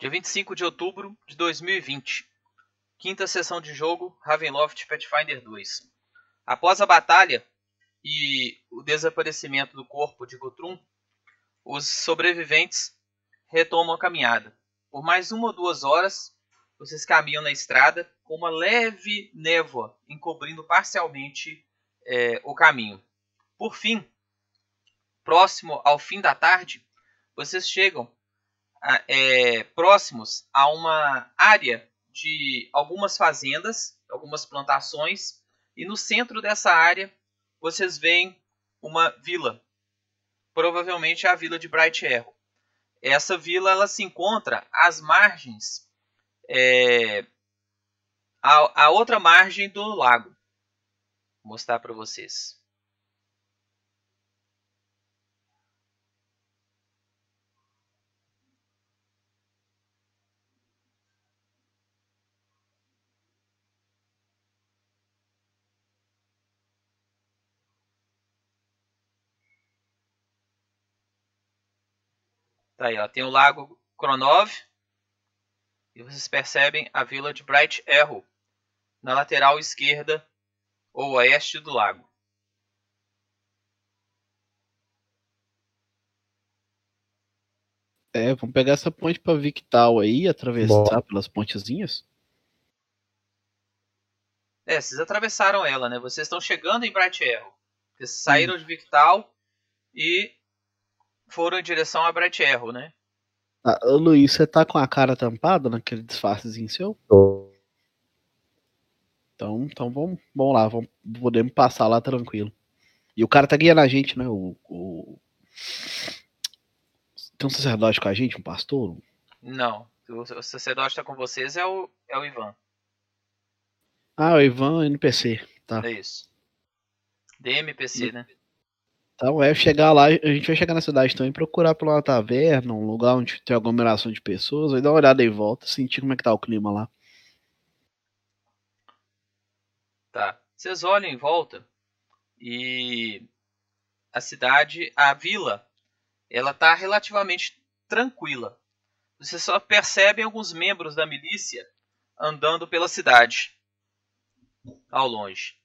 Dia 25 de outubro de 2020. Quinta sessão de jogo, Ravenloft Pathfinder 2. Após a batalha e o desaparecimento do corpo de Guthrum, os sobreviventes retomam a caminhada. Por mais uma ou duas horas, vocês caminham na estrada com uma leve névoa encobrindo parcialmente é, o caminho. Por fim, próximo ao fim da tarde, vocês chegam é, próximos a uma área de algumas fazendas, algumas plantações, e no centro dessa área vocês veem uma vila, provavelmente a vila de Bright Arrow. Essa vila ela se encontra às margens, é, a, a outra margem do lago. Vou mostrar para vocês. Tá aí, ó, tem o lago Kronov. E vocês percebem a vila de Bright Arrow na lateral esquerda ou oeste do lago. É, vamos pegar essa ponte para Victal aí, atravessar pelas pontezinhas. É, vocês atravessaram ela, né? Vocês estão chegando em Bright Arrow. Vocês saíram hum. de Victal e foram em direção a Arrow, né? Ah, Luiz, você tá com a cara tampada naquele disfarcezinho seu? Tô. Então, então vamos, vamos lá, vamos, podemos passar lá tranquilo. E o cara tá guiando a gente, né? O, o... Tem um sacerdote com a gente, um pastor? Não, o sacerdote tá com vocês é o, é o Ivan. Ah, o Ivan NPC, tá. É isso. DMPC, né? Então é chegar lá, a gente vai chegar na cidade também, procurar uma taverna, um lugar onde tem aglomeração de pessoas, vai dar uma olhada em volta, sentir como é que tá o clima lá. Tá. Vocês olham em volta e a cidade, a vila, ela tá relativamente tranquila. Vocês só percebem alguns membros da milícia andando pela cidade ao longe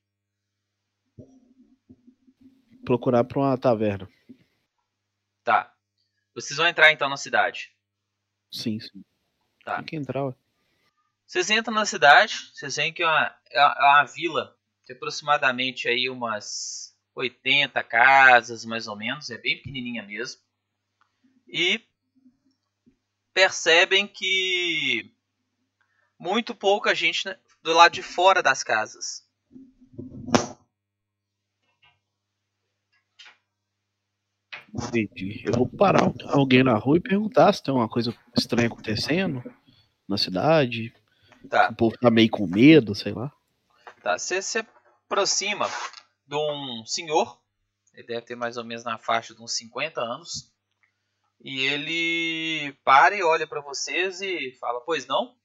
procurar para uma taverna. Tá. Vocês vão entrar então na cidade? Sim, sim. Tá. Tem que entrar, ué. Vocês entram na cidade, vocês veem que é uma, é uma vila de aproximadamente aí umas 80 casas, mais ou menos, é bem pequenininha mesmo. E percebem que muito pouca gente do lado de fora das casas. Entendi. Eu vou parar alguém na rua e perguntar se tem uma coisa estranha acontecendo na cidade. Tá. O povo tá meio com medo, sei lá. Tá, você se aproxima de um senhor, ele deve ter mais ou menos na faixa de uns 50 anos, e ele para e olha para vocês e fala: Pois não?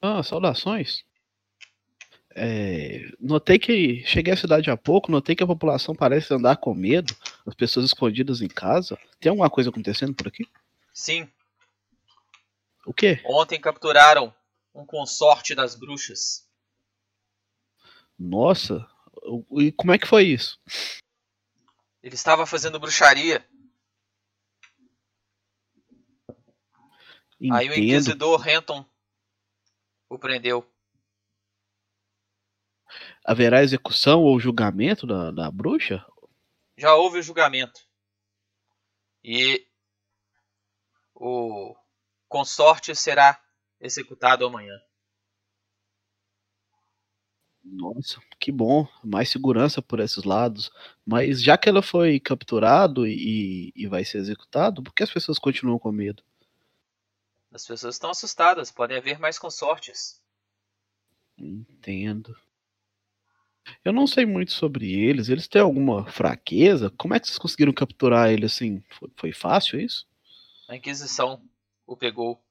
Ah, saudações. É, notei que cheguei à cidade há pouco, notei que a população parece andar com medo, as pessoas escondidas em casa. Tem alguma coisa acontecendo por aqui? Sim. O quê? Ontem capturaram um consorte das bruxas. Nossa, e como é que foi isso? Ele estava fazendo bruxaria. Entendo. Aí o inquisidor Renton o prendeu haverá execução ou julgamento da, da bruxa? Já houve o julgamento. E o consorte será executado amanhã. Nossa, que bom. Mais segurança por esses lados. Mas já que ela foi capturado e, e vai ser executado, por que as pessoas continuam com medo? As pessoas estão assustadas. Podem haver mais consortes. Entendo. Eu não sei muito sobre eles. Eles têm alguma fraqueza? Como é que vocês conseguiram capturar ele assim? Foi, foi fácil isso? A Inquisição o pegou.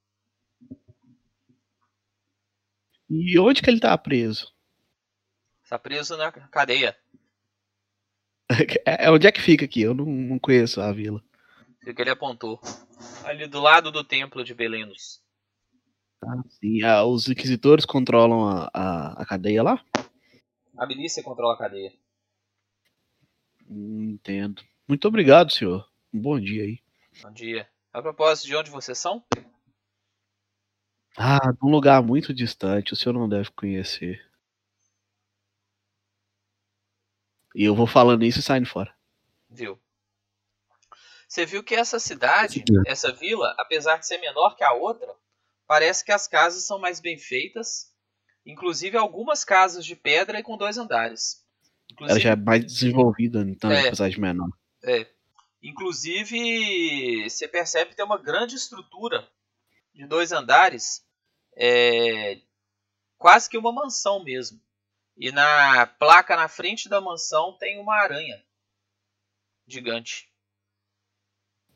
E onde que ele tá preso? Está preso na cadeia. É, onde é que fica aqui? Eu não, não conheço a vila. O que ele apontou. Ali do lado do templo de Belenos. Ah, sim. Ah, os inquisitores controlam a, a, a cadeia lá? A milícia controla a cadeia. Hum, entendo. Muito obrigado, senhor. Um bom dia aí. Bom dia. A propósito, de onde vocês são? Ah, de um lugar muito distante, o senhor não deve conhecer. E eu vou falando isso e saindo fora. Viu? Você viu que essa cidade, essa vila, apesar de ser menor que a outra, parece que as casas são mais bem feitas. Inclusive algumas casas de pedra e com dois andares. Inclusive, Ela já é mais desenvolvida, então, é, de menor. É. Inclusive, você percebe que tem uma grande estrutura de dois andares, é, quase que uma mansão mesmo. E na placa na frente da mansão tem uma aranha gigante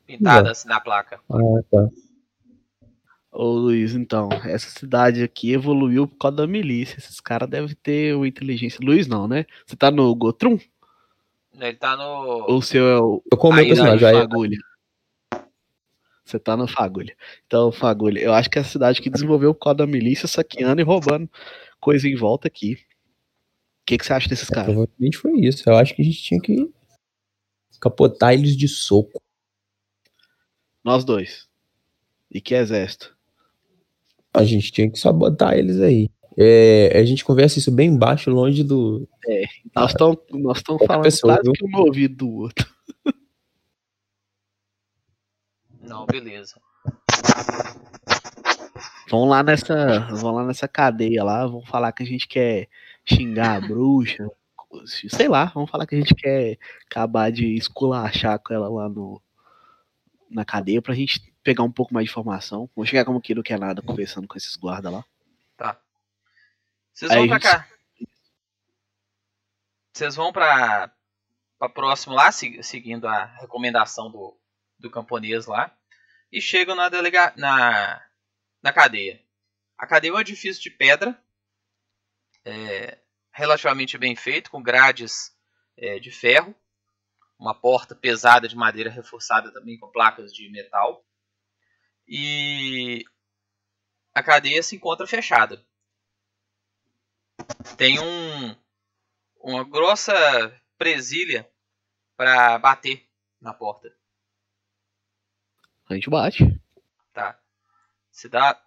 pintada assim na placa. Ah, tá. Ô Luiz, então, essa cidade aqui evoluiu por causa da milícia. Esses caras devem ter uma inteligência. Luiz, não, né? Você tá no Gotrum? Ele tá no. Ou o seu é o. Eu como personagem, aí- Fagulha. Você tá no Fagulha. Então, Fagulha, eu acho que é a cidade que desenvolveu por causa da milícia, saqueando e roubando coisa em volta aqui. O que, que você acha desses caras? Provavelmente foi isso. Eu acho que a gente tinha que capotar eles de soco. Nós dois. E que exército? A gente tinha que sabotar eles aí. É, a gente conversa isso bem baixo, longe do. Nós estamos nós falando pessoa, quase viu? que um no ouvido do outro. Não, beleza. Vão lá nessa, vão lá nessa cadeia lá, vão falar que a gente quer xingar a bruxa, sei lá, vamos falar que a gente quer acabar de esculachar com ela lá no na cadeia pra gente pegar um pouco mais de informação. Vou chegar como que não quer nada conversando com esses guardas lá. Tá. Vocês Aí vão a pra cá. Vocês vão pra, pra próximo lá, se- seguindo a recomendação do, do camponês lá. E chegam na, delega, na, na cadeia. A cadeia é um edifício de pedra. é, relativamente bem feito, com grades é, de ferro. Uma porta pesada de madeira reforçada também com placas de metal. E a cadeia se encontra fechada. Tem um uma grossa presilha para bater na porta, A gente bate. tá? Se dá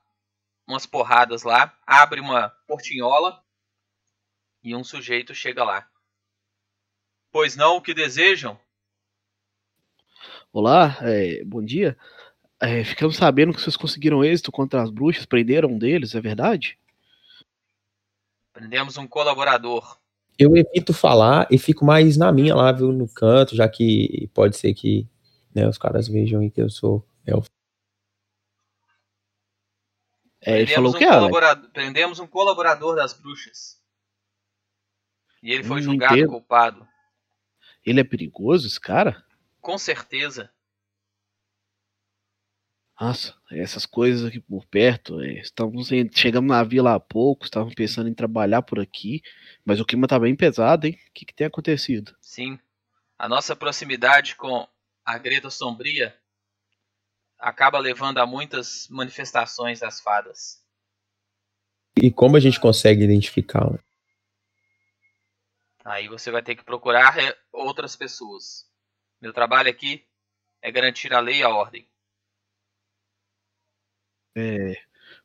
umas porradas lá, abre uma portinhola e um sujeito chega lá. Pois não, o que desejam? Olá, é, bom dia. É, ficamos sabendo que vocês conseguiram êxito contra as bruxas, prenderam um deles, é verdade? Prendemos um colaborador. Eu evito falar e fico mais na minha lá, viu, no canto, já que pode ser que né, os caras vejam aí que eu sou elfo. É, ele Prendemos falou um o que, colaborador, prendemos um colaborador das bruxas. E ele foi Hum, julgado entendo. culpado. Ele é perigoso, esse cara? Com certeza. Nossa, essas coisas aqui por perto, é, estamos em- chegamos na vila há pouco, estávamos pensando em trabalhar por aqui, mas o clima tá bem pesado, hein? O que, que tem acontecido? Sim. A nossa proximidade com a Greta Sombria acaba levando a muitas manifestações das fadas. E como a gente consegue identificá-la? Aí você vai ter que procurar é, outras pessoas. Meu trabalho aqui é garantir a lei e a ordem. É,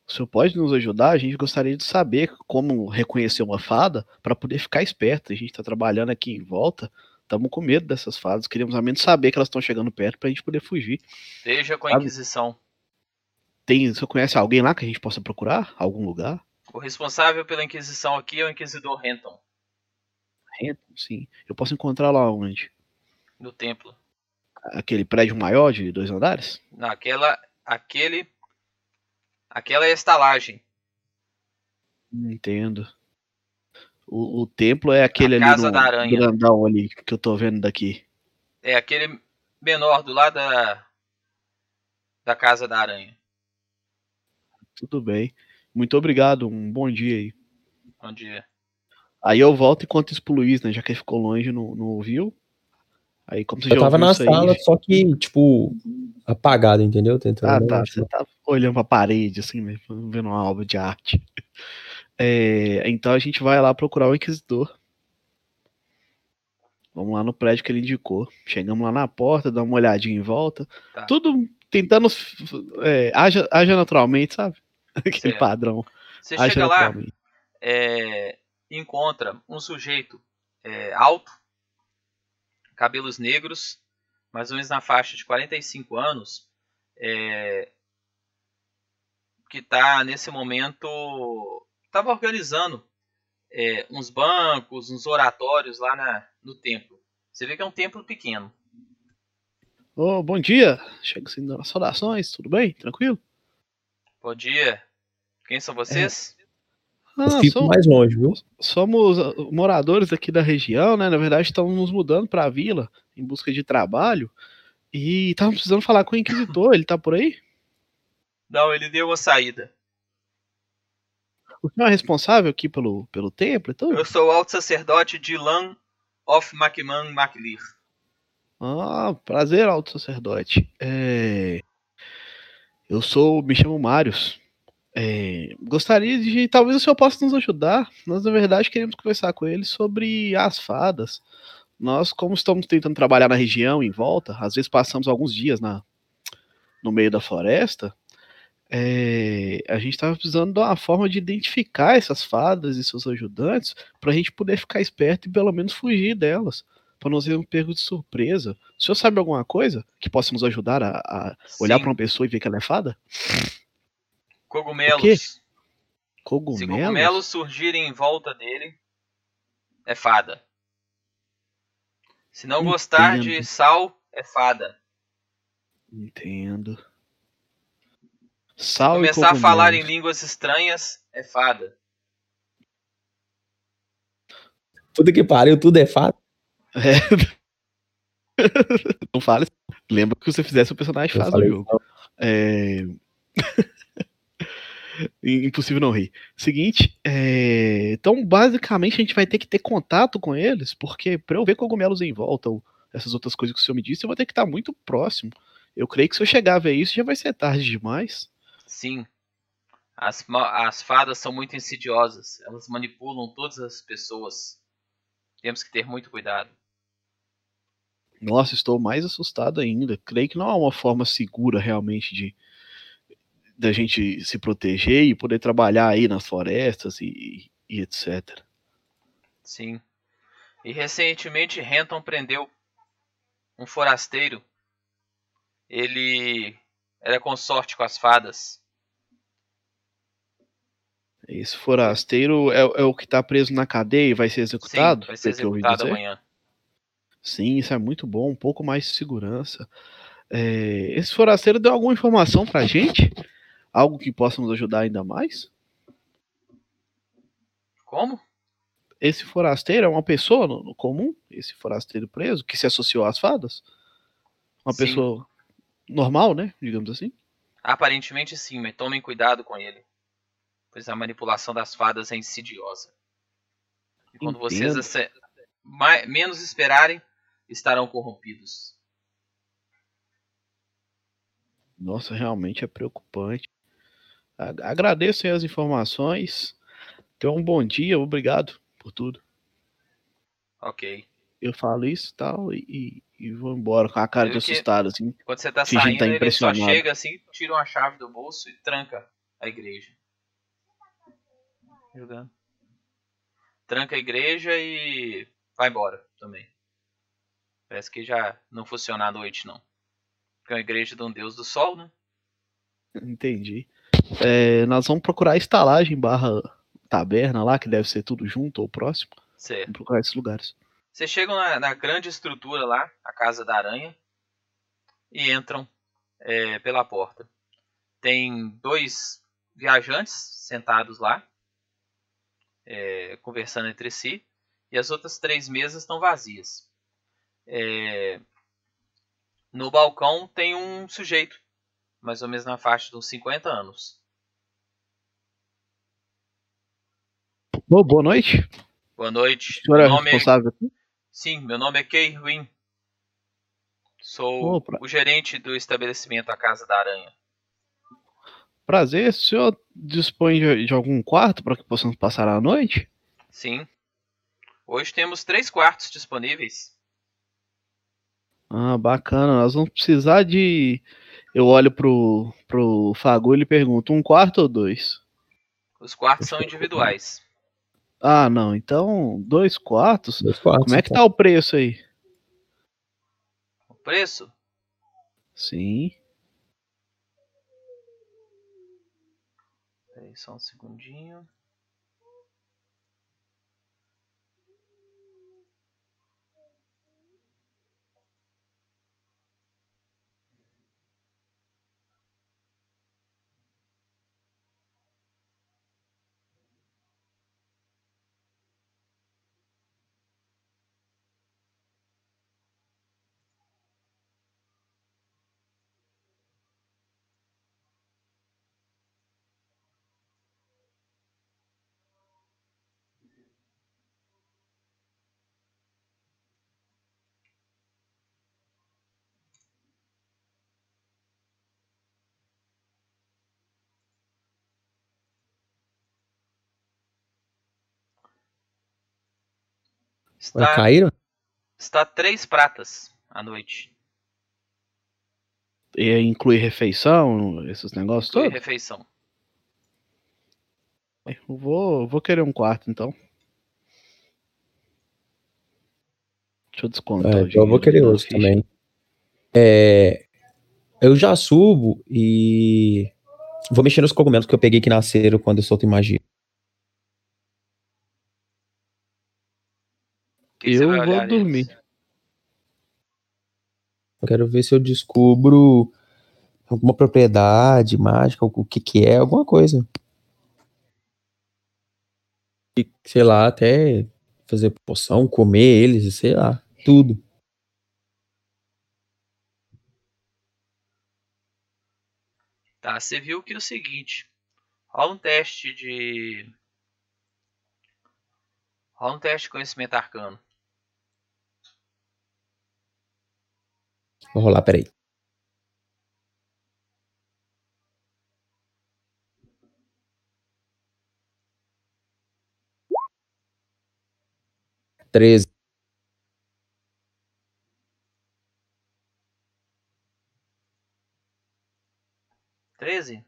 o senhor pode nos ajudar? A gente gostaria de saber como reconhecer uma fada para poder ficar esperto. A gente está trabalhando aqui em volta, estamos com medo dessas fadas, queríamos ao menos saber que elas estão chegando perto para a gente poder fugir. Veja com a? Inquisição. Tem, o senhor conhece alguém lá que a gente possa procurar? Algum lugar? O responsável pela Inquisição aqui é o Inquisidor Renton, Renton, sim. Eu posso encontrar lá onde? no templo. Aquele prédio maior de dois andares? Naquela, aquele, aquela é a estalagem. Entendo. O, o templo é aquele A ali Casa no da Aranha. grandão ali que eu tô vendo daqui. É aquele menor do lado da, da Casa da Aranha. Tudo bem. Muito obrigado. Um bom dia aí. Onde Aí eu volto e conto isso pro Luiz, né? Já que ele ficou longe, não, não ouviu. Aí, como você Eu já tava na isso aí- sala, só que, tipo, apagado, entendeu? Tentando. Ah, tá. Você tá olhando pra parede, assim, né? Vendo uma obra de arte. É, então a gente vai lá procurar o Inquisidor. Vamos lá no prédio que ele indicou. Chegamos lá na porta, dá uma olhadinha em volta. Tá. Tudo tentando. É, haja, haja naturalmente, sabe? Aquele Certo. padrão. Você Haja chega lá, naturalmente. é, encontra um sujeito é, alto, cabelos negros, mais ou menos na faixa de 45 anos, é, que está nesse momento estava organizando é, uns bancos, uns oratórios lá na, no templo. Você vê que é um templo pequeno. Ô, bom dia. Chega assim saudações, tudo bem? Tranquilo? Bom dia. Quem são vocês? Eu Ah, fico sou- mais longe, viu? somos ah, moradores aqui da região, né? Na verdade, estamos nos mudando para a vila em busca de trabalho e estávamos precisando falar com o Inquisitor. Ele tá por aí? Não, ele deu uma saída. O senhor é responsável aqui pelo, pelo templo e tudo? Eu sou o alto sacerdote Dylan of Macman Maclear. Ah, prazer, alto sacerdote. É... Eu sou, me chamo Marius. É, Gostaria de, talvez o senhor possa nos ajudar. Nós, na verdade, queremos conversar com ele sobre as fadas. Nós, como estamos tentando trabalhar na região em volta, às vezes passamos alguns dias na, no meio da floresta. é, a gente estava precisando de uma forma de identificar essas fadas e seus ajudantes para a gente poder ficar esperto e pelo menos fugir delas para não ser um pego de surpresa. O senhor sabe alguma coisa que possa nos ajudar a, a olhar para uma pessoa e ver que ela é fada? Cogumelos. O quê? Se Cogumelos? cogumelos surgirem em volta dele, é fada. Se não gostar de Entendo. sal, é fada. Entendo. Sal Começar a falar em cogumelos. línguas estranhas, é fada. Tudo que pariu, tudo é fato. Não fale. Lembra que você fizesse o personagem faz no falei, jogo. É... Impossível não rir. Seguinte, é, então basicamente a gente vai ter que ter contato com eles, porque para eu ver cogumelos em volta ou essas outras coisas que o senhor me disse, eu vou ter que estar muito próximo. Eu creio que se eu chegar a ver isso já vai ser tarde demais. Sim. As, as fadas são muito insidiosas. Elas manipulam todas as pessoas. Temos que ter muito cuidado. Nossa, estou mais assustado ainda. Creio que não há uma forma segura realmente de da gente se proteger e poder trabalhar aí nas florestas e, e etc. Sim. E recentemente Renton prendeu um forasteiro. Ele era consorte com as fadas. Esse forasteiro é, é o que está preso na cadeia e vai ser executado? Sim, vai ser executado amanhã. Sim, isso é muito bom, um pouco mais de segurança. É, esse forasteiro deu alguma informação pra gente? Algo que possa nos ajudar ainda mais? Como? Esse forasteiro é uma pessoa no, no comum? Esse forasteiro preso que se associou às fadas? Uma Sim. pessoa normal, né? Digamos assim. Aparentemente sim, mas tomem cuidado com ele. Pois a manipulação das fadas é insidiosa. E quando vocês Entendo. ace- mai- menos esperarem, estarão corrompidos. Nossa, realmente é preocupante. Agradeço aí as informações. Tenha um bom dia, obrigado por tudo. Ok. Eu falo isso e tal e, vou embora com a cara de assustado, assim. Quando você tá Fingindo saindo, tá ele só chega assim, tira uma chave do bolso e tranca a igreja. Jogando. Tranca a igreja e vai embora também. Parece que já não funciona à noite, não. Porque é uma igreja de um deus do sol, né? Entendi. É, nós vamos procurar a estalagem barra taberna lá, que deve ser tudo junto ou próximo. Certo. Vamos procurar esses lugares. Vocês chegam na, na grande estrutura lá, a Casa da Aranha, e entram é, pela porta. Tem dois viajantes sentados lá, é, conversando entre si, e as outras três mesas estão vazias. É, no balcão tem um sujeito, mais ou menos na faixa de uns 50 anos. Ô, boa noite. Boa noite. O senhor é Meu nome é... responsável aqui? Sim, meu nome é Kei Ruin. Sou Opa. o gerente do estabelecimento A Casa da Aranha. Prazer, o senhor dispõe de, de algum quarto para que possamos passar a noite? Sim. Hoje temos três quartos disponíveis. Ah, bacana. Nós vamos precisar de. Eu olho pro, pro Fagulho e pergunto: um quarto ou dois? Os quartos são individuais. Ah, não. Então, dois quartos? Dois quartos. Como é que tá o preço aí? O preço? Sim. Peraí, só um segundinho. Está, caíram? está três pratas à noite. E inclui refeição, esses negócios Inclui todos? refeição. Eu vou, vou querer um quarto então. Deixa eu descontar. É, então eu vou querer outro também. É, eu já subo e vou mexer nos cogumelos que eu peguei que nasceram quando eu soltei magia. Que Eu vai vou dormir. Eu quero ver se eu descubro alguma propriedade mágica, o que que é, alguma coisa. E, sei lá, até fazer poção, comer eles, sei lá, tudo. Tá, você viu que é o seguinte. Rola um teste de. Rola um teste de conhecimento arcano. Vou rolar, peraí. Treze. 13?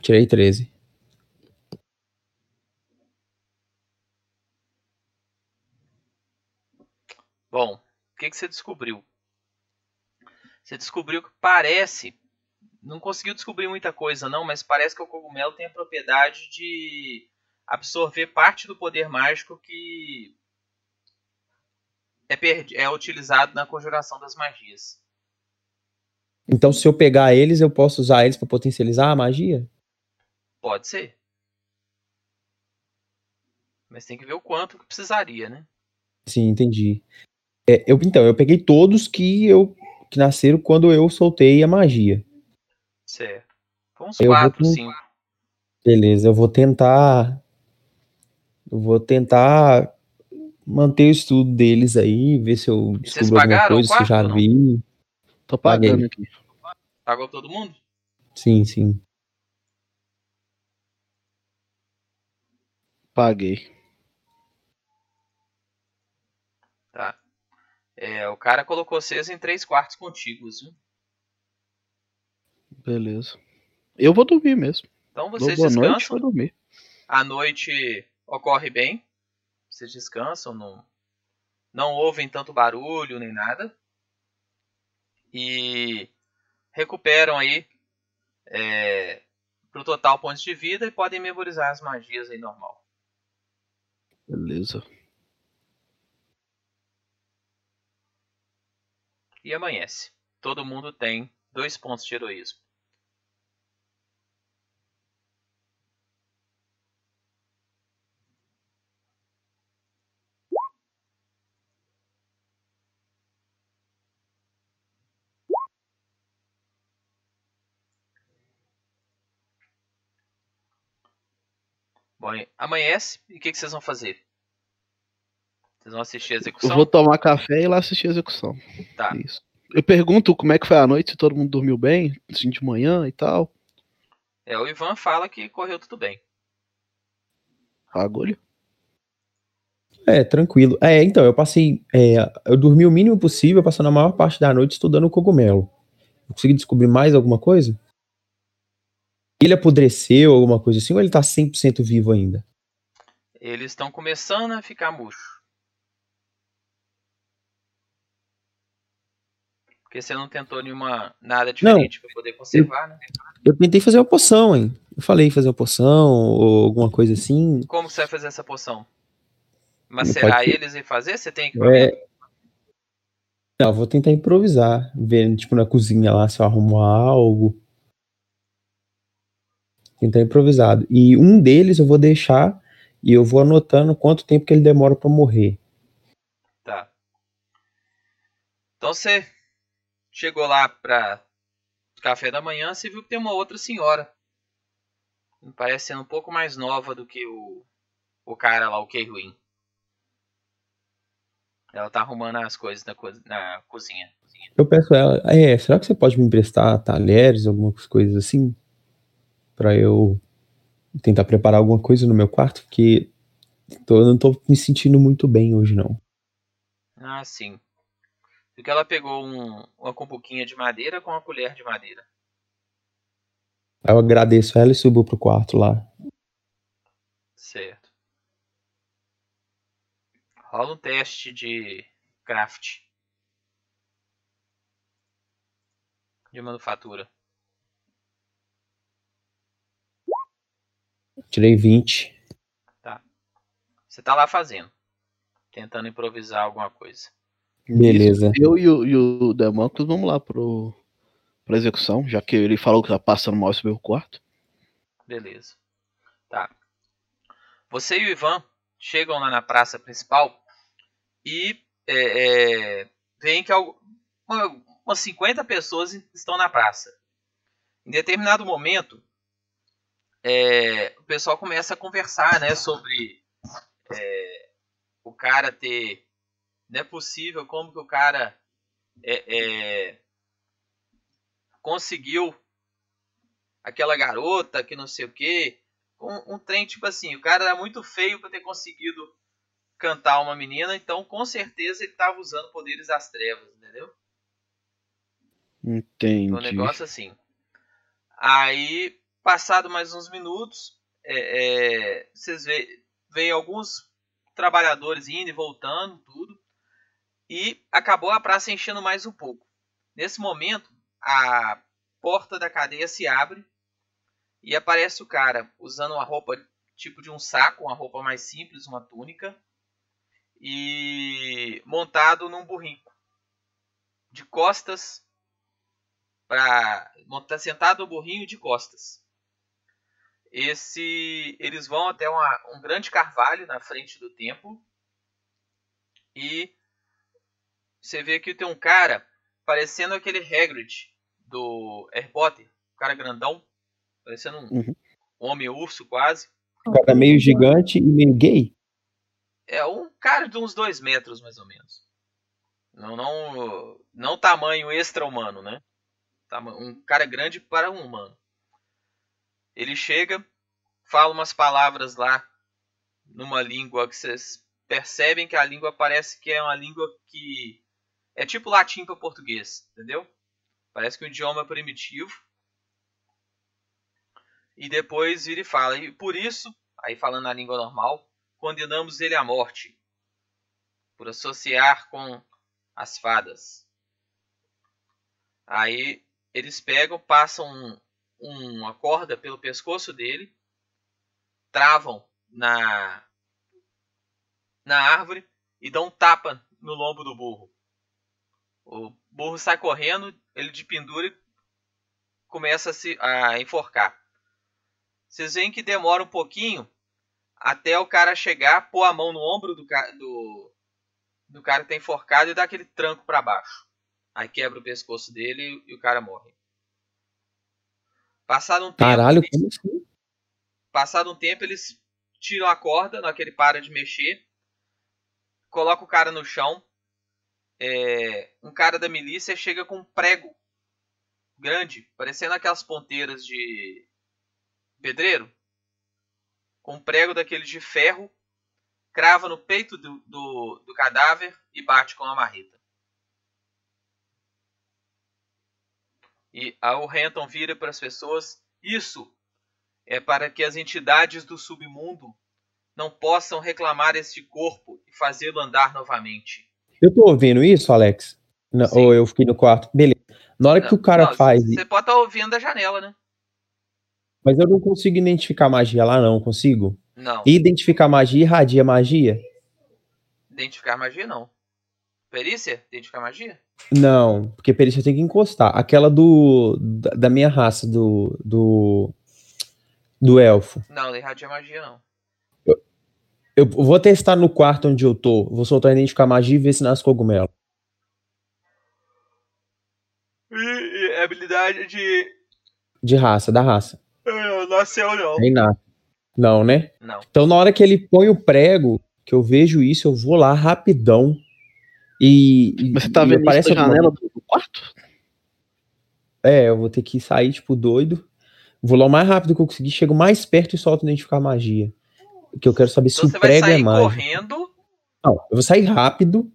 Tirei 13. Bom, o que, que você descobriu? Você descobriu que parece. Não conseguiu descobrir muita coisa, não, mas parece que o cogumelo tem a propriedade de absorver parte do poder mágico que é, é utilizado na conjuração das magias. Então, se eu pegar eles, eu posso usar eles pra potencializar a magia? Pode ser. Mas tem que ver o quanto que precisaria, né? Sim, entendi. É, eu, então, eu peguei todos que eu que nasceram quando eu soltei a magia. Certo. Foi uns Eu vou 4, com- 5. Beleza, eu vou tentar. Eu vou tentar manter o estudo deles aí, ver se eu descubro alguma coisa, se eu quarto já não? vi. Tô Paguei. pagando aqui. Pagou todo mundo? Sim, sim. Paguei. Tá. É, o cara colocou vocês em três quartos contíguos, viu? Beleza. Eu vou dormir mesmo. Então vocês boa noite, descansam. vou dormir. A noite ocorre bem. Vocês descansam, não, não ouvem tanto barulho nem nada. E recuperam aí é, pro total pontos de vida e podem memorizar as magias aí normal. Beleza. E amanhece. Todo mundo tem dois pontos de heroísmo. Bom, amanhece e o que, que vocês vão fazer? Vocês vão assistir a Eu execução? vou tomar café e lá assistir a execução. Tá. Isso. eu pergunto como é que foi a noite, se todo mundo dormiu bem, assim, de manhã e tal. É, o Ivan fala que correu tudo bem. Agulha. É, tranquilo. É, então, eu passei. é, eu dormi o mínimo possível, passando a maior parte da noite estudando o cogumelo. Eu consegui descobrir mais alguma coisa? Ele apodreceu, alguma coisa assim, ou ele tá 100% vivo ainda? Eles estão começando a ficar murcho. Porque você não tentou nenhuma nada diferente pra poder conservar, né? Eu tentei fazer uma poção, hein? Eu falei fazer uma poção ou alguma coisa assim. Como você vai fazer essa poção? Macerar pode eles e fazer? Você tem que É, Não, eu vou tentar improvisar, vendo, tipo, na cozinha lá, se eu arrumar algo. Tentar improvisado. E um deles eu vou deixar e eu vou anotando quanto tempo que ele demora pra morrer. Tá. Então você chegou lá pra café da manhã, você viu que tem uma outra senhora. Parece ser um pouco mais nova do que o, o cara lá, o Keiruin. Ela tá arrumando as coisas na, co- na cozinha. Eu peço a ela, é, será que você pode me emprestar talheres, algumas coisas assim? Pra eu tentar preparar alguma coisa no meu quarto, porque tô- eu não tô me sentindo muito bem hoje, não. Ah, sim. Porque ela pegou um, uma cumbuquinha de madeira com uma colher de madeira. Eu agradeço ela e subo pro quarto lá. Certo. Rola um teste de craft. De manufatura. Tirei 20. Você tá lá fazendo. Tentando improvisar alguma coisa. Beleza. Eu e o, e o Demócrito vamos lá pro, pra execução, já que ele falou que tá passando mal esse meu quarto. Beleza. Tá. Você e o Ivan chegam lá na praça principal e é, é, veem que algu- uma- umas 50 pessoas estão na praça. Em determinado momento, é, o pessoal começa a conversar né, sobre é, o cara ter. Não é possível como que o cara é, é, conseguiu aquela garota que não sei o que. Um, um trem tipo assim, o cara era muito feio pra ter conseguido cantar uma menina, então com certeza ele tava usando poderes das trevas, entendeu? Entendi. Um negócio assim. Aí, passado mais uns minutos, é, é, vocês veem alguns trabalhadores indo e voltando, tudo. E acabou a praça enchendo mais um pouco. Nesse momento, a porta da cadeia se abre e aparece o cara usando uma roupa tipo de um saco, uma roupa mais simples, uma túnica, e montado num burrico. De costas para montar sentado no burrinho de costas. Esse eles vão até uma- um grande carvalho na frente do templo e você vê que tem um cara parecendo aquele Hagrid do Harry Potter, um cara grandão, parecendo um Uhum. homem urso quase. O cara meio gigante e meio gay. É um cara de uns dois metros mais ou menos. Não, não, não tamanho extra-humano, né? Um cara grande para um humano. Ele chega, fala umas palavras lá numa língua que vocês percebem que a língua parece que é uma língua que é tipo latim para português, entendeu? Parece que é um idioma primitivo. E depois vira e fala, e por isso, aí falando na língua normal, condenamos ele à morte por associar com as fadas. Aí eles pegam, passam um- uma corda pelo pescoço dele, travam na na árvore e dão um tapa no lombo do burro. O burro sai correndo, ele de pendura e começa a se a enforcar. Vocês veem que demora um pouquinho até o cara chegar, pôr a mão no ombro do, ca- do, do cara que tá enforcado e dar aquele tranco para baixo. Aí quebra o pescoço dele e o cara morre. Passado um tempo, Caralho, eles- como assim? passado um tempo eles tiram a corda, naquele para de mexer, coloca o cara no chão é, um cara da milícia chega com um prego grande, parecendo aquelas ponteiras de pedreiro, com um prego daqueles de ferro, crava no peito do, do, do cadáver e bate com a marreta. E o Renton vira para as pessoas: Isso é para que as entidades do submundo não possam reclamar este corpo e fazê-lo andar novamente. Eu tô ouvindo isso, Alex? Não, ou eu fiquei no quarto? Beleza. Na hora Não, que o cara não, faz. Você pode estar ouvindo da janela, né? Mas eu não consigo identificar magia lá, não, consigo? Não. Identificar magia irradia magia? Identificar magia, não. Perícia? Identificar magia? Não, porque perícia tem que encostar. Aquela do. Da, da minha raça, do. Do. Do elfo. Não, não irradia magia, não. Eu vou testar no quarto onde eu tô. Vou soltar identificar magia e ver se nasce cogumelo. E, e habilidade de. De raça, da raça. Uh, nasceu, não. Aí nasce. Não, né? Não. Então, na hora que ele põe o prego, que eu vejo isso, eu vou lá rapidão. E. Mas você tá vendo isso aparece alguma- janela do do quarto? É, eu vou ter que sair, tipo, doido. Vou lá o mais rápido que eu conseguir, chego mais perto e solto identificar magia. Que eu quero saber se Então o você vai prego é sair mágico. correndo. Não, eu vou sair rápido.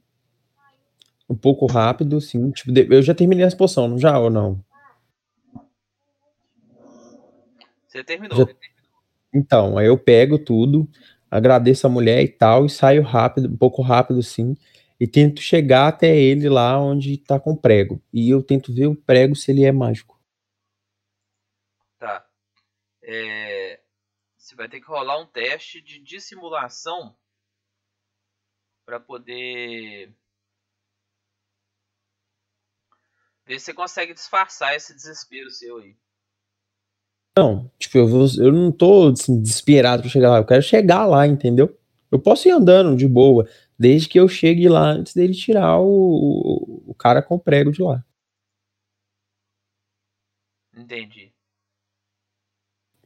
Um pouco rápido, assim. Tipo, eu já terminei essa poção, não já ou não? Você terminou. Já- Então, aí eu pego tudo, agradeço a mulher e tal, e saio rápido, um pouco rápido, assim. E tento chegar até ele lá onde tá com o prego. E eu tento ver o prego se ele é mágico. Tá. É, Você vai ter que rolar um teste de dissimulação para poder ver se você consegue disfarçar esse desespero seu aí. Não, tipo, eu, vou- eu não tô assim, desesperado pra chegar lá. Eu quero chegar lá, entendeu? Eu posso ir andando de boa, desde que eu chegue lá antes dele tirar o, o cara com o prego de lá. Entendi.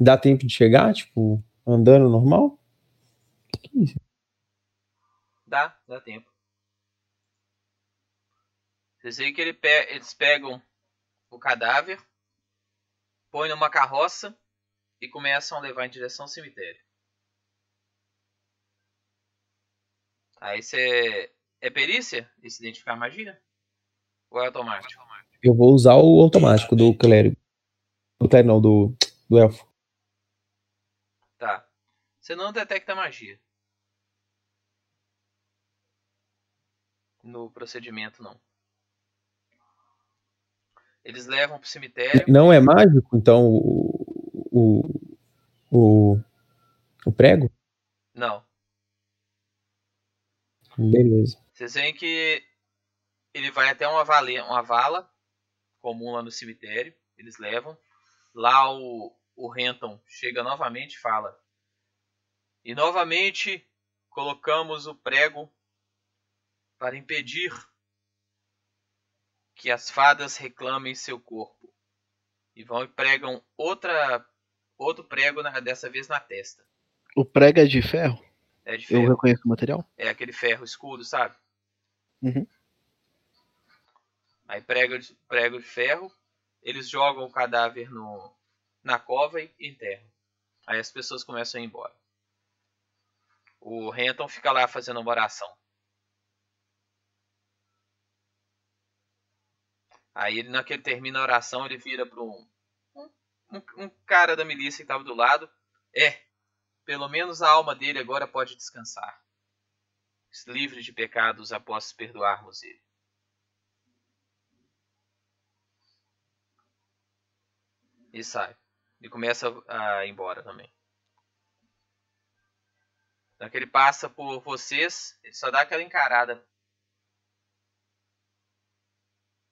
Dá tempo de chegar, tipo, andando normal? Que isso? Dá, dá tempo. Vocês veem que ele pe- eles pegam o cadáver, põem numa carroça e começam a levar em direção ao cemitério. Aí você. É perícia? Esse identificar magia? Ou é automático? Eu vou usar o automático do clérigo. Do clérigo não, do, do elfo. Você não detecta magia. No procedimento, não. Eles levam pro cemitério. Não é mágico, então, o, o, o, o prego? Não. Beleza. Vocês veem que ele vai até uma, vale, uma vala comum lá no cemitério. Eles levam. Lá o, o Renton chega novamente e fala. E novamente colocamos o prego para impedir que as fadas reclamem seu corpo. E vão e pregam outra, outro prego, na- dessa vez na testa. O prego é de ferro? É de Eu ferro. reconheço o material? É aquele ferro escuro, sabe? Uhum. Aí prego de, prego de ferro, eles jogam o cadáver no, na cova e enterram. Aí as pessoas começam a ir embora. O Renton fica lá fazendo uma oração. Aí ele, na que ele termina a oração, ele vira para um, um, um cara da milícia que estava do lado. É, pelo menos a alma dele agora pode descansar livre de pecados após perdoarmos ele. E sai. E começa a ir embora também. Na que ele passa por vocês, ele só dá aquela encarada.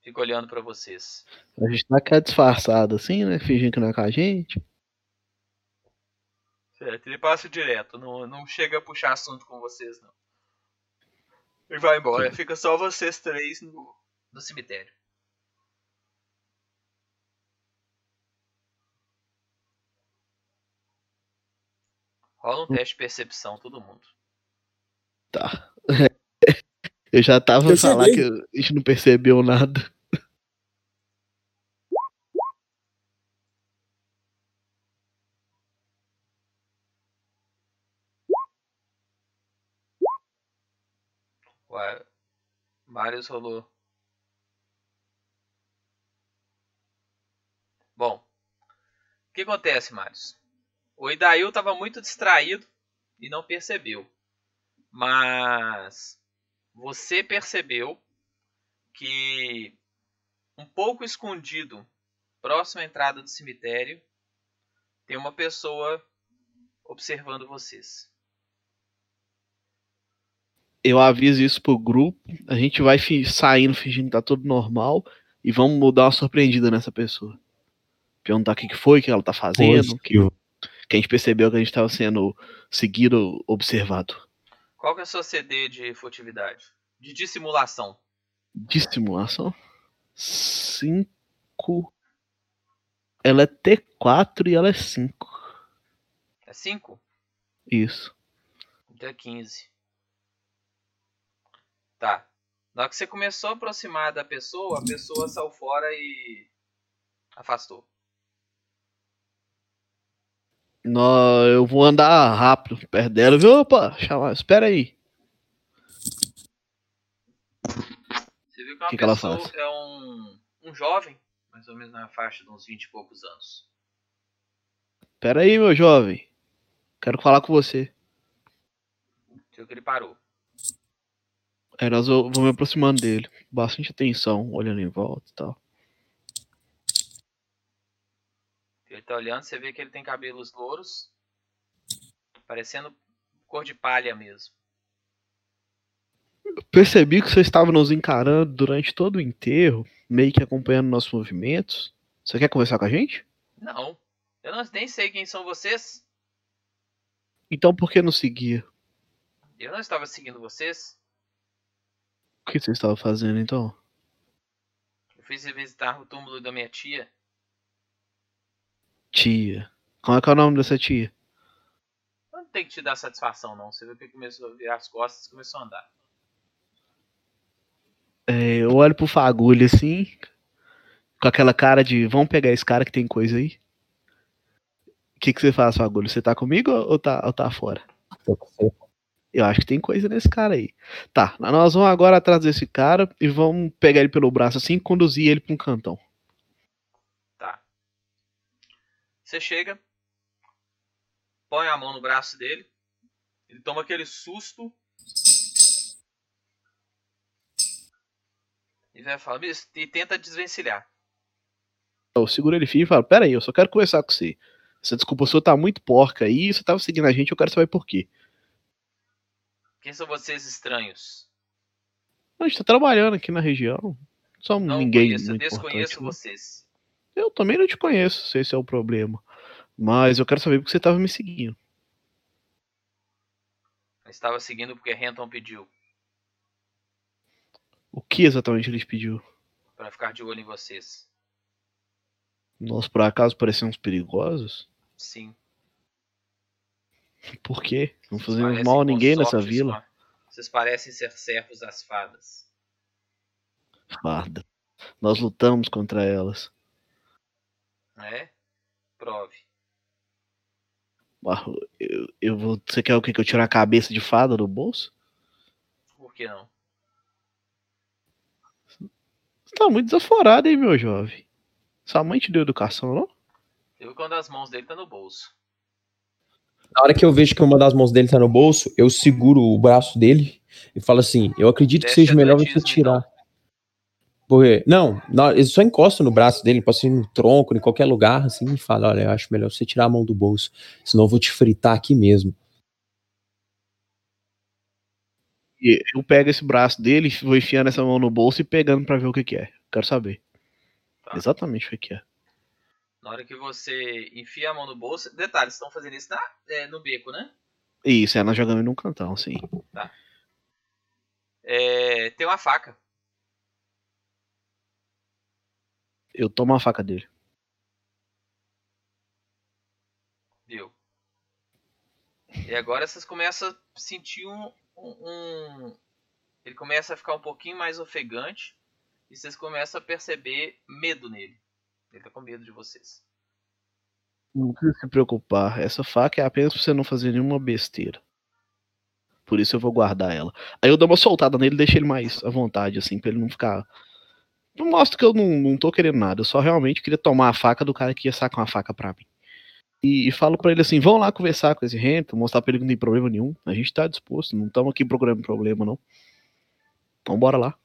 Fica olhando pra vocês. A gente tá aqui disfarçado assim, né? Fingindo que não é com a gente. Certo, ele passa direto, não, não chega a puxar assunto com vocês, não. Ele vai embora, fica só vocês três no, no cemitério. Rola um teste de percepção, todo mundo. Tá. Eu já tava falando cheguei. que a gente não percebeu nada. Ué, Marius rolou. Bom, o que acontece, Marius? O Idail estava muito distraído e não percebeu. Mas você percebeu que um pouco escondido, próximo à entrada do cemitério, tem uma pessoa observando vocês. Eu aviso isso pro grupo. A gente vai fi- saindo fingindo que tá tudo normal. E vamos mudar uma surpreendida nessa pessoa. Perguntar o que, que foi, o que ela tá fazendo. Que, Positivo. Que a gente percebeu que a gente tava sendo seguido, observado. Qual que é o seu CD de furtividade? De dissimulação. Dissimulação? 5. Ela é T4 e ela é 5. É 5? Isso. Então é 15. Tá. Na hora que você começou a aproximar da pessoa, a pessoa saiu fora e afastou. Nó, eu vou andar rápido perto dela, viu? Opa, chama, espera aí. Você viu que uma Que que ela faz? é um, um jovem, mais ou menos na faixa de uns 20 e poucos anos. Espera aí, meu jovem. Quero falar com você. Viu que ele parou. Aí nós vou me aproximando dele. Bastante atenção, olhando em volta e tal. Ele tá olhando, você vê que ele tem cabelos louros, parecendo cor de palha mesmo. Percebi que você estava nos encarando durante todo o enterro, meio que acompanhando nossos movimentos. Você quer conversar com a gente? Não, eu não, nem sei quem são vocês. Então por que não seguir? Eu não estava seguindo vocês. O que você estava fazendo então? Eu fiz visitar o túmulo da minha tia. Tia. Qual é, que é o nome dessa tia? Não tenho que te dar satisfação, não. Você viu que começou a virar as costas e começou a andar. É, eu olho pro fagulho assim, com aquela cara de vamos pegar esse cara que tem coisa aí. O que, que você faz, fagulho? Você tá comigo ou tá, ou tá fora? Eu acho que tem coisa nesse cara aí. Tá, nós vamos agora atrás desse cara e vamos pegar ele pelo braço assim e conduzir ele pra um cantão. Você chega, põe a mão no braço dele, ele toma aquele susto e vai falar e tenta desvencilhar. Eu seguro ele firme e falo: Pera aí, eu só quero conversar com você. Essa desculpa sua tá muito porca aí, você tava seguindo a gente, eu quero saber por quê. Quem são vocês estranhos? A gente tá trabalhando aqui na região. Não ninguém conheço, eu muito desconheço importante, né? vocês. Eu também não te conheço, se esse é o problema. Mas eu quero saber porque você tava me seguindo. Eu estava seguindo porque Renton pediu O que exatamente ele pediu? para ficar de olho em vocês. Nós por acaso parecemos perigosos? Sim. Por quê? Não Vocês fazemos mal a ninguém nessa vila. Vocês parecem ser servos das fadas. Farda. Nós lutamos contra elas. É? Prove. Eu, eu vou. Você quer o quê? Que eu tire a cabeça de fada do bolso? Por que não? Você tá muito desaforado, hein, meu jovem? Sua mãe te deu educação, não? Viu quando as mãos dele tá no bolso. Na hora que eu vejo que uma das mãos dele tá no bolso, eu seguro o braço dele e falo assim: Eu acredito que Teste seja melhor você atletismo, tirar. Porque, não, eu só encosto no braço dele, posso ir no tronco, em qualquer lugar, assim, e falo: Olha, eu acho melhor você tirar a mão do bolso, senão eu vou te fritar aqui mesmo. E eu pego esse braço dele, vou enfiando essa mão no bolso e pegando pra ver o que, que é. Quero saber. Tá. Exatamente o que, que é. Na hora que você enfia a mão no bolso. Detalhe, vocês estão fazendo isso na, é, no beco, né? Isso, é, nós jogamos num cantão, sim. É, tem uma faca. Eu tomo a faca dele. Viu? E agora vocês começam a sentir um, um, um- ele começa a ficar um pouquinho mais ofegante e vocês começam a perceber medo nele. Ele tá com medo de vocês. Não precisa se preocupar. Essa faca é apenas pra você não fazer nenhuma besteira. Por isso eu vou guardar ela. Aí eu dou uma soltada nele e deixo ele mais à vontade, assim, pra ele não ficar. Não mostro que eu não, não tô querendo nada. Eu só realmente queria tomar a faca do cara que ia sacar uma faca pra mim. E, e falo pra ele assim: vão lá conversar com esse Rento, mostrar pra ele que não tem problema nenhum. A gente tá disposto, não estamos aqui procurando problema, não. Então bora lá.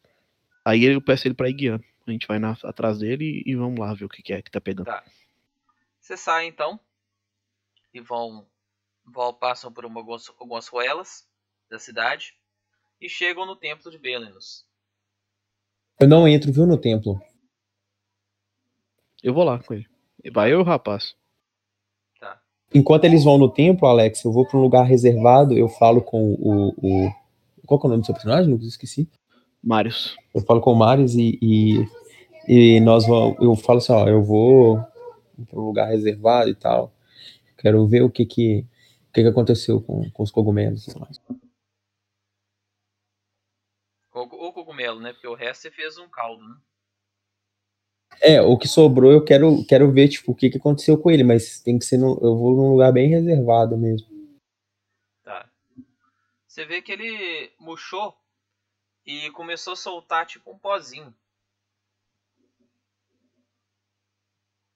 Aí eu peço ele pra ir guiando. A gente vai na, atrás dele e, e vamos lá ver o que, que é que tá pegando. Tá. Vocês saem então e vão, vão passam por uma, algumas, algumas ruelas da cidade e chegam no templo de Belenus. Eu não entro, viu, no templo. Eu vou lá com ele. Vai eu e o rapaz. Tá. Enquanto eles vão no templo, Alex, eu vou pra um lugar reservado, eu falo com o. o... Qual que é o nome do seu personagem, Lucas? Esqueci. Marius. Eu falo com o Marius e, e, e nós vamos. Eu falo assim, ó, eu vou para um lugar reservado e tal. Quero ver o que que, o que, que aconteceu com, com os cogumelos e tudo mais. O, cogumelo, né? Porque o resto você fez um caldo, né? É, o que sobrou eu quero, quero ver, tipo, o que, que aconteceu com ele, mas tem que ser, no, eu vou num lugar bem reservado mesmo. Tá. Você vê que ele murchou e começou a soltar tipo um pozinho.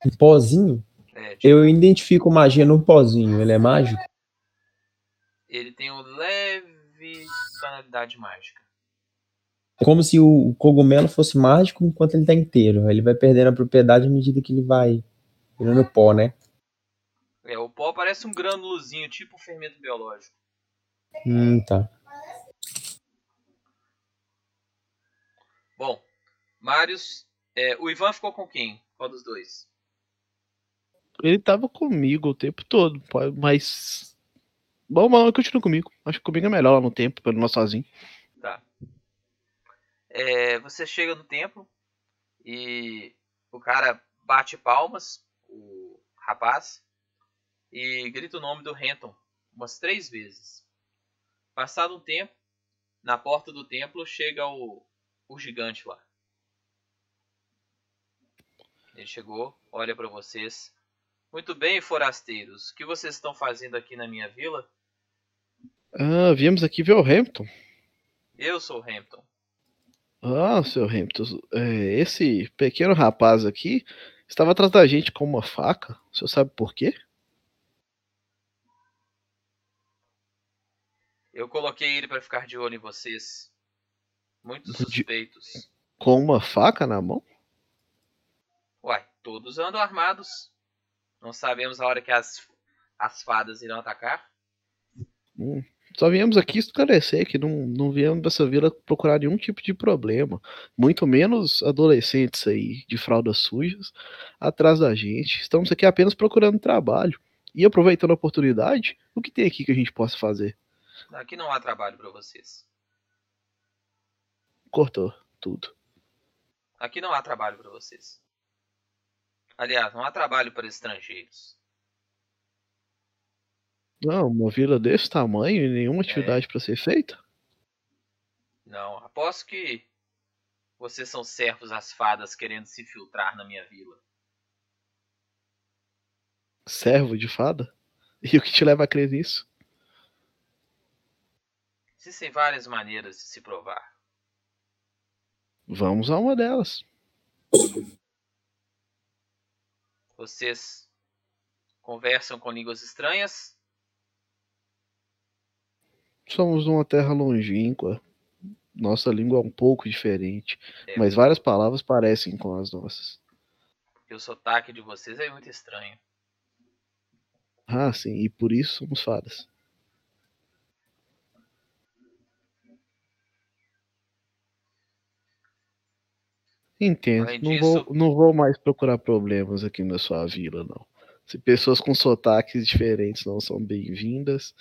Um pozinho? É, tipo, Eu identifico magia no pozinho, ele é mágico? Ele tem um leve tonalidade mágica. Como se o cogumelo fosse mágico enquanto ele tá inteiro. Ele vai perdendo a propriedade à medida que ele vai virando pó, né? É, o pó parece um grânulozinho, tipo um fermento biológico. Hum, tá. Bom, Marius. é, o Ivan ficou com quem? Qual dos dois? Ele tava comigo o tempo todo, mas. Bom, mas continua comigo. Acho que comigo é melhor lá no tempo, não ir sozinho. É, você chega no templo e o cara bate palmas, o rapaz, e grita o nome do Renton umas três vezes. Passado um tempo, na porta do templo chega o, o gigante lá. Ele chegou, olha para vocês. Muito bem, forasteiros. O que vocês estão fazendo aqui na minha vila? Ah, viemos aqui ver o Hampton. Eu sou o Hampton. Ah, seu Hampton, é, esse pequeno rapaz aqui estava atrás da gente com uma faca. O senhor sabe por quê? Eu coloquei ele para ficar de olho em vocês. Muitos De- suspeitos. Com uma faca na mão? Uai, todos andam armados. Não sabemos a hora que as, as fadas irão atacar. Hum, Só viemos aqui esclarecer que não, não viemos dessa vila procurar nenhum tipo de problema. Muito menos adolescentes aí de fraldas sujas atrás da gente. Estamos aqui apenas procurando trabalho. E aproveitando a oportunidade, o que tem aqui que a gente possa fazer? Aqui não há trabalho para vocês. Cortou tudo. Aqui não há trabalho para vocês. Aliás, não há trabalho para estrangeiros. Não, uma vila desse tamanho e nenhuma atividade para ser feita? Não, aposto que vocês são servos às fadas querendo se filtrar na minha vila. Servo de fada? E o que te leva a crer nisso? Existem várias maneiras de se provar. Vamos a uma delas. Vocês conversam com línguas estranhas? Somos numa terra longínqua. Nossa língua é um pouco diferente, É, mas várias palavras parecem com as nossas. porque o sotaque de vocês é muito estranho. Ah, sim, e por isso somos fadas. Entendo. Além Não disso- vou, não vou mais procurar problemas aqui na sua vila, não. Se pessoas com sotaques diferentes não são bem-vindas,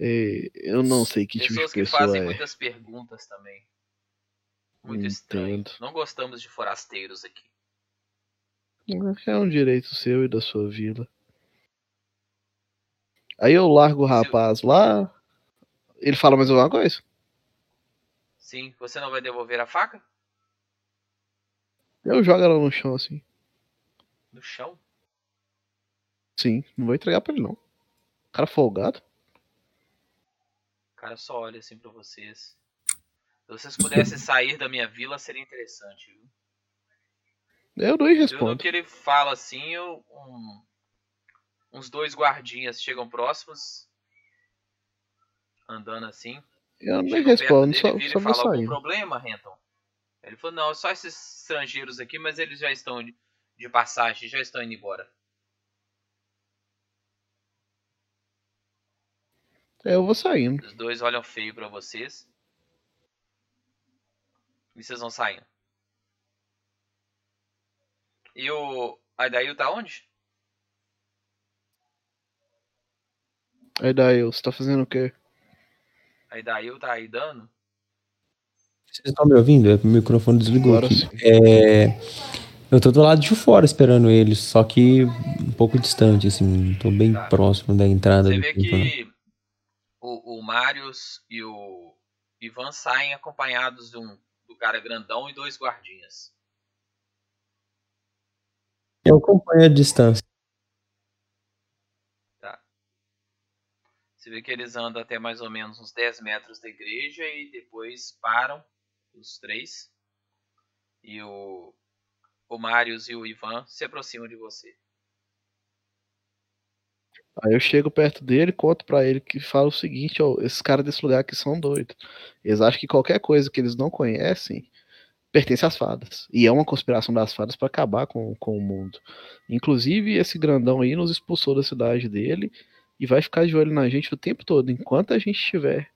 eu não sei que tipo Pessoas de que pessoa fazem é. muitas perguntas também. Muito Entendo. estranho. Não gostamos de forasteiros aqui. É um direito seu e da sua vila. Aí eu largo o rapaz lá. Ele fala mais alguma coisa? Sim, você não vai devolver a faca? Eu jogo ela no chão assim. No chão? Sim, não vou entregar pra ele não. Cara folgado. O cara só olha assim pra vocês. Se vocês pudessem sair da minha vila, seria interessante, viu? Eu não respondo. que ele fala assim, eu- um- uns dois guardinhas chegam próximos, andando assim. Eu perto respondo, dele, só, vira só e fala algum problema, Renton? Ele falou, não, só esses estrangeiros aqui, mas eles já estão de, de passagem, já estão indo embora. Eu vou saindo. Os dois olham feio pra vocês. E vocês vão saindo. E o Aidail tá onde? Aí daí, você tá fazendo o quê? Aidail tá aí dando? Vocês estão me ouvindo? É, O microfone desligou Agora aqui. É, eu tô do lado de fora esperando eles, só que um pouco distante, assim. Tô bem Tá. próximo da entrada Você vê que o, o Marius e o Ivan saem acompanhados de um, do cara grandão e dois guardinhas. Eu acompanho a distância. Você vê que eles andam até mais ou menos uns 10 metros da igreja e depois param, os três. E o, o Marius e o Ivan se aproximam de você. Aí eu chego perto dele, conto pra ele que fala o seguinte, ó, esses caras desse lugar aqui são doidos. Eles acham que qualquer coisa que eles não conhecem pertence às fadas. E é uma conspiração das fadas pra acabar com, com o mundo. Inclusive, esse grandão aí nos expulsou da cidade dele e vai ficar de olho na gente o tempo todo, enquanto a gente estiver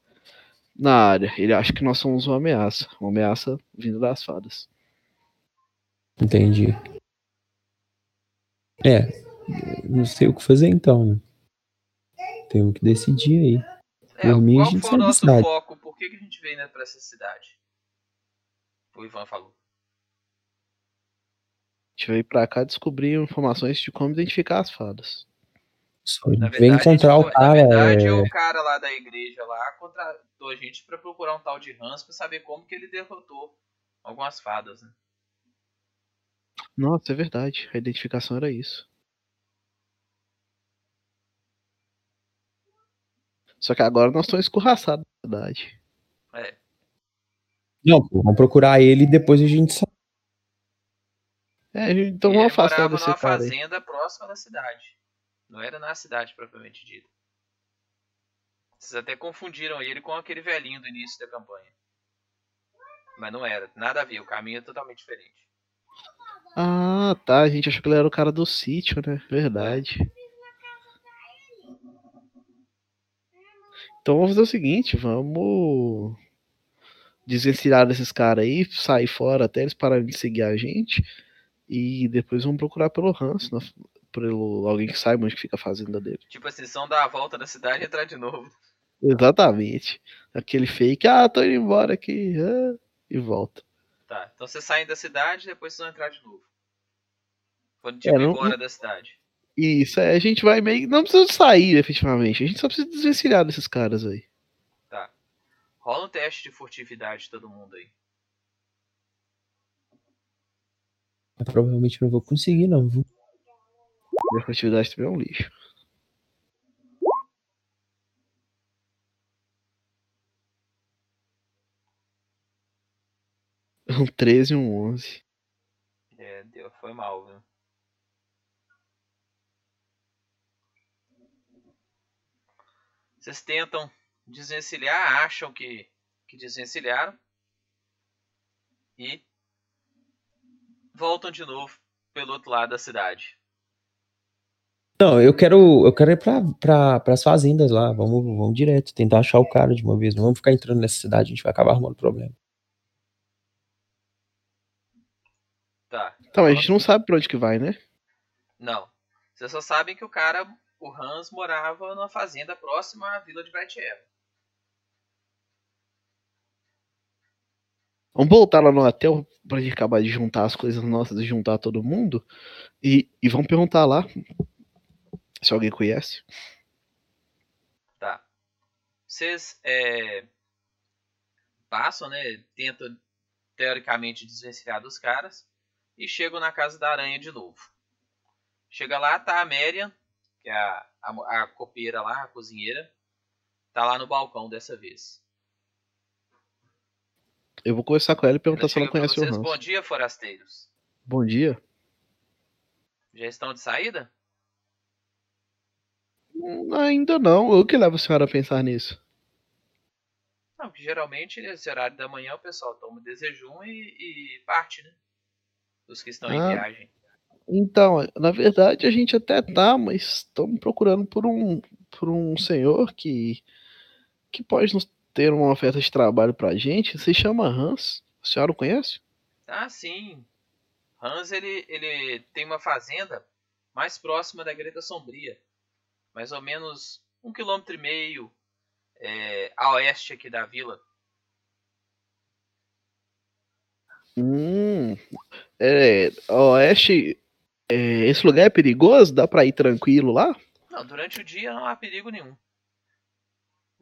na área. Ele acha que nós somos uma ameaça, uma ameaça vinda das fadas. Entendi. É, não sei o que fazer então. né? Temos que decidir aí. É, Por mim, a qual gente foi o nosso cidade. foco? Por que, que a gente veio né, pra essa cidade? O Ivan falou. A gente veio pra cá descobrir informações de como identificar as fadas. Vem encontrar o cara. Na verdade, é, o cara lá da igreja lá contratou a gente pra procurar um tal de Hans pra saber como que ele derrotou algumas fadas, né? Nossa, é verdade. A identificação era isso. Só que agora nós estamos escorraçados na cidade. É, Não, pô, vamos procurar ele e depois a gente sai. É, então vamos afastar desse numa cara aí. fazenda próxima da cidade. Não era na cidade propriamente dita. Vocês até confundiram ele com aquele velhinho do início da campanha. Mas não era, nada a ver, o caminho é totalmente diferente. Ah, tá. A gente achou que ele era o cara do sítio, né? Verdade. Então vamos fazer o seguinte, vamos desvencilhar desses caras aí, sair fora até eles pararem de seguir a gente. E depois vamos procurar pelo Hans, pelo alguém que saiba onde fica a fazenda dele. Tipo assim, são dar a volta da cidade e entrar de novo. Exatamente. Aquele fake, ah, tô indo embora aqui. ah, e volta. Tá, então vocês saem da cidade e depois vocês vão entrar de novo. Quando tipo É, não- embora da cidade. Isso, é, a gente vai meio. Não precisa sair, efetivamente. A gente só precisa desvencilhar desses caras aí. Tá. Rola um teste de furtividade todo mundo aí. Eu provavelmente não vou conseguir, não. viu? Minha furtividade também é um lixo. Um 13 e um 11. É, deu, foi mal, viu? Vocês tentam desvencilhar, acham que, que desvencilharam. E voltam de novo pelo outro lado da cidade. Não, eu quero, eu quero ir pra, pra, pras fazendas lá. Vamos, vamos direto, tentar achar o cara de uma vez. Não vamos ficar entrando nessa cidade, a gente vai acabar arrumando problema. Tá. Tá, mas a gente não sabe pra onde que vai, né? Não. Vocês só sabem que o cara, o Hans, morava numa fazenda próxima à vila de Vaitier. Vamos voltar lá no hotel pra gente acabar de juntar as coisas nossas e juntar todo mundo. E, e vamos perguntar lá se alguém conhece. Tá. Vocês é, passam, né? Tentam, teoricamente, desvencilhar dos caras. E chegam na casa da aranha de novo. Chega lá, tá a Merian, que é a, a, a copeira lá, a cozinheira. Tá lá no balcão dessa vez. Eu vou conversar com ela e perguntar Ela se ela conhece o vocês, Hans. Bom dia, forasteiros. Bom dia. Já estão de saída? Hum, Ainda não. O que leva a senhora a pensar nisso? Não, porque geralmente nesse horário da manhã o pessoal toma o desejum e, e parte, né? Os que estão em Ah. viagem. Então, na verdade a gente até tá, mas estamos procurando por um por um senhor que que pode nos ter uma oferta de trabalho pra gente. Se chama Hans. A senhora o conhece? Ah, sim. Hans, ele, ele tem uma fazenda mais próxima da Greta Sombria. Mais ou menos um quilômetro e meio é, a oeste aqui da vila. Hum, é, oeste, é, esse lugar é perigoso? Dá pra ir tranquilo lá? Não, durante o dia não há perigo nenhum.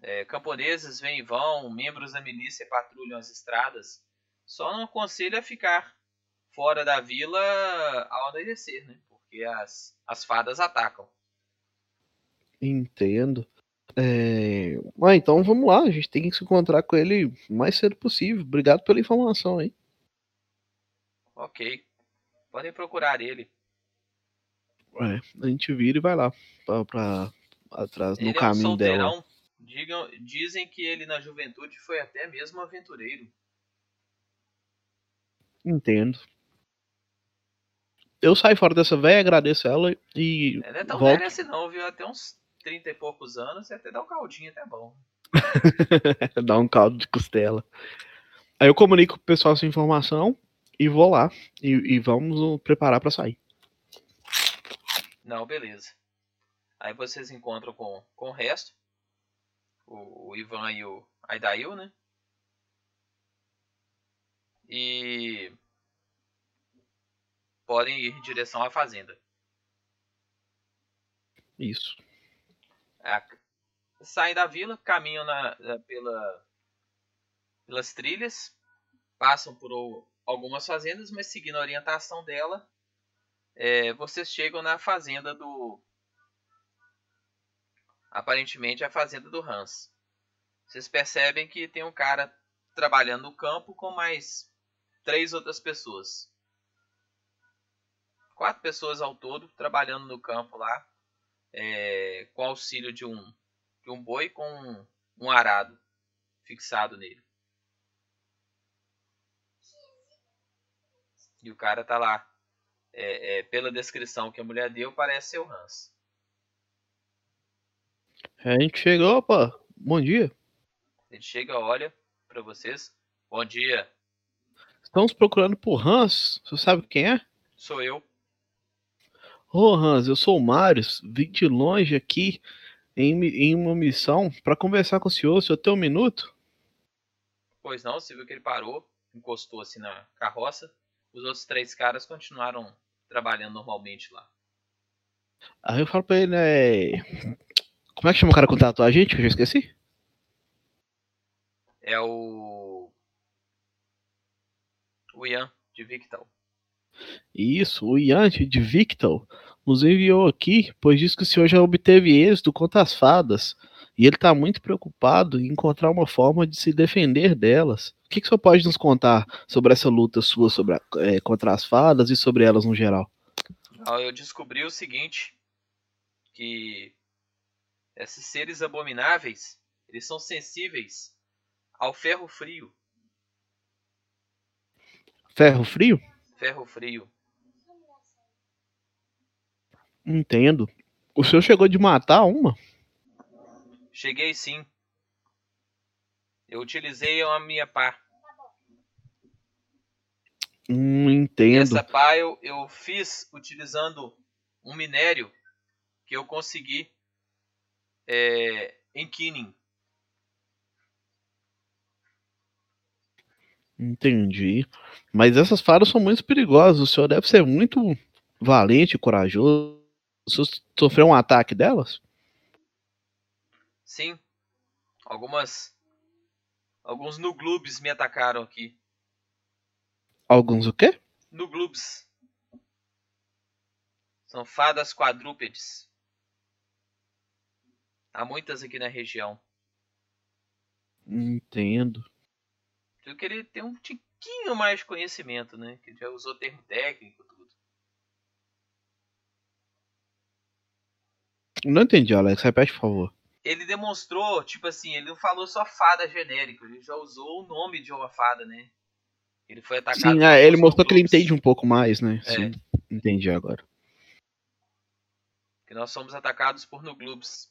É, camponeses vêm e vão, membros da milícia patrulham as estradas. Só não aconselho a ficar fora da vila ao anoitecer, né? Porque as, as fadas atacam. Entendo. É, ah, então vamos lá, a gente tem que se encontrar com ele o mais cedo possível. Obrigado pela informação aí. Ok. Podem procurar ele. É, a gente vira e vai lá pra, pra- atrás no ele é um caminho dela. solteirão. Digam, dizem que ele na juventude foi até mesmo aventureiro. Entendo. Eu saio fora dessa véia, agradeço ela e Ela é tão volto. velha assim não, viu? Até uns 30 e poucos anos e até dá um caldinho até bom. Dá um caldo de costela. Aí eu comunico pro pessoal essa informação e vou lá. E, e vamos nos preparar pra sair. Não, beleza. Aí vocês encontram com, com o resto. O, o Ivan e o Aidail, né? E podem ir em direção à fazenda. Isso. A- saem da vila, caminham na, pela, pelas trilhas, passam por algumas fazendas, mas seguindo a orientação dela, é, vocês chegam na fazenda do. Aparentemente a fazenda do Hans. Vocês percebem que tem um cara trabalhando no campo com mais três outras pessoas. Quatro pessoas ao todo trabalhando no campo lá é, com auxílio de um, de um boi com um, um arado fixado nele. E o cara tá lá. É, é, pela descrição que a mulher deu, parece ser o Hans. A gente chegou, opa, bom dia. Ele chega, olha pra vocês. Bom dia, Estamos procurando por Hans. Você sabe quem é? sou eu. Ô Hans, eu sou o Marius. Vim de longe aqui em, em uma missão pra conversar com o senhor. O senhor tem um minuto? Pois não, você viu que ele parou, encostou assim na carroça. Os outros três caras continuaram trabalhando normalmente lá. Aí eu falo pra ele, né? Como é que chama o cara que contratou a gente? Que eu já esqueci. É o. O Ian de Victal. Isso, o Yant de Victor nos enviou aqui, pois diz que o senhor já obteve êxito contra as fadas. E ele está muito preocupado em encontrar uma forma de se defender delas. O que, que o senhor pode nos contar sobre essa luta sua sobre a- eh, contra as fadas e sobre elas no geral? Eu descobri o seguinte: que esses seres abomináveis eles são sensíveis ao ferro frio. Ferro frio? Ferro frio. Entendo. O senhor chegou de matar uma? Cheguei sim. Eu utilizei a minha pá. Hum, E entendo. essa pá eu, eu fiz utilizando um minério que eu consegui é, em Kinning. Entendi. Mas essas fadas são muito perigosas. O senhor deve ser muito valente e corajoso. Sofreu um ataque delas? Sim, algumas Alguns nuglubes me atacaram aqui. Alguns o quê? Nuglubes. São fadas quadrúpedes. Há muitas aqui na região. Entendo. Eu queria ter um tiquinho mais de conhecimento, né? Que já usou termo técnico, tudo. Não entendi, Alex. Repete, por favor. Ele demonstrou, tipo assim, ele não falou só fada genérico, ele já usou o nome de uma fada, né? Ele foi atacado. Sim, é, ele mostrou que ele entende um pouco mais, né? É. Sim, entendi agora. que nós somos atacados por nuglubes.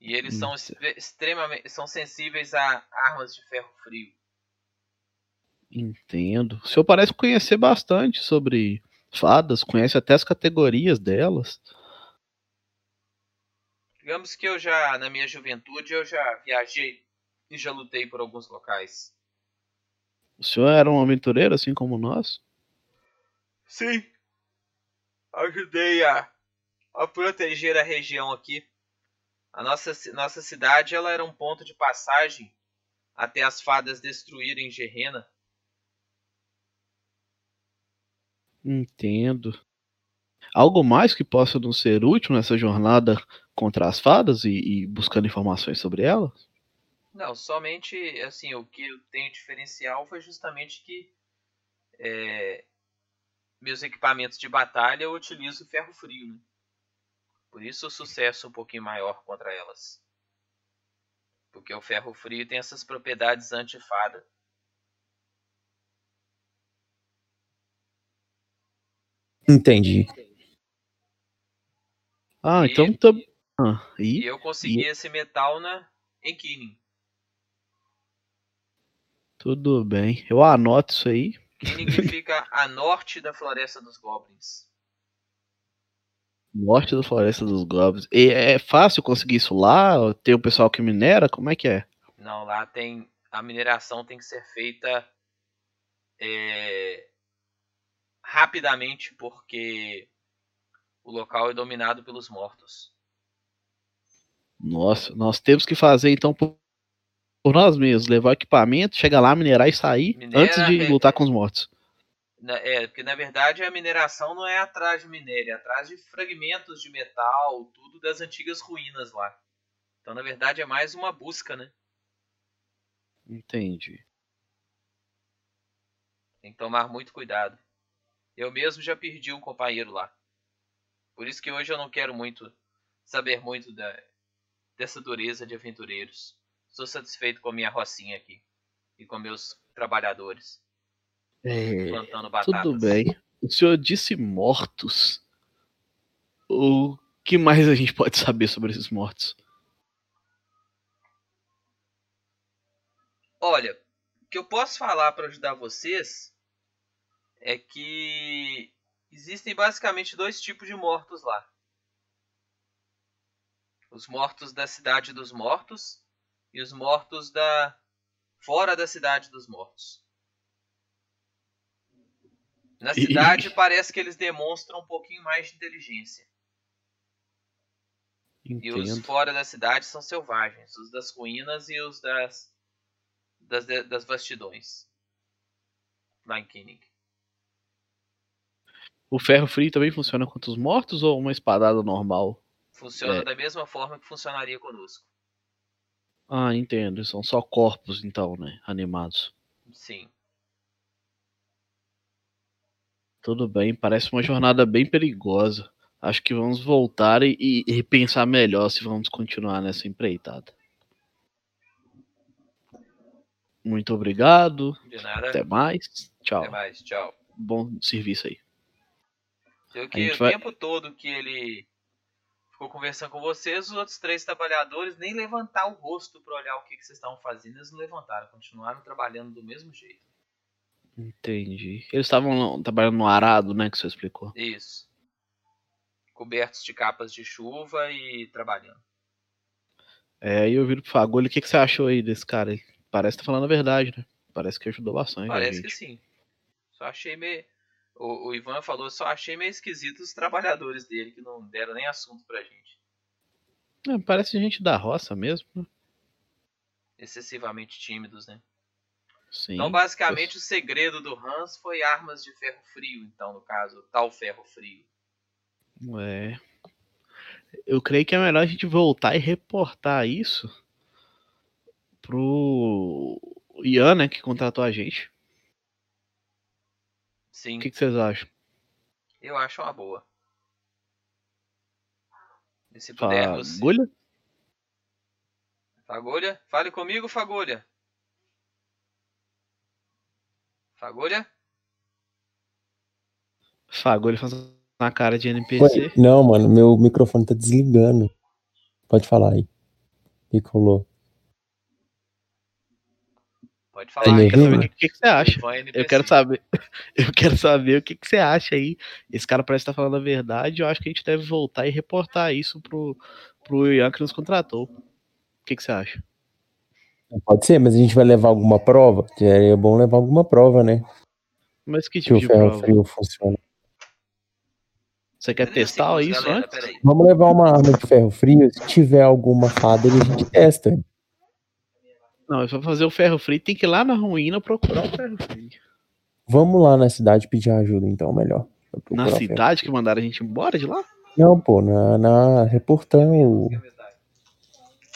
E eles são Isso. extre- extremamente são sensíveis a armas de ferro frio. Entendo. O senhor parece conhecer bastante sobre fadas, conhece até as categorias delas. Digamos que eu já na minha juventude eu já viajei e já lutei por alguns locais. O senhor era um aventureiro, assim como nós? Sim. Ajudei a, a proteger a região aqui. A nossa, nossa cidade ela era um ponto de passagem até as fadas destruírem Gerena. Entendo. Algo mais que possa nos ser útil nessa jornada contra as fadas e, e buscando informações sobre elas? Não, somente assim, o que eu tenho diferencial foi justamente que é, meus equipamentos de batalha eu utilizo ferro frio, né? Por isso o sucesso um pouquinho maior contra elas. Porque o ferro frio tem essas propriedades anti-fada. Entendi. Ah, E- então tá. Ah, E e? eu consegui esse metal na em Kinin. Tudo bem. Eu anoto isso aí. Kinin que fica a norte da Floresta dos Goblins. Morte da Floresta dos Goblins. E é fácil conseguir isso lá? Tem o pessoal que minera? Como é que é? Não, lá tem. A mineração tem que ser feita é, rapidamente, porque o local é dominado pelos mortos. Nossa, nós temos que fazer então por, por nós mesmos. Levar equipamento, chegar lá, minerar e sair Minera, antes de é- lutar com os mortos. Na- É, porque na verdade a mineração não é atrás de minério, é atrás de fragmentos de metal, tudo das antigas ruínas lá. Então na verdade é mais uma busca, né? Entendi. Tem que tomar muito cuidado. Eu mesmo já perdi um companheiro lá. Por isso que hoje eu não quero muito saber muito da, dessa dureza de aventureiros. Estou satisfeito com a minha rocinha aqui e com meus trabalhadores É, plantando batatas. tudo bem. O senhor disse mortos. O que mais a gente pode saber sobre esses mortos? Olha, o que eu posso falar para ajudar vocês é que existem basicamente dois tipos de mortos lá. Os mortos da cidade dos mortos e os mortos da fora da cidade dos mortos. Na E- cidade parece que eles demonstram um pouquinho mais de inteligência. E os Entendo. fora da cidade são selvagens, os das ruínas e os das das, das vastidões. Lá em Kinnig. O ferro frio também funciona contra os mortos ou uma espadada normal? Funciona É. da mesma forma que funcionaria conosco. Ah, entendo. São só corpos, então, né? Animados. Sim. Tudo bem, parece uma jornada bem perigosa. Acho que vamos voltar e, e- e pensar melhor se vamos continuar nessa empreitada. Muito obrigado. De nada. Até mais. Tchau. Até mais. Tchau. Bom serviço aí. Eu que o vai- tempo todo que ele ficou conversando com vocês, os outros três trabalhadores nem levantar o rosto para olhar o que, que vocês estavam fazendo, eles não levantaram, continuaram trabalhando do mesmo jeito. Entendi. Eles estavam trabalhando no arado, né? Que você explicou. Isso. Cobertos de capas de chuva e trabalhando. É, aí eu viro pro Fagulho. O que, que você achou aí desse cara aí? Parece que tá falando a verdade, né? Parece que ajudou bastante. Parece que sim. Só achei meio. O, o Ivan falou, só achei meio esquisito os trabalhadores dele que não deram nem assunto pra gente. É, parece gente da roça mesmo. né? Excessivamente tímidos, né? Sim. Então, basicamente, o segredo do Hans foi armas de ferro frio, então, no caso, tal ferro frio. É. Eu creio que é melhor a gente voltar e reportar isso pro Ian, né, que contratou a gente. Sim, O que, que vocês acham? eu acho uma boa. E se puder, você... Fagulha? Fagulha? Fale comigo, Fagulha. Fagulha? Fagulha faz uma cara de NPC. Oi, não, mano, meu microfone tá desligando. Pode falar aí. E colou. Pode Tá falar. Eu quero saber o que, que você acha. Eu quero saber. Eu quero saber o que, que você acha aí. Esse cara parece estar falando a verdade. Eu acho que a gente deve voltar e reportar isso pro, pro Ian que nos contratou. O que, que você acha? Pode ser, mas a gente vai levar alguma prova? É bom levar alguma prova, né? Mas que Que tipo o de ferro prova? frio funciona. Você quer 30 testar isso galera, antes? Vamos levar uma arma de ferro frio. Se tiver alguma fada, a gente testa. Não, se for fazer o ferro frio, tem que ir lá na ruína procurar o ferro frio. Vamos lá na cidade pedir ajuda, então, melhor. Na cidade que mandaram a gente embora de lá? Não, pô, na, na reportando o,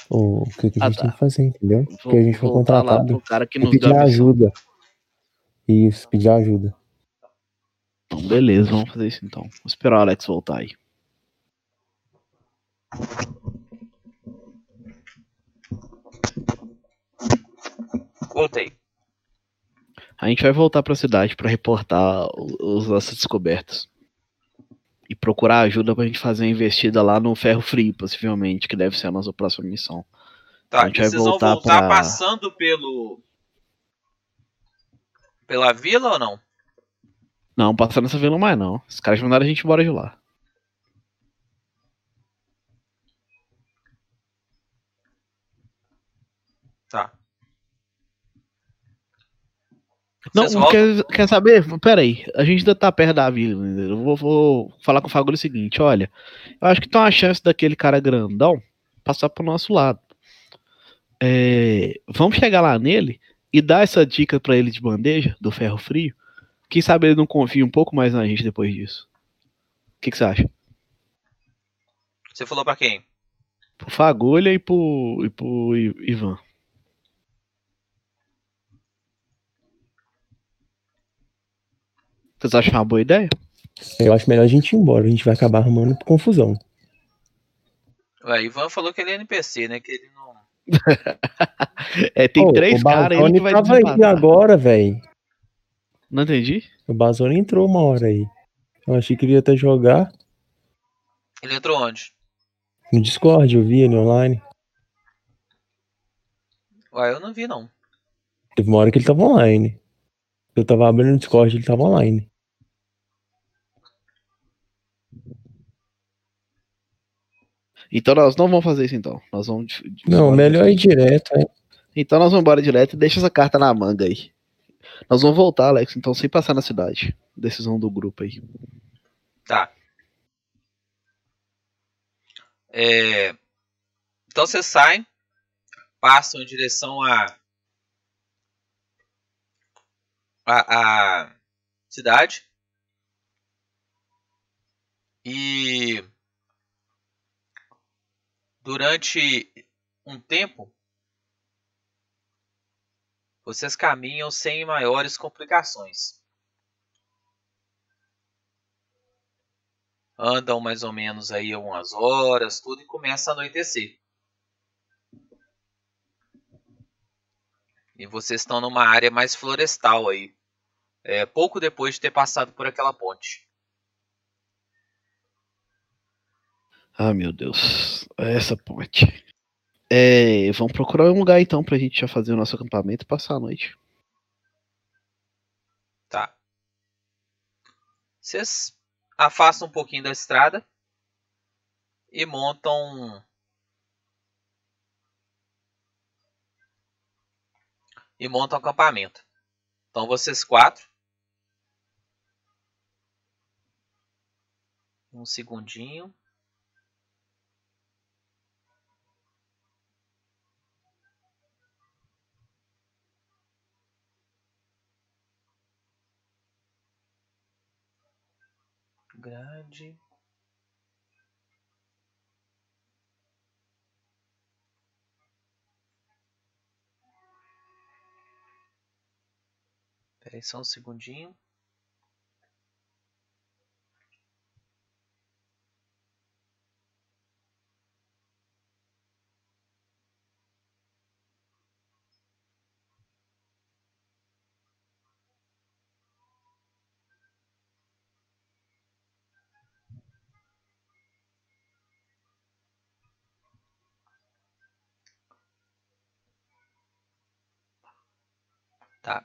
o, que, que a Ah, gente tá. tem que fazer, entendeu? Vou Porque a gente foi contratado. cara que pedir ajuda. Isso, pedir ajuda. Então, beleza, vamos fazer isso então. Vou esperar o Alex voltar aí. Voltei. A gente vai voltar pra cidade pra reportar os nossas descobertas. E procurar ajuda pra gente fazer a investida lá no ferro frio, possivelmente, que deve ser a nossa próxima missão. Tá, A gente vai vocês vão voltar voltar pra- passando pelo. Pela vila ou não? Não, passar nessa vila mais não. Os caras mandaram a gente embora de lá. Tá. Não, quer, quer saber? Pera aí, a gente ainda tá perto da vila. Eu vou, vou falar com o Fagulho o seguinte: olha, eu acho que tem uma chance daquele cara grandão passar pro nosso lado. É, vamos chegar lá nele e dar essa dica pra ele de bandeja do ferro frio. Quem sabe ele não confia um pouco mais na gente depois disso. O que, que você acha? Você falou pra quem? Pro Fagulha e pro, e pro Ivan. Vocês acham uma boa ideia? Eu acho melhor a gente ir embora. A gente vai acabar arrumando confusão. Ué, Ivan falou que ele é NPC, né? Que ele não. É, tem Pô, três caras, ele Bazone que vai tava aí agora, velho. Não entendi? O Bazone entrou uma hora aí. Eu achei que ele ia até jogar Ele entrou onde? no Discord, eu vi ele online. Ué, eu não vi não. Teve uma hora que ele tava online. Eu tava abrindo o Discord, ele tava online. Então nós não vamos fazer isso então. Nós vamos. de- de- Não, melhor ir direto, é. Então nós vamos embora direto e deixa essa carta na manga aí. Nós vamos voltar, Alex, então sem passar na cidade. Decisão do grupo aí. Tá. É, Então vocês saem, passam em direção à a, a cidade e durante um tempo vocês caminham sem maiores complicações. andam mais ou menos aí algumas horas, tudo e começa a anoitecer. E vocês estão numa área mais florestal aí, é, pouco depois de ter passado por aquela ponte. Ah, meu Deus. Essa ponte. É, vamos procurar um lugar então pra gente já fazer o nosso acampamento e passar a noite. Tá. Vocês afastam um pouquinho da estrada e montam e montam acampamento. Então vocês quatro um segundinho. Grade. Peraí só um segundinho. Tá.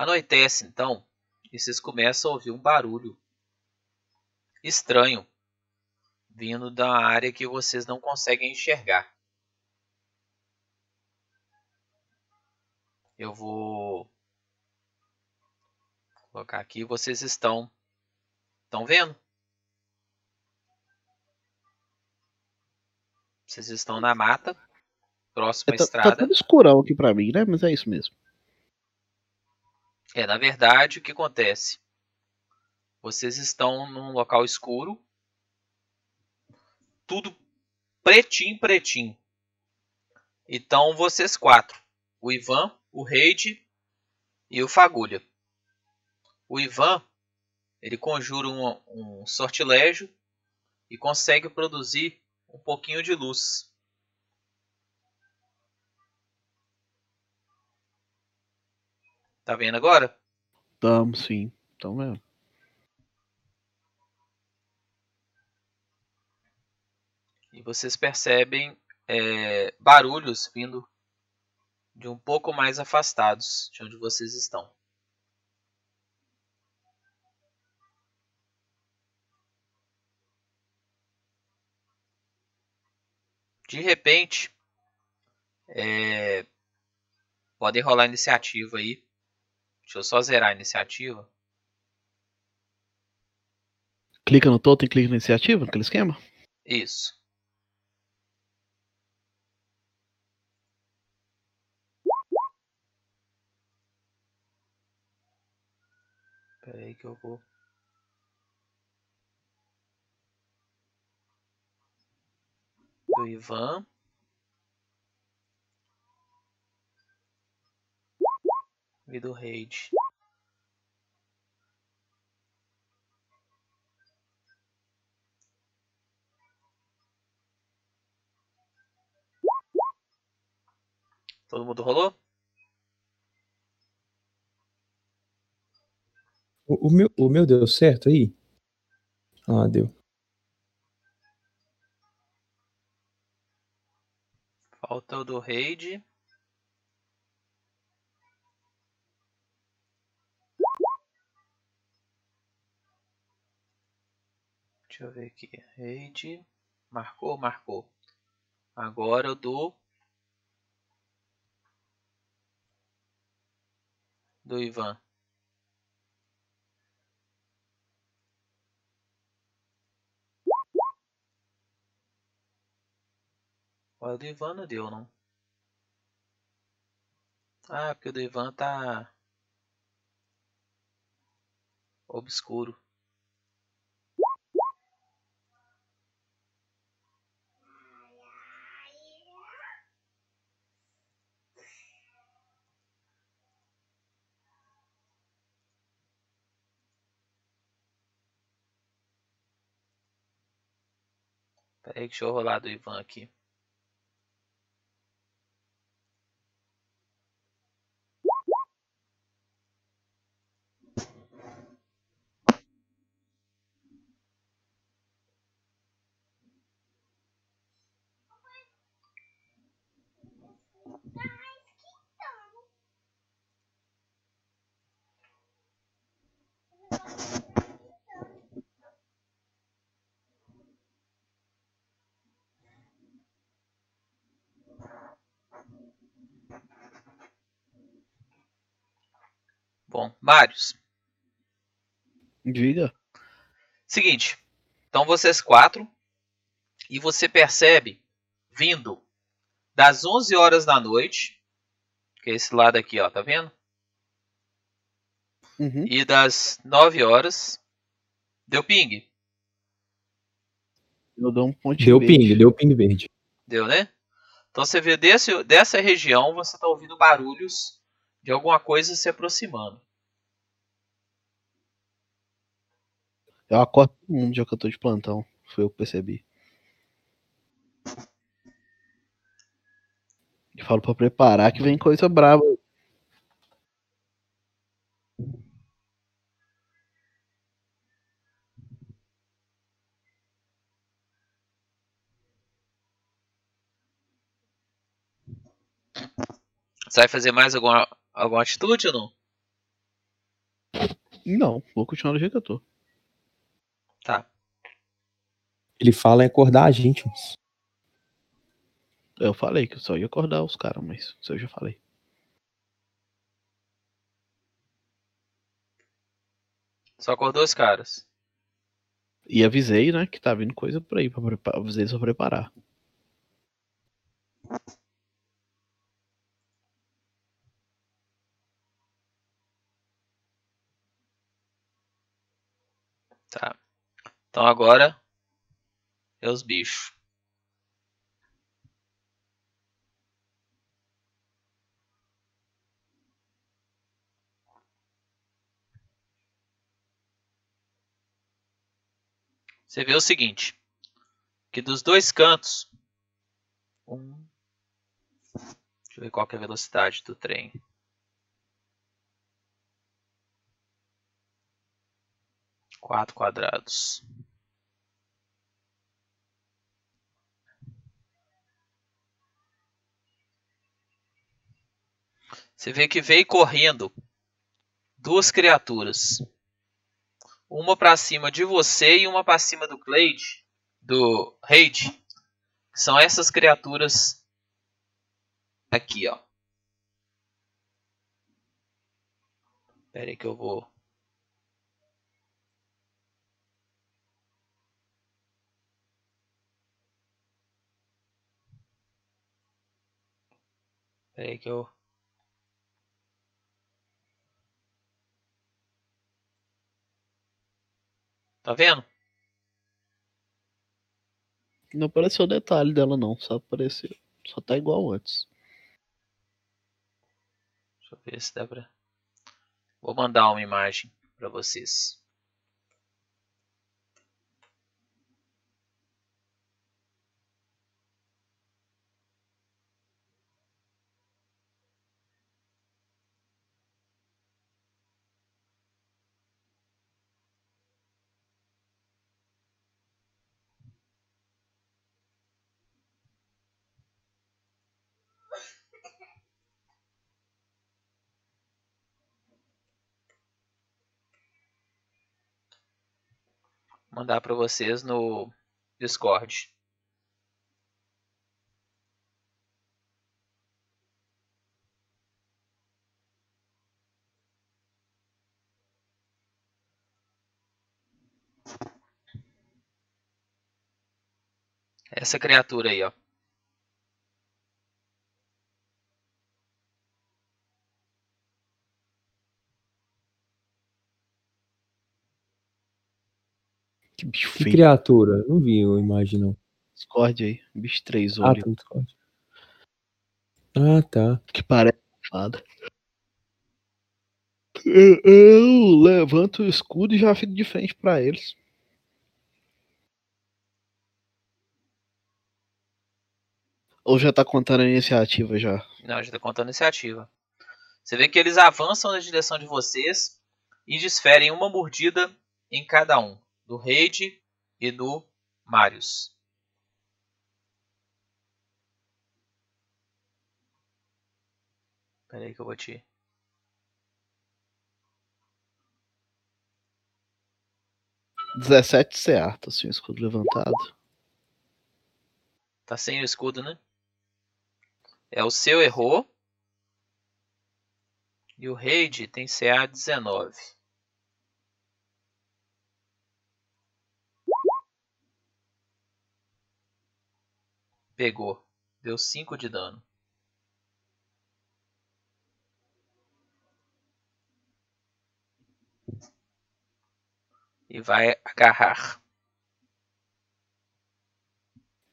Anoitece então e vocês começam a ouvir um barulho estranho vindo da área que vocês não conseguem enxergar. Eu vou colocar aqui, vocês estão estão vendo? Vocês estão na mata, próxima à É, tá, tá estrada. tudo escurão aqui pra mim, né? Mas é isso mesmo. É, na verdade, o que acontece? Vocês estão num local escuro, tudo pretinho, pretinho. Então, vocês quatro: o Ivan, o Reid e o Fagulha. O Ivan ele conjura um, um sortilégio e consegue produzir um pouquinho de luz. Tá vendo agora? Tamo sim. Então mesmo. E vocês percebem é, barulhos vindo de um pouco mais afastados de onde vocês estão. De repente, é, podem rolar iniciativa aí. Deixa eu só zerar a iniciativa. Clica no totem, clica na iniciativa, naquele esquema. Isso. Espera aí que eu vou. Do Ivan. E do Raid. Todo mundo rolou? O, o meu, o meu deu certo aí? Ah, deu. Falta o do Raid. Deixa eu ver aqui. Raid. Marcou? Marcou. Agora o do. Do Ivan. O do Ivan não deu, não. Ah, porque o do Ivan tá. Obscuro. Pera aí, deixa eu rolar do Ivan aqui. Bom, Marius. Diga. Seguinte, então vocês quatro e você percebe vindo das 11 horas da noite, que é esse lado aqui, ó, tá vendo? Uhum. E das 9 horas deu ping. Eu dou um ponto Deu verde. ping, deu ping verde. Deu, né? Então você vê desse, dessa região, você tá ouvindo barulhos de alguma coisa se aproximando. Eu acordo todo mundo já que eu tô de plantão. Foi eu que percebi. E falo pra preparar que vem coisa brava. Você vai fazer mais alguma, alguma atitude ou não? Não, vou continuar do jeito que eu tô. Tá. Ele fala em acordar a gente. mas- Eu falei que eu só ia acordar os caras, mas isso eu já falei. Só acordou os caras. E avisei, né, que tá vindo coisa por aí. Pra avisei pra preparar. Tá. Então agora é os bichos. Você vê o seguinte, que dos dois cantos, um, deixa eu ver qual é a velocidade do trem. Quatro quadrados. Você vê que veio correndo duas criaturas. Uma pra cima de você e uma pra cima do Clade, do Raid. São essas criaturas aqui, ó. Pera aí que eu vou Peraí que eu. Tá vendo? Não apareceu detalhe dela, não. Só apareceu. Só tá igual antes. Deixa eu ver se dá pra. Vou mandar uma imagem pra vocês. Mandar pra vocês no Discord. Essa criatura aí, ó. Bicho Que feio. criatura? Não vi a imagem, não. Discord aí. Bicho três Ah, olhos. tá Discord. Ah, tá. Que parece fada. Eu, eu levanto o escudo e já fico de frente pra eles. Ou já tá contando a iniciativa já? Não, já tá contando a iniciativa. Você vê que eles avançam na direção de vocês e desferem uma mordida em cada um. Do Raid e do Marius. Pera aí que eu vou te... 17 CA, tá sem o escudo levantado. Tá sem o escudo, né? É o seu errou. E o Raid tem CA 19. Pegou. Deu 5 de dano. E vai agarrar.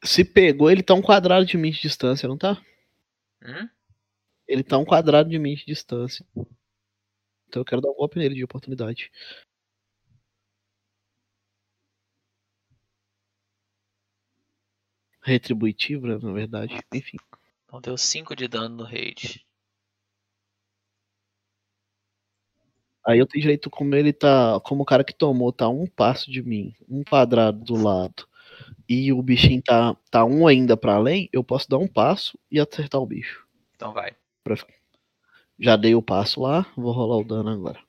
Se pegou, ele tá um quadrado de mim de distância, não tá? Hum? Ele tá um quadrado de mim de distância. Então eu quero dar um golpe nele de oportunidade. Retributivo, né, na verdade. Enfim. Então deu 5 de dano no raid. Aí eu tenho direito, como ele tá. Como o cara que tomou tá um passo de mim, um quadrado do lado, e o bichinho tá, tá um ainda pra além, eu posso dar um passo e acertar o bicho. Então vai. Já dei o passo lá, vou rolar o dano agora.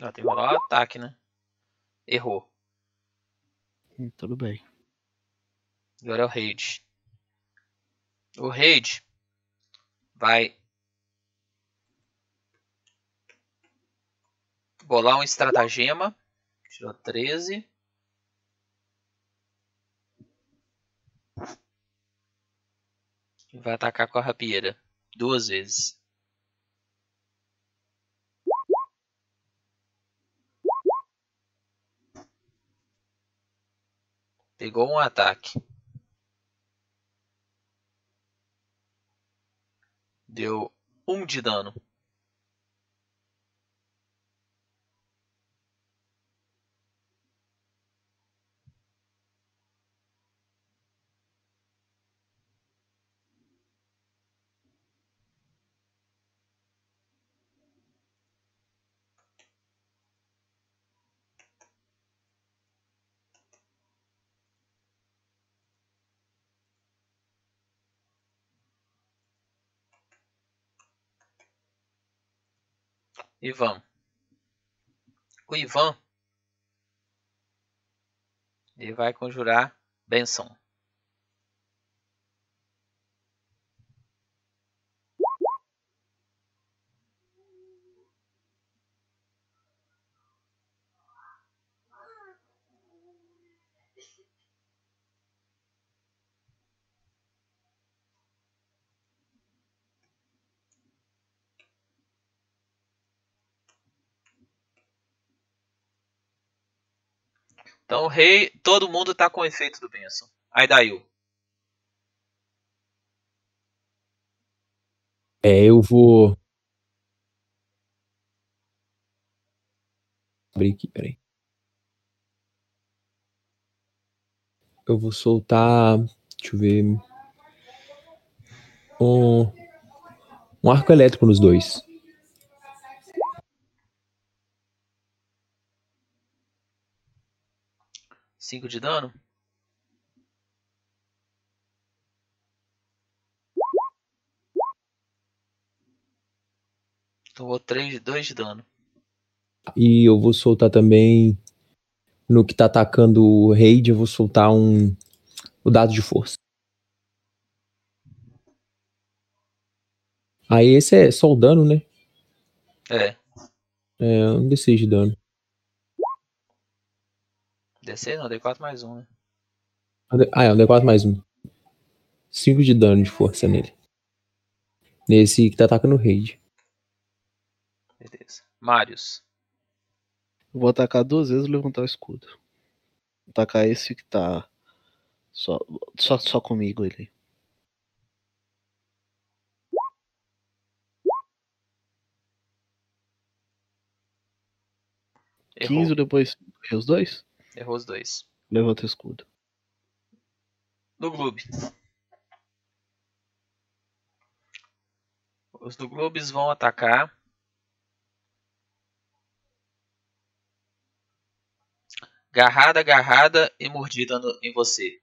Ah, tem que rolar o ataque, né? Errou. Hum, tudo bem. Agora é o raid. O raid vai bolar um estratagema. Tirou 13. E vai atacar com a rapieira. Duas vezes. Pegou um ataque. Deu um de dano. Ivan. O Ivan ele vai conjurar benção. Então rei, todo mundo tá com o efeito do benção. Aidail. É, eu vou. Abrir aqui, peraí. Eu vou soltar. Deixa eu ver. Um, um arco elétrico nos dois. Cinco de dano? Tomou 3, 2 de dano. E eu vou soltar também. No que tá atacando o raid, eu vou soltar um. O dado de força. Aí esse é só o dano, né? É. É um D6 de dano. DC não, D4 mais 1, né? Ah, é um D4 mais um. 5 de dano de força nele. Nesse que tá atacando o raid. Beleza. Marius. Vou atacar duas vezes e levantar o escudo. Vou atacar esse que tá só, só, só comigo ele. Errou. 15 depois os dois? Errou os dois. Levanta o escudo. No Gloob. Os do Globes vão atacar. Garrada, agarrada e mordida no- em você.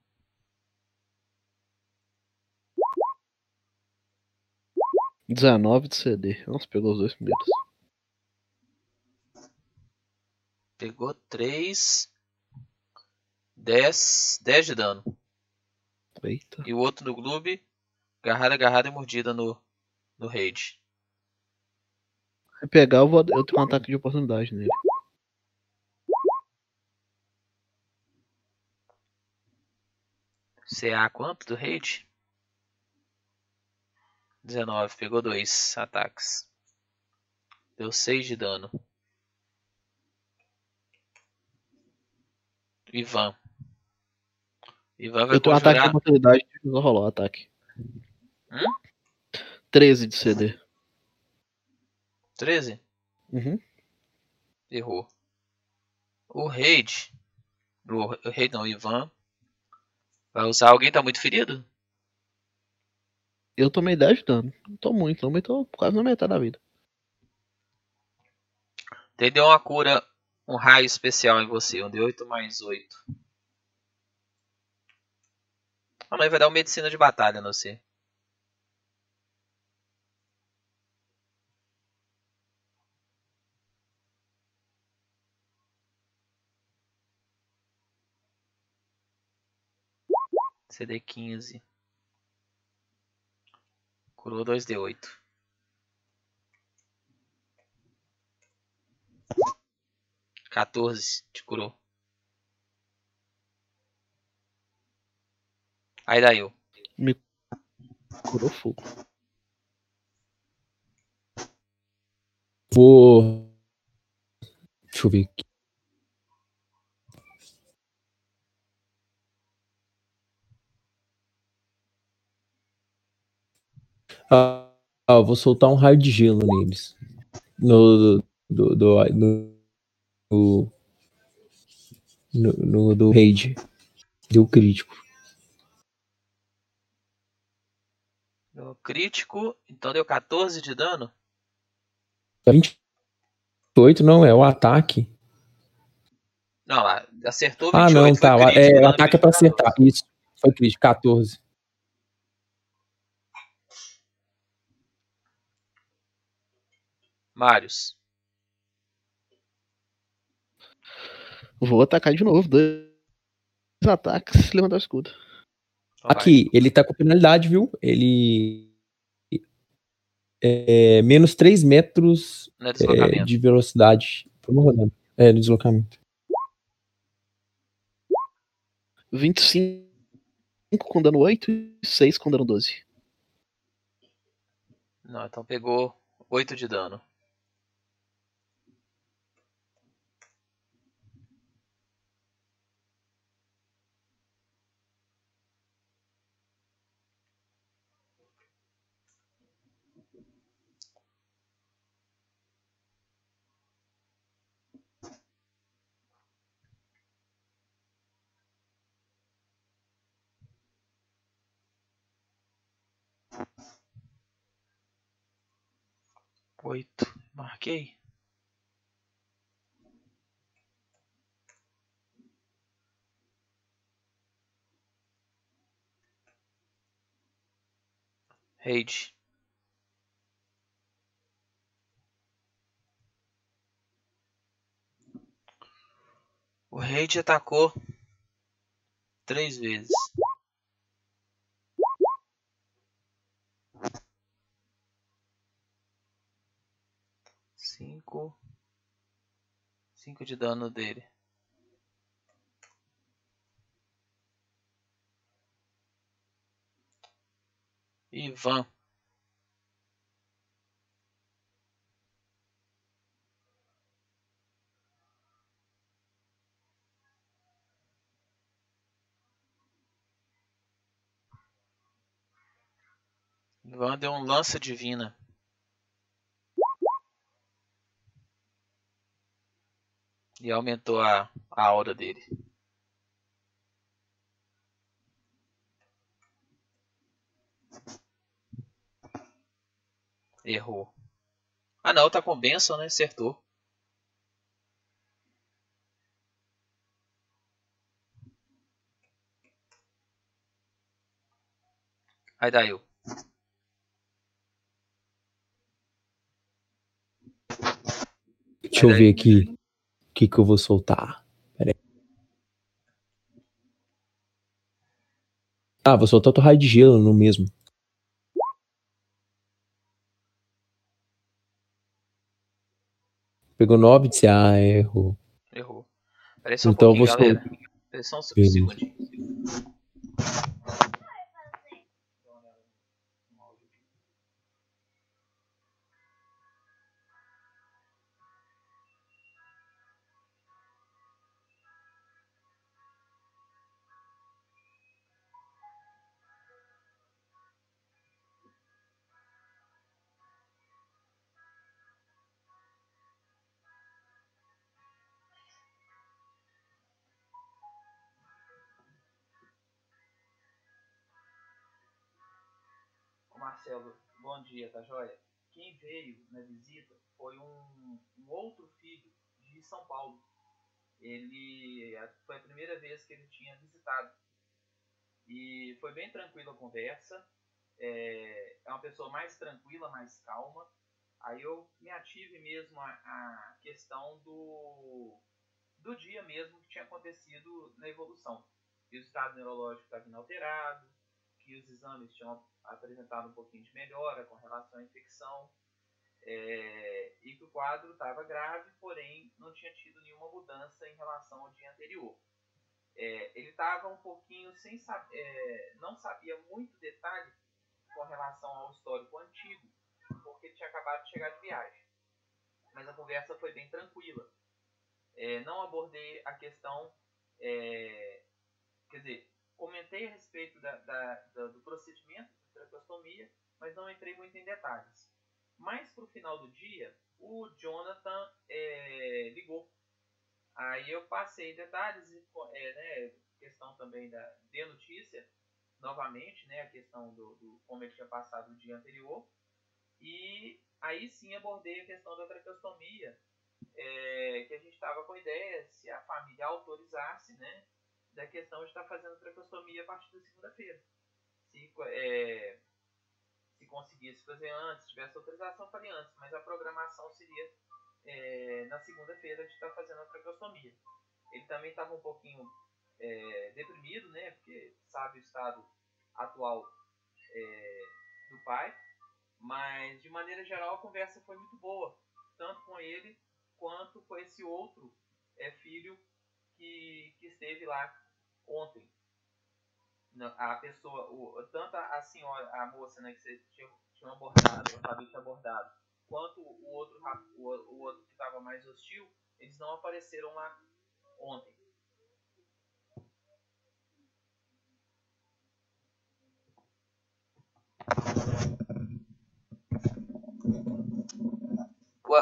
Dezenove de CD. Nossa, pegou os dois primeiros. Pegou 3. 10. 10 de dano. Eita. E o outro no Gloob. Agarrada, agarrada e mordida no, no raid. Se pegar, eu, vou, eu tenho um ataque de oportunidade nele. CA quanto do raid? 19. Pegou 2 ataques. Deu 6 de dano. Ivan. Ivan vai Eu tenho um ataque de oportunidade de não rolar o ataque. Hum? 13 de CD. 13? Uhum. Errou. O Raid. O Raid não, o Ivan. Vai usar. Alguém tá muito ferido? Eu tomei 10 de dano. Não tô muito, não, mas tô quase na metade da vida. Ele deu uma cura, um raio especial em você. Um D8 mais 8. Ah, mas vai dar uma medicina de batalha no você. CD 15. Curou 2D8. Quatorze, te curou. Aí daí eu. Curou fogo. Vou. Deixa eu ver aqui. Ah, ah, vou soltar um raio de gelo neles. No. Do. Do. do, do, no, no- do raid. Deu crítico. Deu crítico, então deu 14 de dano. 28 não, é o ataque. Não, acertou 28. Ah, não, tá. o- crítico, É, o dano ataque é pra 14. acertar. Isso. Foi crítico, 14. Marius. Vou atacar de novo. Dois ataques, levantar o escudo. Vai. Aqui, ele tá com penalidade, viu? Ele. É, menos 3 metros é de velocidade por uma rodada. É, de deslocamento. 25 com dano 8 e 6 com dano 12. Não, então pegou 8 de dano. Oito. Marquei. Raid. O Raid atacou três vezes. Cinco. Cinco de dano dele. Ivan. Ivan deu um lança divina. E aumentou a, a aura dele. Errou. Ah não, tá com benção, né? Acertou. Aí daí eu. Deixa eu aí. ver aqui que, que eu vou soltar. Pera aí. Ah, vou soltar outro raio de gelo no mesmo. Pegou 9 de CA, errou. Errou. Peraí só um Então eu vou soltar. Só um segundinho. Marcelo, bom dia, tá joia? Quem veio na visita foi um, um outro filho de São Paulo. Ele foi a primeira vez que ele tinha visitado. E foi bem tranquila a conversa. É, é uma pessoa mais tranquila, mais calma. Aí eu me ative mesmo a, a questão do, do dia mesmo que tinha acontecido na evolução. Que o estado neurológico estava inalterado, que os exames tinham apresentado um pouquinho de melhora com relação à infecção, é, e que o quadro estava grave, porém não tinha tido nenhuma mudança em relação ao dia anterior. É, ele estava um pouquinho sem saber, é, não sabia muito detalhe com relação ao histórico antigo, porque ele tinha acabado de chegar de viagem. Mas a conversa foi bem tranquila. É, não abordei a questão, é, quer dizer, comentei a respeito da, da, da, do procedimento de traqueostomia, mas não entrei muito em detalhes. Mas para o final do dia, o Jonathan é, ligou. Aí eu passei detalhes, é, né, questão também da de notícia, novamente, né, a questão do, do como ele tinha passado o dia anterior. E aí sim abordei a questão da traqueostomia, é, que a gente estava com a ideia, se a família autorizasse, né, da questão de estar fazendo traqueostomia a partir da segunda-feira. Se, é, se conseguisse fazer antes, tivesse autorização, faria antes, mas a programação seria é, na segunda-feira de estar fazendo a traqueostomia. Ele também estava um pouquinho é, deprimido, né, porque sabe o estado atual é, do pai, mas de maneira geral a conversa foi muito boa, tanto com ele quanto com esse outro é, filho que, que esteve lá ontem. A pessoa, o, tanto a senhora, a moça né, que você tinha, tinha abordado, o Fabi tinha abordado, quanto o outro, o, o outro que estava mais hostil, eles não apareceram lá ontem.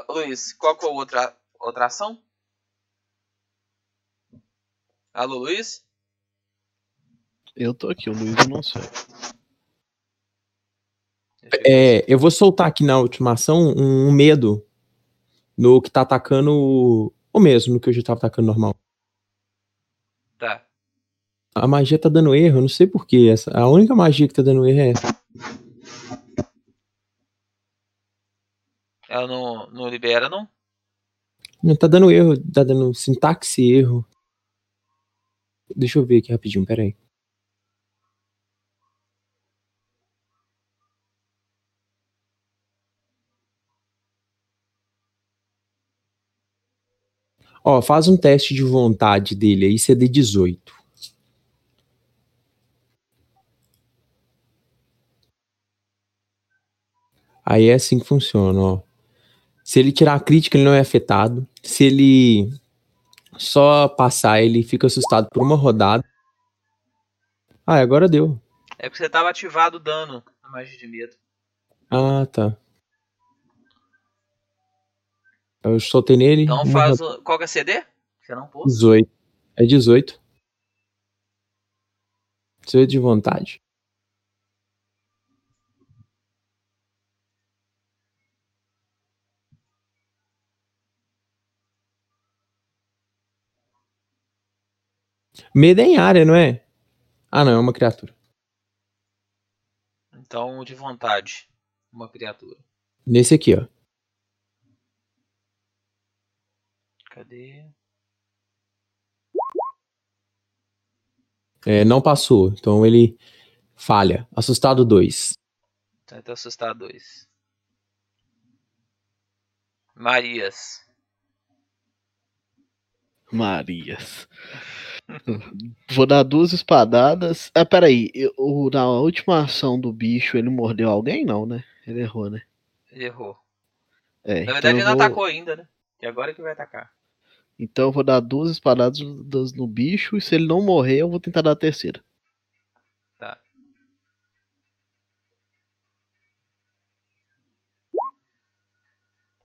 Luiz, qual que é a outra, outra ação? Alô, Luiz? Eu tô aqui, o Luiz eu não sei. É, eu vou soltar aqui na ultimação um, um medo no que tá atacando o mesmo, no que eu já tava atacando normal. Tá. A magia tá dando erro, eu não sei porquê. Essa, a única magia que tá dando erro é essa. Ela não, não libera, não? Não, tá dando erro, tá dando sintaxe erro. Deixa eu ver aqui rapidinho, peraí. Ó, faz um teste de vontade dele aí, CD 18. Aí é assim que funciona, ó. Se ele tirar a crítica, ele não é afetado. Se ele só passar, ele fica assustado por uma rodada. Ah, agora deu. É porque você tava ativado o dano na magia de medo. Ah, tá. Eu soltei nele. Então faz. O... Qual que é CD? Você não pôs? 18. É 18. 18 de vontade. Medo é em área, não é? Ah, não, é uma criatura. Então, de vontade. Uma criatura. Nesse aqui, ó. Cadê? É, não passou. Então ele falha. Assustado 2. Então tá assustado 2. Marias. Marias. Vou dar duas espadadas. Ah, peraí. Eu, na última ação do bicho, ele mordeu alguém? Não, né? Ele errou, né? Ele errou. É, Na então verdade, ele não vou- atacou ainda, né? Que agora que vai atacar. Então eu vou dar duas espadadas no bicho. E se ele não morrer, eu vou tentar dar a terceira. Tá.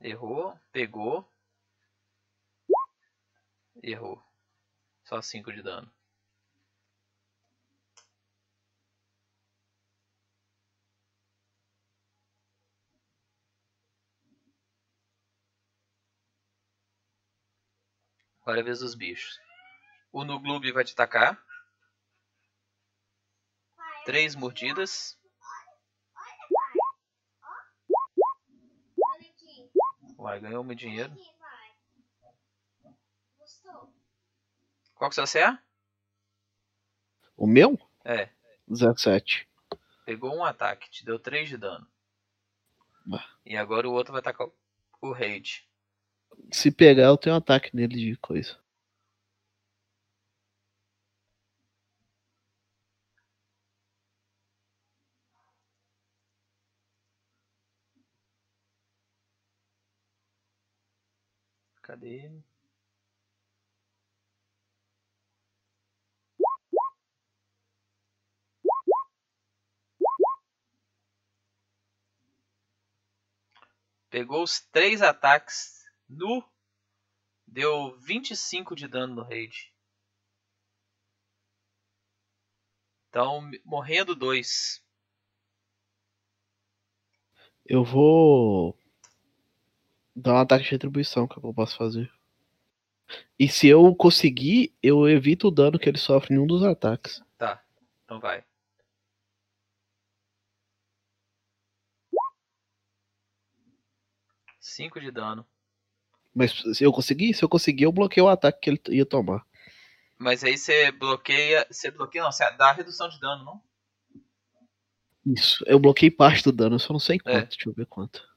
Errou, pegou. Errou. Só 5 de dano. Agora é a vez dos bichos. O Nuglub vai te atacar. Três mordidas. Vai, ganhou meu dinheiro. Qual que você é? O meu? É. 17. Pegou um ataque, te deu 3 de dano. Bah. E agora o outro vai atacar o- o Raid. Se pegar, eu tenho um ataque nele de coisa. Cadê ele? Pegou os três ataques no. Deu 25 de dano no raid. Então, morrendo dois. Eu vou dar um ataque de retribuição, que é que eu posso fazer. E se eu conseguir, eu evito o dano que ele sofre em um dos ataques. Tá, então vai. Cinco de dano. Mas se eu conseguir, se eu conseguir, eu bloqueio o ataque que ele ia tomar. Mas aí você bloqueia. Você bloqueia, não, você dá redução de dano, não? Isso, eu bloqueei parte do dano, eu só não sei quanto. É. Deixa eu ver quanto.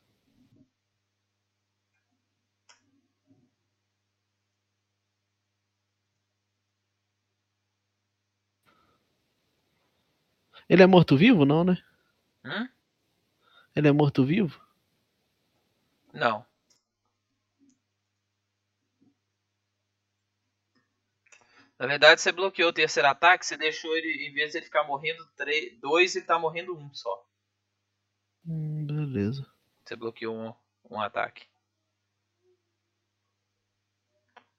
Ele é morto-vivo, não, né? Hum? Ele é morto-vivo? Não. Na verdade, você bloqueou o terceiro ataque, você deixou ele, em vez de ele ficar morrendo 3, 2, ele tá morrendo 1 um só. Hum, beleza. Você bloqueou um, um ataque.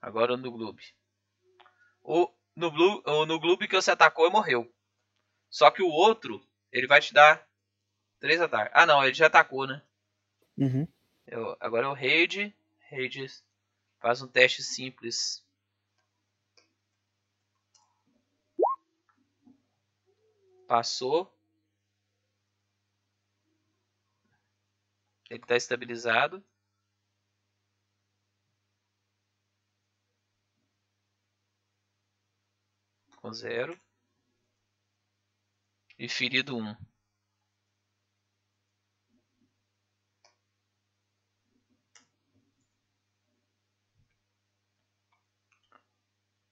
Agora no Gloob. O no, Blue, o no Gloob que você atacou morreu. Só que o outro, ele vai te dar três ataques. Ah não, ele já atacou, né? Uhum. Eu- agora é o Raid. Raid faz um teste simples. Passou. Ele está estabilizado. Com zero. E ferido um.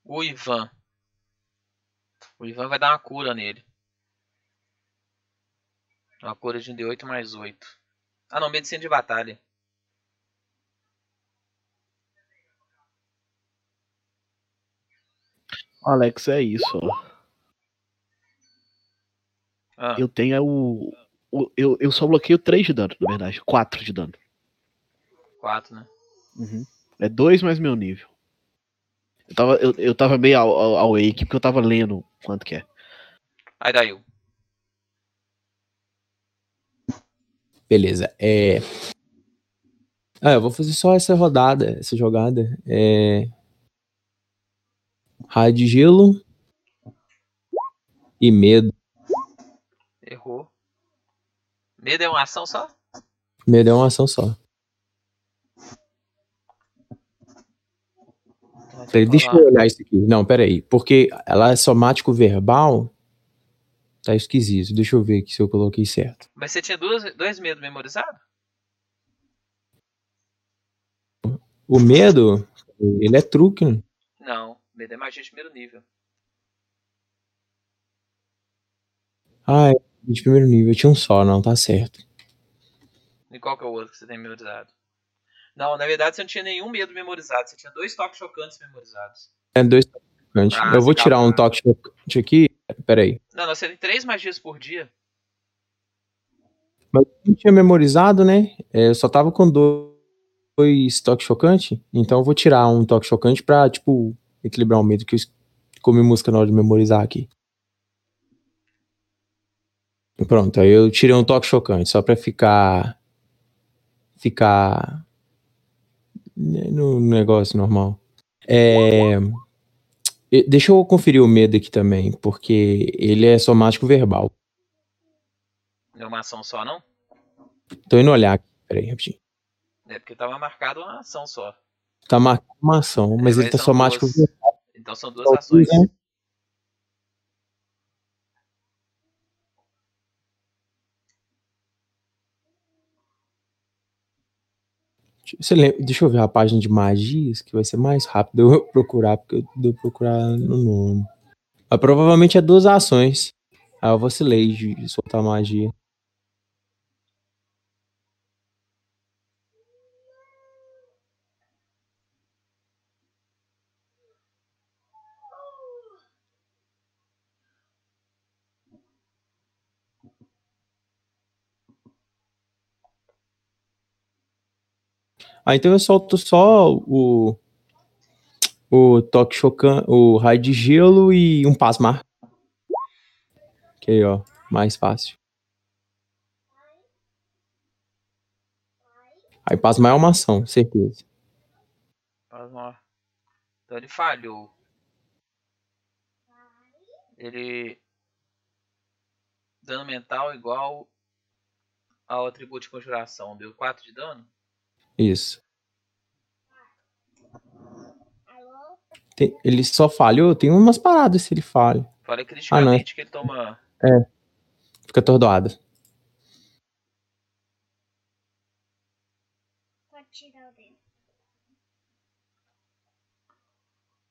O Ivan. O Ivan vai dar uma cura nele. Uma cura de um D8 mais 8. Ah não, medicina de batalha. Alex, é isso, ó. Ah, Eu tenho o. o- eu, eu só bloqueio 3 de dano, na verdade. 4 de dano. 4, né? Uhum. É 2 mais meu nível. Eu tava, eu, eu tava meio ao, ao, ao wake porque eu tava lendo quanto que é. Aí daí. Beleza. É... Ah, eu vou fazer só essa rodada, essa jogada. É... Raio de gelo e medo. Errou. Medo é uma ação só? Medo é uma ação só. Peraí, deixa eu olhar isso aqui. Não, peraí. Porque ela é somático verbal. Tá esquisito. Deixa eu ver aqui se eu coloquei certo. Mas você tinha duas, dois medos memorizados? O medo, ele é truque, né? Não. Medo é magia de primeiro nível. Ah, é de primeiro nível. Tinha um só, não, tá certo. E qual que é o outro que você tem memorizado? Não, na verdade você não tinha nenhum medo memorizado. Você tinha dois toques chocantes memorizados. É dois toques chocantes. Ah, eu vou tirar um toque chocante aqui. Peraí. Não, não, você tem três magias por dia. Mas eu não tinha memorizado, né? É, eu só tava com do- dois toques chocantes. Então eu vou tirar um toque chocante pra, tipo, equilibrar o medo que eu comi música na hora de memorizar aqui. Pronto, aí eu tirei um toque chocante, só pra ficar. Ficar. né, No negócio normal. É, Deixa eu conferir o medo aqui também, porque ele é somático verbal. Não é uma ação só, não? Tô indo olhar aqui, peraí, rapidinho. É porque tava marcado uma ação só. Tá marcando uma ação, mas É, ele tá são somático duas- verbal. Então são duas ações. né? Você lembra- Deixa eu ver a página de magias, que vai ser mais rápido eu procurar, porque eu devo procurar no nome. Mas provavelmente é duas ações. Aí eu vacilei de soltar magia. Ah, então eu solto só o. O toque chocante, o raio de gelo e um pasmar. Que aí, ó, mais fácil. Aí pasmar é uma ação, certeza. Lá. Então ele falhou. Ele. Dano mental igual ao atributo de conjuração. Deu 4 de dano? Isso. Tem- ele só falhou, tem umas paradas se ele falha. Fala criticamente que ele toma. Fica atordoado. Pode tirar o dedo.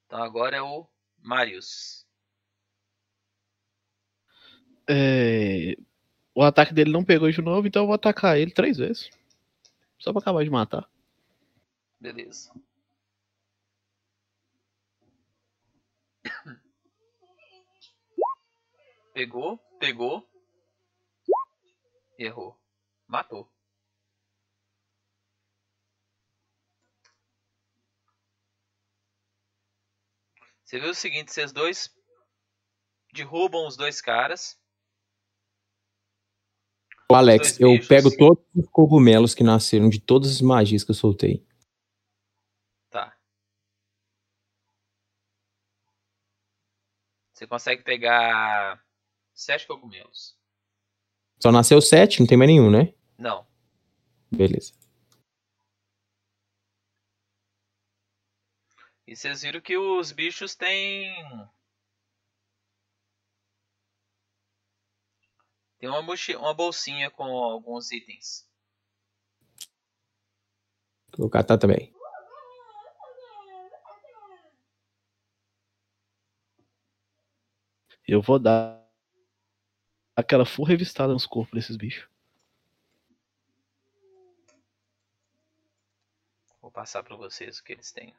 Então agora é o Marius. É, O ataque dele não pegou de novo, então eu vou atacar ele três vezes. Só pra acabar de matar. Beleza. Pegou, pegou. Errou. Matou. Você viu o seguinte, vocês dois derrubam os dois caras. Alex, eu bichos. pego todos os cogumelos que nasceram de todas as magias que eu soltei. Tá. Você consegue pegar sete cogumelos. Só nasceu sete, não tem mais nenhum, né? Não. Beleza. E vocês viram que os bichos têm. Tem uma, uma bolsinha com alguns itens. Vou catar também. Eu vou dar aquela full revistada nos corpos desses bichos. Vou passar pra vocês o que eles têm.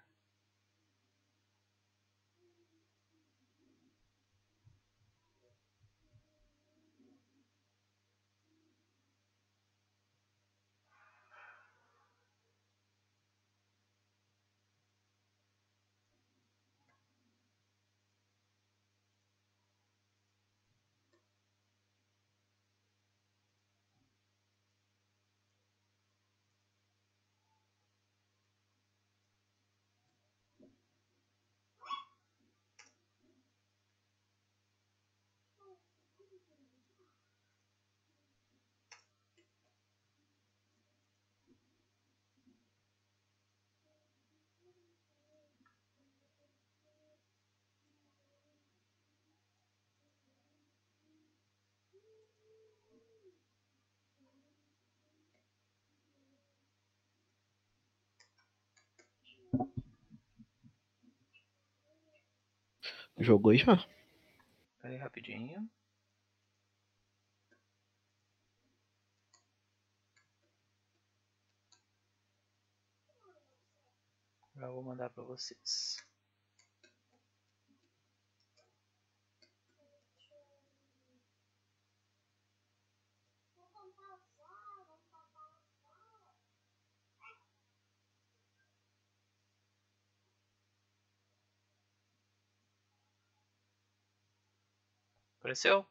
Jogou já. Pera aí rapidinho. Já vou mandar pra vocês. Apareceu?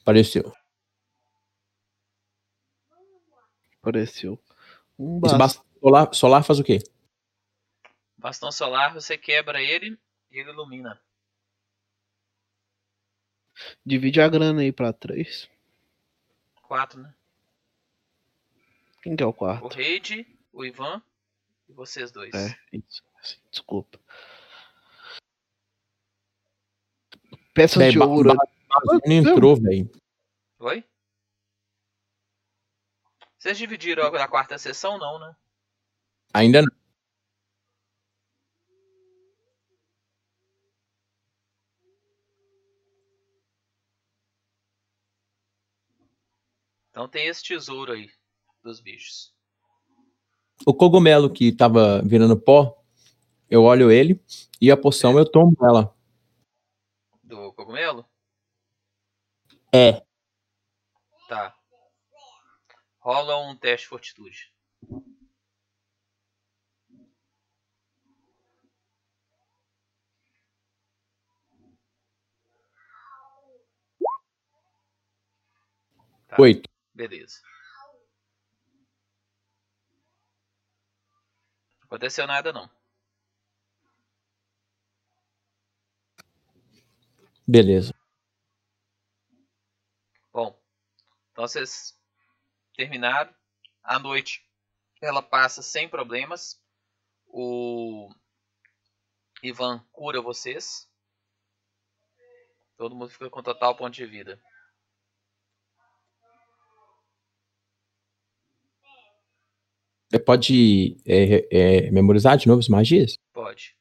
Apareceu. Apareceu. Um bastão. bastão solar, solar faz o quê? Bastão solar, você quebra ele e ele ilumina. Divide a grana aí pra três. Quatro, né? Quem que é o O quarto? Reid, o Ivan e vocês dois. É, isso. Desculpa. Peças Véi, de ouro. Não entrou, velho. Oi? Vocês dividiram a a quarta sessão, não, né? Ainda não. Então tem esse tesouro aí dos bichos. O cogumelo que tava virando pó, eu olho ele e a poção eu tomo ela. Do cogumelo? É. Tá. Rola um teste de fortitude. Tá. Oito. Beleza. Aconteceu nada não. Beleza. Bom, então vocês terminaram. A noite ela passa sem problemas. O Ivan cura vocês. Todo mundo fica com total ponto de vida. Você pode é, é, memorizar de novo as magias? Pode.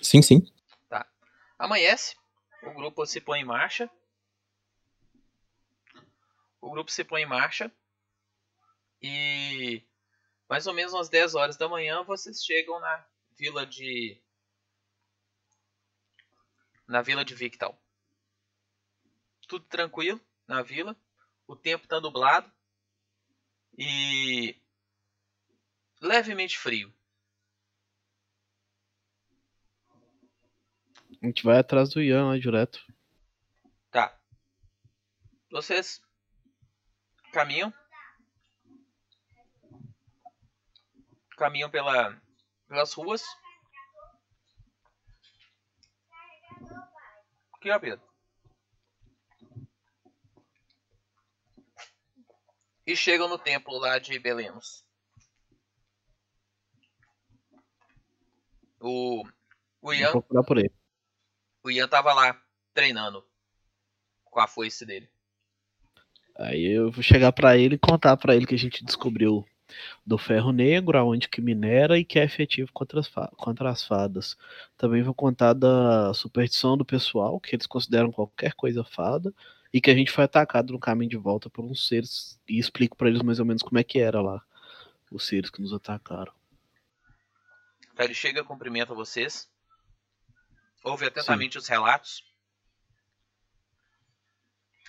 Sim, sim. Amanhece, o grupo se põe em marcha. O grupo se põe em marcha e mais ou menos às 10 horas da manhã vocês chegam na vila de na vila de Victal. Tudo tranquilo na vila, o tempo está nublado e levemente frio. A gente vai atrás do Ian lá direto. Tá. Vocês caminham. Caminham pela, pelas ruas. Ó, Pedro. E chegam no templo lá de Belemos. O, o Vou Ian procurar por ele. O Ian tava lá treinando com a foice dele. Aí eu vou chegar pra ele e contar pra ele que a gente descobriu do ferro negro, aonde que minera e que é efetivo contra as, contra as fadas. Também vou contar da superstição do pessoal, que eles consideram qualquer coisa fada, e que a gente foi atacado no caminho de volta por uns seres, e explico pra eles mais ou menos como é que era lá, os seres que nos atacaram. Ele chega, cumprimenta vocês. Ouve atentamente os relatos.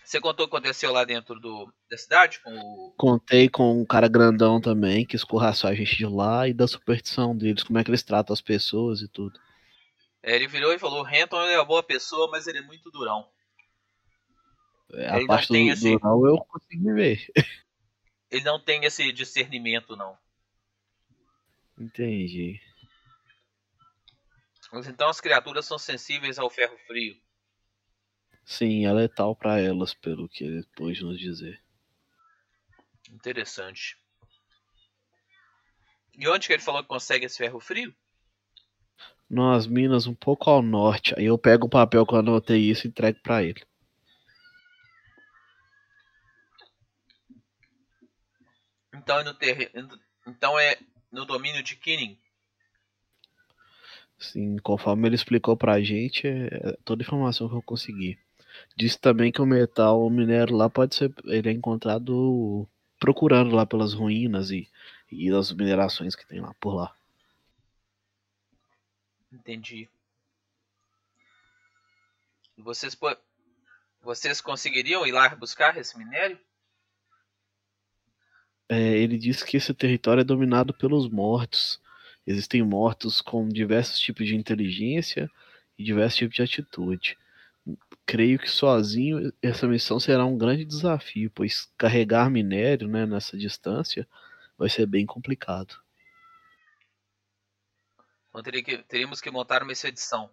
Você contou o que aconteceu lá dentro do, da cidade com o. Contei com um cara grandão também, que escorraçou a gente de lá, e da superstição deles, como é que eles tratam as pessoas e tudo. É, ele virou e falou: Renton é uma boa pessoa, mas ele é muito durão. É, A Ele parte do, tem esse- rural eu consegui ver. Ele não tem esse discernimento, não. Entendi. Mas então as criaturas são sensíveis ao ferro frio. Sim, é letal pra elas, pelo que ele pôde nos dizer. Interessante. E onde que ele falou que consegue esse ferro frio? Nas minas um pouco ao norte. Aí eu pego o papel que eu anotei isso e entrego pra ele. Então é no terre... Então é no domínio de Kinning. Sim, conforme ele explicou pra gente, é toda a informação que eu consegui. Disse também que o metal, o minério lá pode ser. Ele é encontrado procurando lá pelas ruínas e, e as minerações que tem lá por lá. Entendi. Vocês, po- Vocês conseguiriam ir lá buscar esse minério? É, ele diz que esse território é dominado pelos mortos. Existem mortos com diversos tipos de inteligência e diversos tipos de atitude. Creio que sozinho essa missão será um grande desafio, pois carregar minério né, nessa distância vai ser bem complicado. Então teria que, teríamos que montar uma expedição.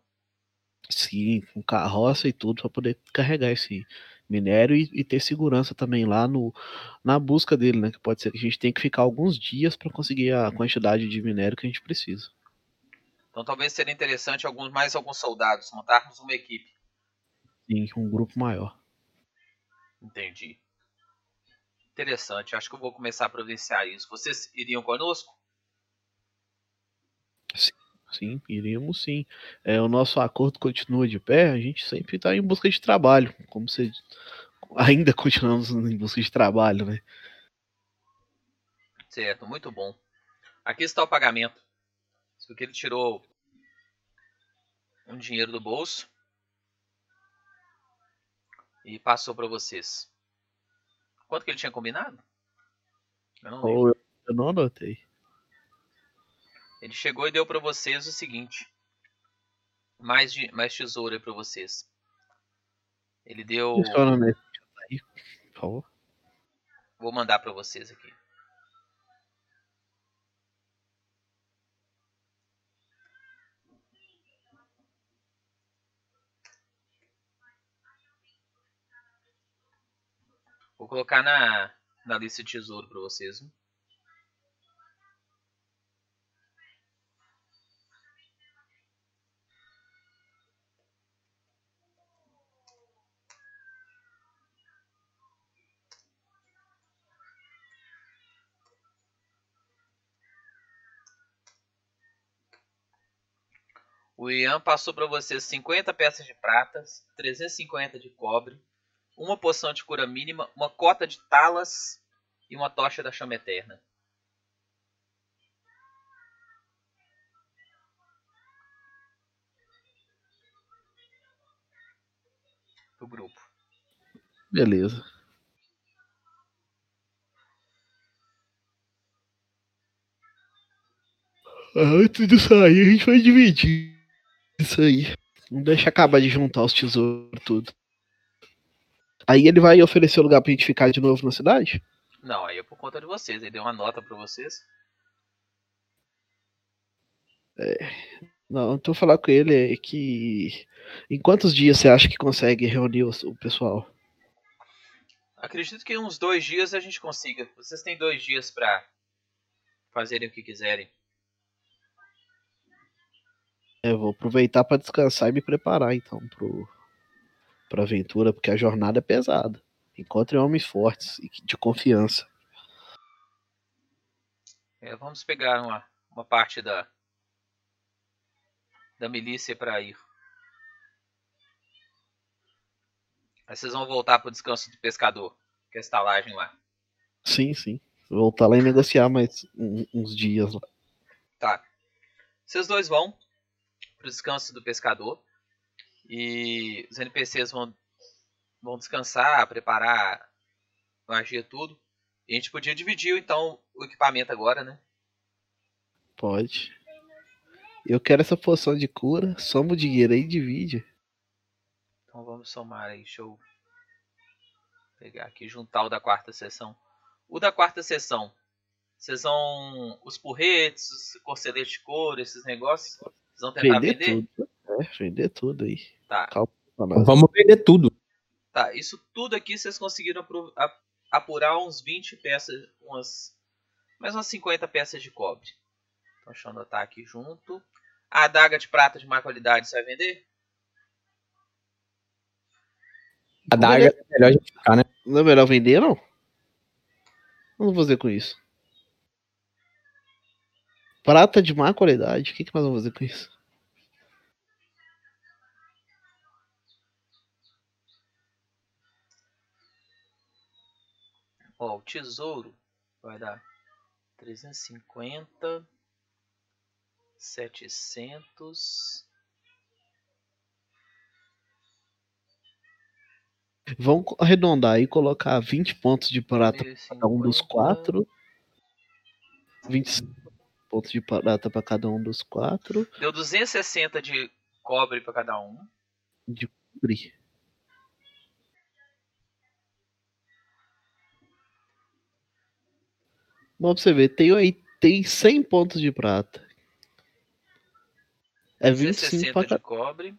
Sim, com carroça e tudo para poder carregar esse minério e, e, ter segurança também lá no, na busca dele, né? Que pode ser que a gente tenha que ficar alguns dias para conseguir a quantidade de minério que a gente precisa. Então talvez seria interessante alguns mais alguns soldados montarmos uma equipe. Sim, um grupo maior. Entendi. Interessante. Acho que eu vou começar a providenciar isso. Vocês iriam conosco? Sim. Sim, iríamos sim. É, o nosso acordo continua de pé, a gente sempre está em busca de trabalho, como se ainda continuamos em busca de trabalho, né? Certo, muito bom. Aqui está o pagamento. Isso que ele tirou um dinheiro do bolso e passou para vocês. Quanto que ele tinha combinado? Eu não, oh, eu não anotei. Ele chegou e deu para vocês o seguinte. Mais, de, mais tesoura para vocês. Ele deu. Vou mandar para vocês aqui. Vou colocar na, na lista de tesouro para vocês. Hein? O Ian passou para você 50 peças de prata, 350 de cobre, uma poção de cura mínima, uma cota de talas e uma tocha da chama eterna. Do grupo. Beleza. Antes de sair, a gente vai dividir. Isso aí. Não deixa acabar de juntar os tesouros tudo. Aí ele vai oferecer o lugar pra gente ficar de novo na cidade? Não, aí é por conta de vocês. Ele deu uma nota pra vocês. É. Não, então falar com ele é que. Em quantos dias você acha que consegue reunir o pessoal? Acredito que em uns dois dias a gente consiga. Vocês têm dois dias pra fazerem o que quiserem. É, vou aproveitar para descansar e me preparar então pro pra aventura, porque a jornada é pesada. Encontre homens fortes e de confiança. É, vamos pegar uma, uma parte da da milícia para ir. Aí vocês vão voltar pro descanso do pescador, que é a estalagem lá. Sim, sim. Voltar lá e negociar mais uns dias lá. Tá. Vocês dois vão para o descanso do pescador. E os NPCs vão, vão descansar, preparar magia tudo. E a gente podia dividir então o equipamento agora, né? Pode. Eu quero essa poção de cura. Soma o dinheiro aí e divide. Então vamos somar aí. Deixa eu pegar aqui, juntar o da quarta sessão. O da quarta sessão. Vocês vão. Os porretes, os corceletes de couro, esses negócios. Vocês vão tentar vender? vender? Tudo. É, vender tudo aí. Tá. Calma, Vamos vender tudo. Tá, isso tudo aqui vocês conseguiram apurar uns 20 peças, umas. Mais umas 50 peças de cobre. Então deixa eu anotar aqui junto. A adaga de prata de má qualidade você vai vender? A adaga é melhor a gente ficar, né? Não é melhor vender, não? Não vou fazer com isso. Prata de má qualidade. O que, que nós vamos fazer com isso? Ó, o tesouro vai dar 350, 700. Vamos arredondar e colocar 20 pontos de prata para cada um dos 1050. quatro. 25 pontos de prata para cada um dos quatro. Deu 260 de cobre pra cada um. De cobre. Bom, pra você ver, tem, aí, tem 100 pontos de prata. É 25 260 para de cada. cobre.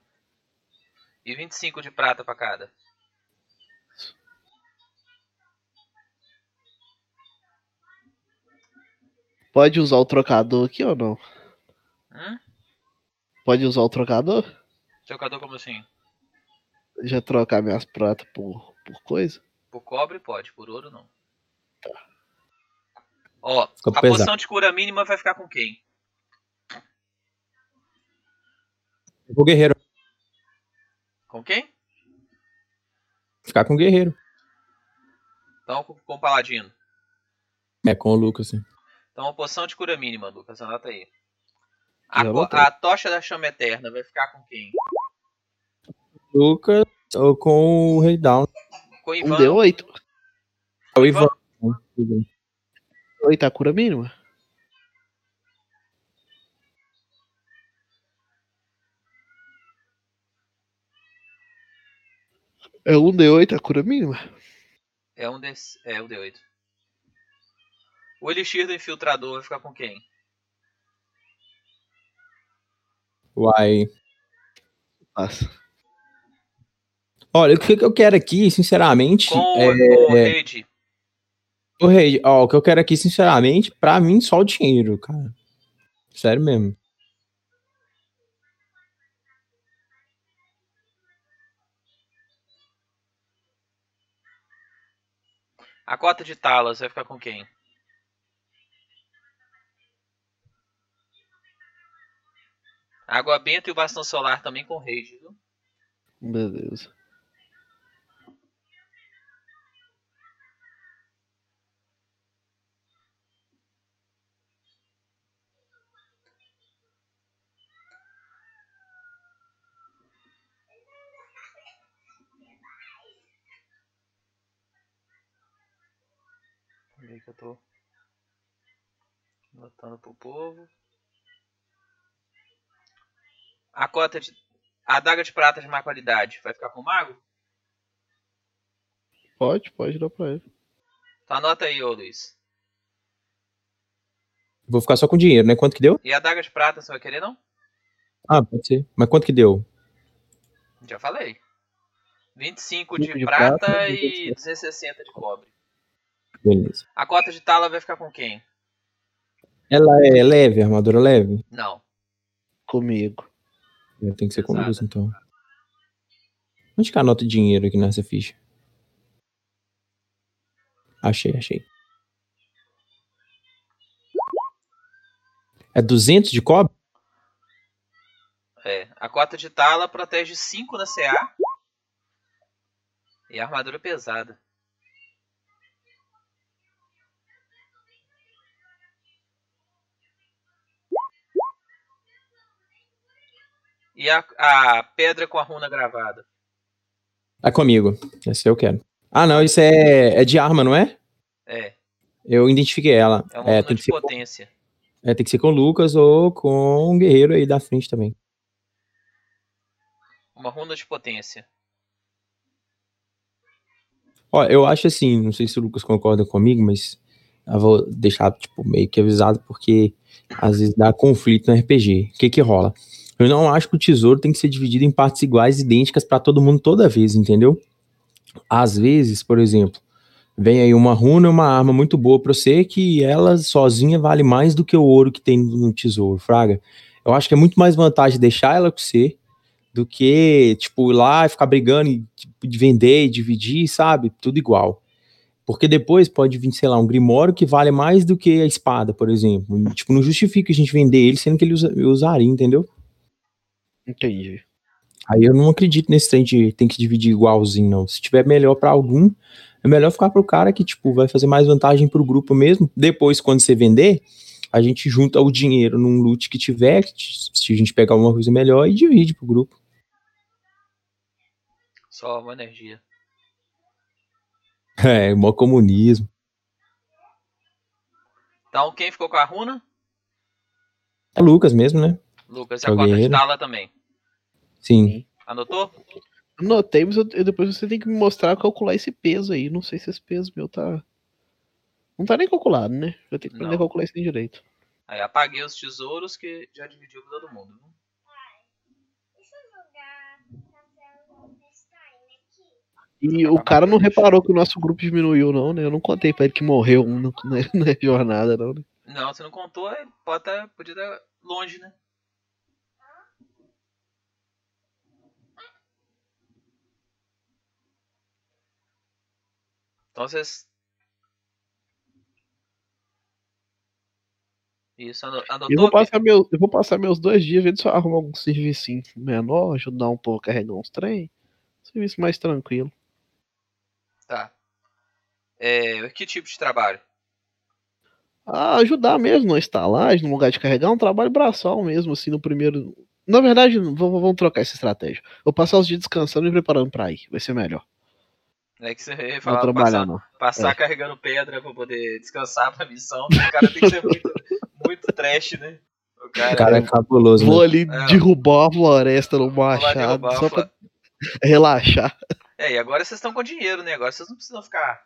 E 25 de prata pra cada. Pode usar o trocador aqui ou não? Hum? Pode usar o trocador? Trocador como assim? Já trocar minhas pratas por, por coisa? Por cobre pode, por ouro não. Ó, Fica a pesado. poção de cura mínima vai ficar com quem? O guerreiro. Com quem? Ficar com o guerreiro. Então com, com o paladino. É, com o Lucas, assim. Então a poção de cura mínima, Lucas, anota aí. A, a tocha da chama eterna vai ficar com quem? Lucas ou com o Rei Down. Com o Um Ivan. D8. O Ivan. Ivan. D8 a cura mínima? É um D8 a cura mínima? É um desse. É o D8. O Elixir do Infiltrador vai ficar com quem? Uai. Passa. Olha, o que eu quero aqui, sinceramente, Com é, o Raid. o rei, ó, o que eu quero aqui, sinceramente, pra mim, só o dinheiro, cara. Sério mesmo. A cota de Talas vai ficar com quem? Água Benta e o Bastão Solar também com Raid, viu? Beleza. Peraí que eu tô anotando pro povo. A cota de. A adaga de prata de má qualidade vai ficar com o mago? Pode, pode dar pra ele. Então anota aí, ô Luiz. Vou ficar só com dinheiro, né? Quanto que deu? E a adaga de prata você vai querer não? Ah, pode ser. Mas quanto que deu? Já falei. 25 Cinco de, de prata, prata e e 260 de cobre. Beleza. A cota de tala vai ficar com quem? Ela é leve, armadura leve? Não. Comigo. É, Tem que ser com luz, então. Onde que anota dinheiro aqui nessa ficha? Achei, achei. É 200 de cobre? É. A cota de tala protege 5 na CA. E a armadura é pesada. E a, a pedra com a runa gravada. É comigo. Esse eu quero. Ah, não, isso é, é de arma, não é? É. Eu identifiquei ela. É uma É, runa tem que, de ser com, potência. é, tem que ser com o Lucas ou com um guerreiro aí da frente também. Uma runa de potência. Ó, eu acho assim, não sei se o Lucas concorda comigo, mas eu vou deixar, tipo, meio que avisado, porque às vezes dá conflito no RPG. O que que rola? Eu não acho que o tesouro tem que ser dividido em partes iguais, idênticas pra todo mundo toda vez, entendeu? Às vezes, por exemplo, vem aí uma runa, uma arma muito boa pra você, que ela sozinha vale mais do que o ouro que tem no tesouro, fraga. Eu acho que é muito mais vantagem deixar ela com você do que, tipo, ir lá e ficar brigando e tipo, de vender e dividir, sabe? Tudo igual. Porque depois pode vir, sei lá, um grimório que vale mais do que a espada, por exemplo. Tipo, não justifica a gente vender ele, sendo que ele usa, usaria, entendeu? Entendi. Aí eu não acredito nesse trem de tem que dividir igualzinho, não. Se tiver melhor pra algum, é melhor ficar pro cara que, tipo, vai fazer mais vantagem pro grupo mesmo. Depois, quando você vender, a gente junta o dinheiro num loot que tiver, que se a gente pegar uma coisa melhor, e divide pro grupo. Só uma energia. É, mó comunismo. Então, quem ficou com a runa? É Lucas mesmo, né? Lucas. E É a cota de. Tala também. Sim. Anotou? Anotei, mas eu- depois você tem que me mostrar calcular esse peso aí. Não sei se esse peso meu tá. Não tá nem calculado, né? Eu tenho que aprender Não. a calcular isso direito. Aí apaguei os tesouros que já dividiu com todo mundo. viu? E o cara não reparou que o nosso grupo diminuiu, não, né? Eu não contei pra ele que morreu um na, na- na jornada, não. Né? Não, você não contou, pode tá, podia estar longe, né? Vocês. Isso, ano- Eu vou, passar meu, eu vou passar meus dois dias vendo se eu arrumo algum serviço menor, ajudar um pouco a carregar uns trem. Serviço mais tranquilo. Tá. É, que tipo de trabalho? Ah, ajudar mesmo na estalagem, no lugar de carregar, um trabalho braçal mesmo, assim, no primeiro. Na verdade, vamos, vamos trocar essa estratégia. Vou passar os dias descansando e preparando pra ir. Vai ser melhor. É que você ia Não passar, não. passar É. carregando pedra pra poder descansar pra missão. O cara tem que ser muito, muito trash, né? O cara, O cara é cabuloso, Vou né? ali É. derrubar a floresta no machado só fala- pra relaxar. É, e agora vocês estão com dinheiro, né? Agora vocês não precisam ficar.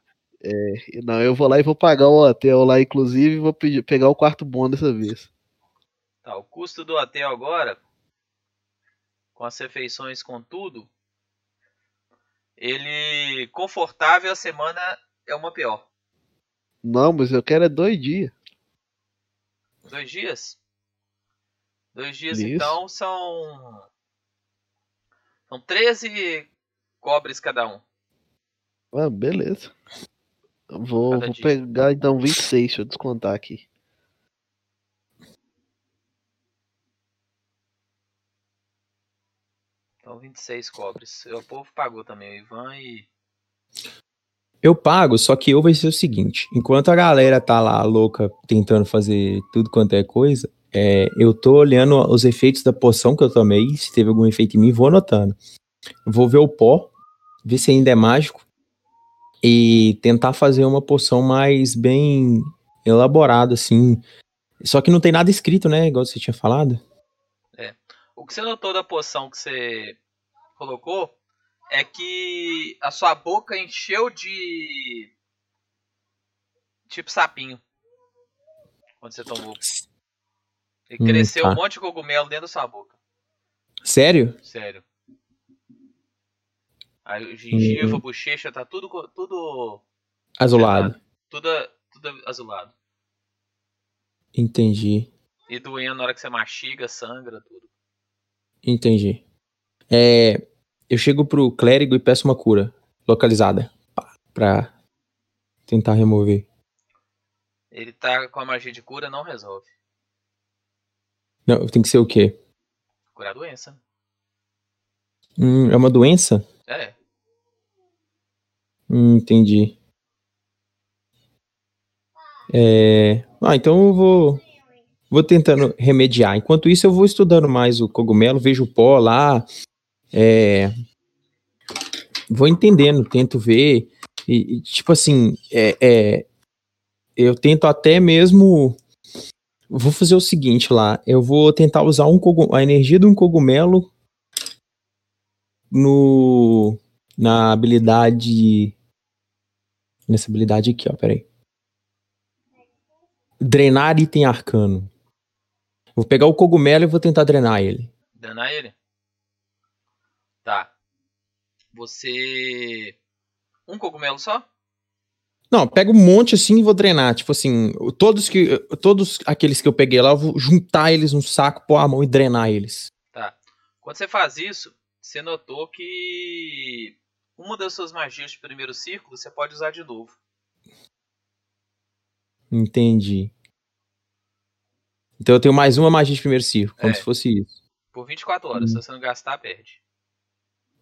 Não, eu vou lá e vou pagar o hotel lá, inclusive, e vou pedir, pegar o quarto bom dessa vez. Tá, o custo do hotel agora, com as refeições, com tudo, ele confortável a semana é uma pior. Não, mas eu quero é dois dias. Dois dias? Dois dias Isso. então são. São 13 cobres cada um. Ah, beleza. Vou, Cada vou dia. pegar então 26, deixa eu descontar aqui. Então 26 cobres. O povo pagou também, o Ivan e. Eu pago, só que eu vai ser o seguinte: enquanto a galera tá lá louca tentando fazer tudo quanto é coisa, é, eu tô olhando os efeitos da poção que eu tomei, se teve algum efeito em mim, vou anotando. Vou ver o pó, ver se ainda é mágico e tentar fazer uma poção mais bem elaborada, assim. Só que não tem nada escrito, né? Igual você tinha falado. O que você notou da poção que você colocou é que a sua boca encheu de. Tipo sapinho. Quando você tomou. E Hum, cresceu tá. um monte de cogumelo dentro da sua boca. Sério? Sério. Aí o gengiva, Hum. a bochecha, tá tudo. Tudo. Azulado. Tudo, tudo azulado. Entendi. E doendo na hora que você mastiga, sangra, tudo. Entendi. É, eu chego pro clérigo e peço uma cura localizada pá, pra tentar remover. Ele tá com a magia de cura, não resolve. Não, tem que ser o quê? Curar a doença. Hum, é uma doença? É. Hum, entendi. É, ah, então eu vou vou tentando remediar. Enquanto isso, eu vou estudando mais o cogumelo, vejo o pó lá, é, vou entendendo, tento ver e, e, tipo assim, é, é, eu tento até mesmo vou fazer o seguinte lá, eu vou tentar usar um a energia de um cogumelo no na habilidade nessa habilidade aqui, ó, peraí. Drenar item arcano. Vou pegar o cogumelo e vou tentar drenar ele. Danar ele? Tá. Você. Um cogumelo só? Não, pega um monte assim e vou drenar. Tipo assim, todos que todos aqueles que eu peguei lá, eu vou juntar eles num saco, pôr a mão e drenar eles. Tá. Quando você faz isso, você notou que uma das suas magias de primeiro círculo você pode usar de novo. Entendi. Então eu tenho mais uma magia de primeiro círculo, como É. se fosse isso. Por 24 horas. Se você não gastar, perde.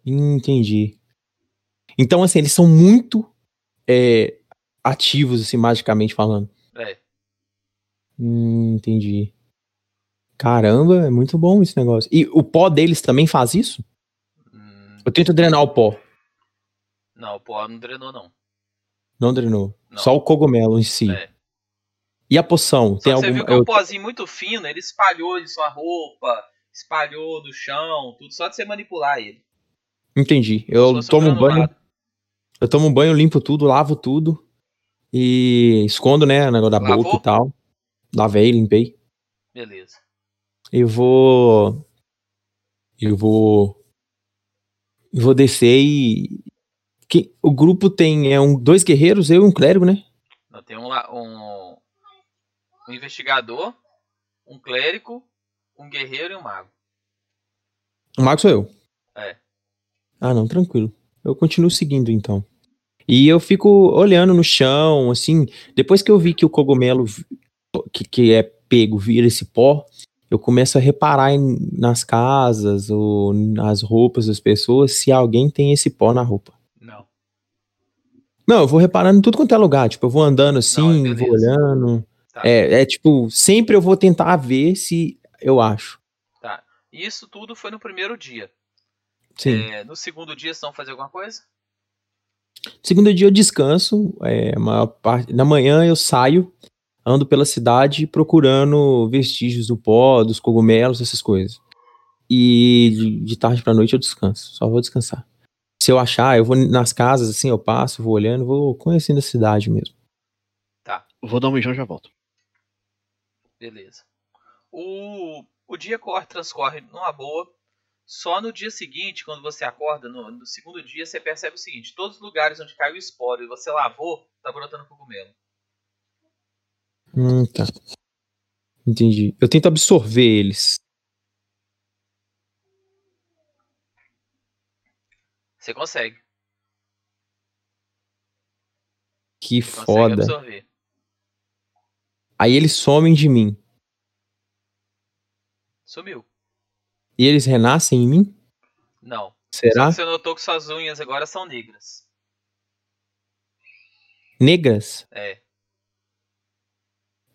Entendi. Então, assim, eles são muito é, ativos, assim, magicamente falando. É. Hum, entendi. Caramba, é muito bom esse negócio. E o pó deles também faz isso? Hum, Eu tento drenar o pó. não, o pó não drenou, não. Não drenou. Não. Só o cogumelo em si. É. E a poção? Só tem você algum. viu que é um pozinho muito fino, ele espalhou em sua roupa, espalhou no chão, tudo só de você manipular ele. Entendi. Eu tomo um banho. Eu tomo um banho, limpo tudo, lavo tudo. E escondo, né? O negócio da Lavou? boca e tal. Lavei, limpei. Beleza. Eu vou. Eu vou. Eu vou descer e. Que, o grupo tem é um, dois guerreiros, eu e um clérigo, né? Tem um, um, um investigador, um clérigo, um guerreiro e um mago. O mago sou eu. É. Ah, não, tranquilo. Eu continuo seguindo então. E eu fico olhando no chão, assim. Depois que eu vi que o cogumelo que, que é pego vira esse pó, eu começo a reparar em- nas casas ou nas roupas das pessoas se alguém tem esse pó na roupa. Não. Não, eu vou reparando em tudo quanto é lugar. Tipo, eu vou andando assim, Não, vou olhando. Tá. É, é tipo, sempre eu vou tentar ver se eu acho. E Isso tudo foi no primeiro dia. Sim. É, no segundo dia, vocês vão fazer alguma coisa? Segundo dia eu descanso, é, parte, na manhã eu saio, ando pela cidade procurando vestígios do pó, dos cogumelos, essas coisas. E de, de tarde pra noite eu descanso, só vou descansar. Se eu achar, eu vou nas casas assim, eu passo, vou olhando, vou conhecendo a cidade mesmo. Vou dar um mijão e já volto. Beleza. O, o dia corre, transcorre numa boa. Só no dia seguinte, quando você acorda, no, no segundo dia, você percebe o seguinte: todos os lugares onde caiu esporo e você lavou, tá brotando cogumelo. Hum, tá. Entendi. Eu tento absorver eles. Você consegue. Que Consegue foda. absorver. Aí eles somem de mim. Sumiu. E eles renascem em mim? Não. Será? Só que você notou que suas unhas agora são negras. Negras? É.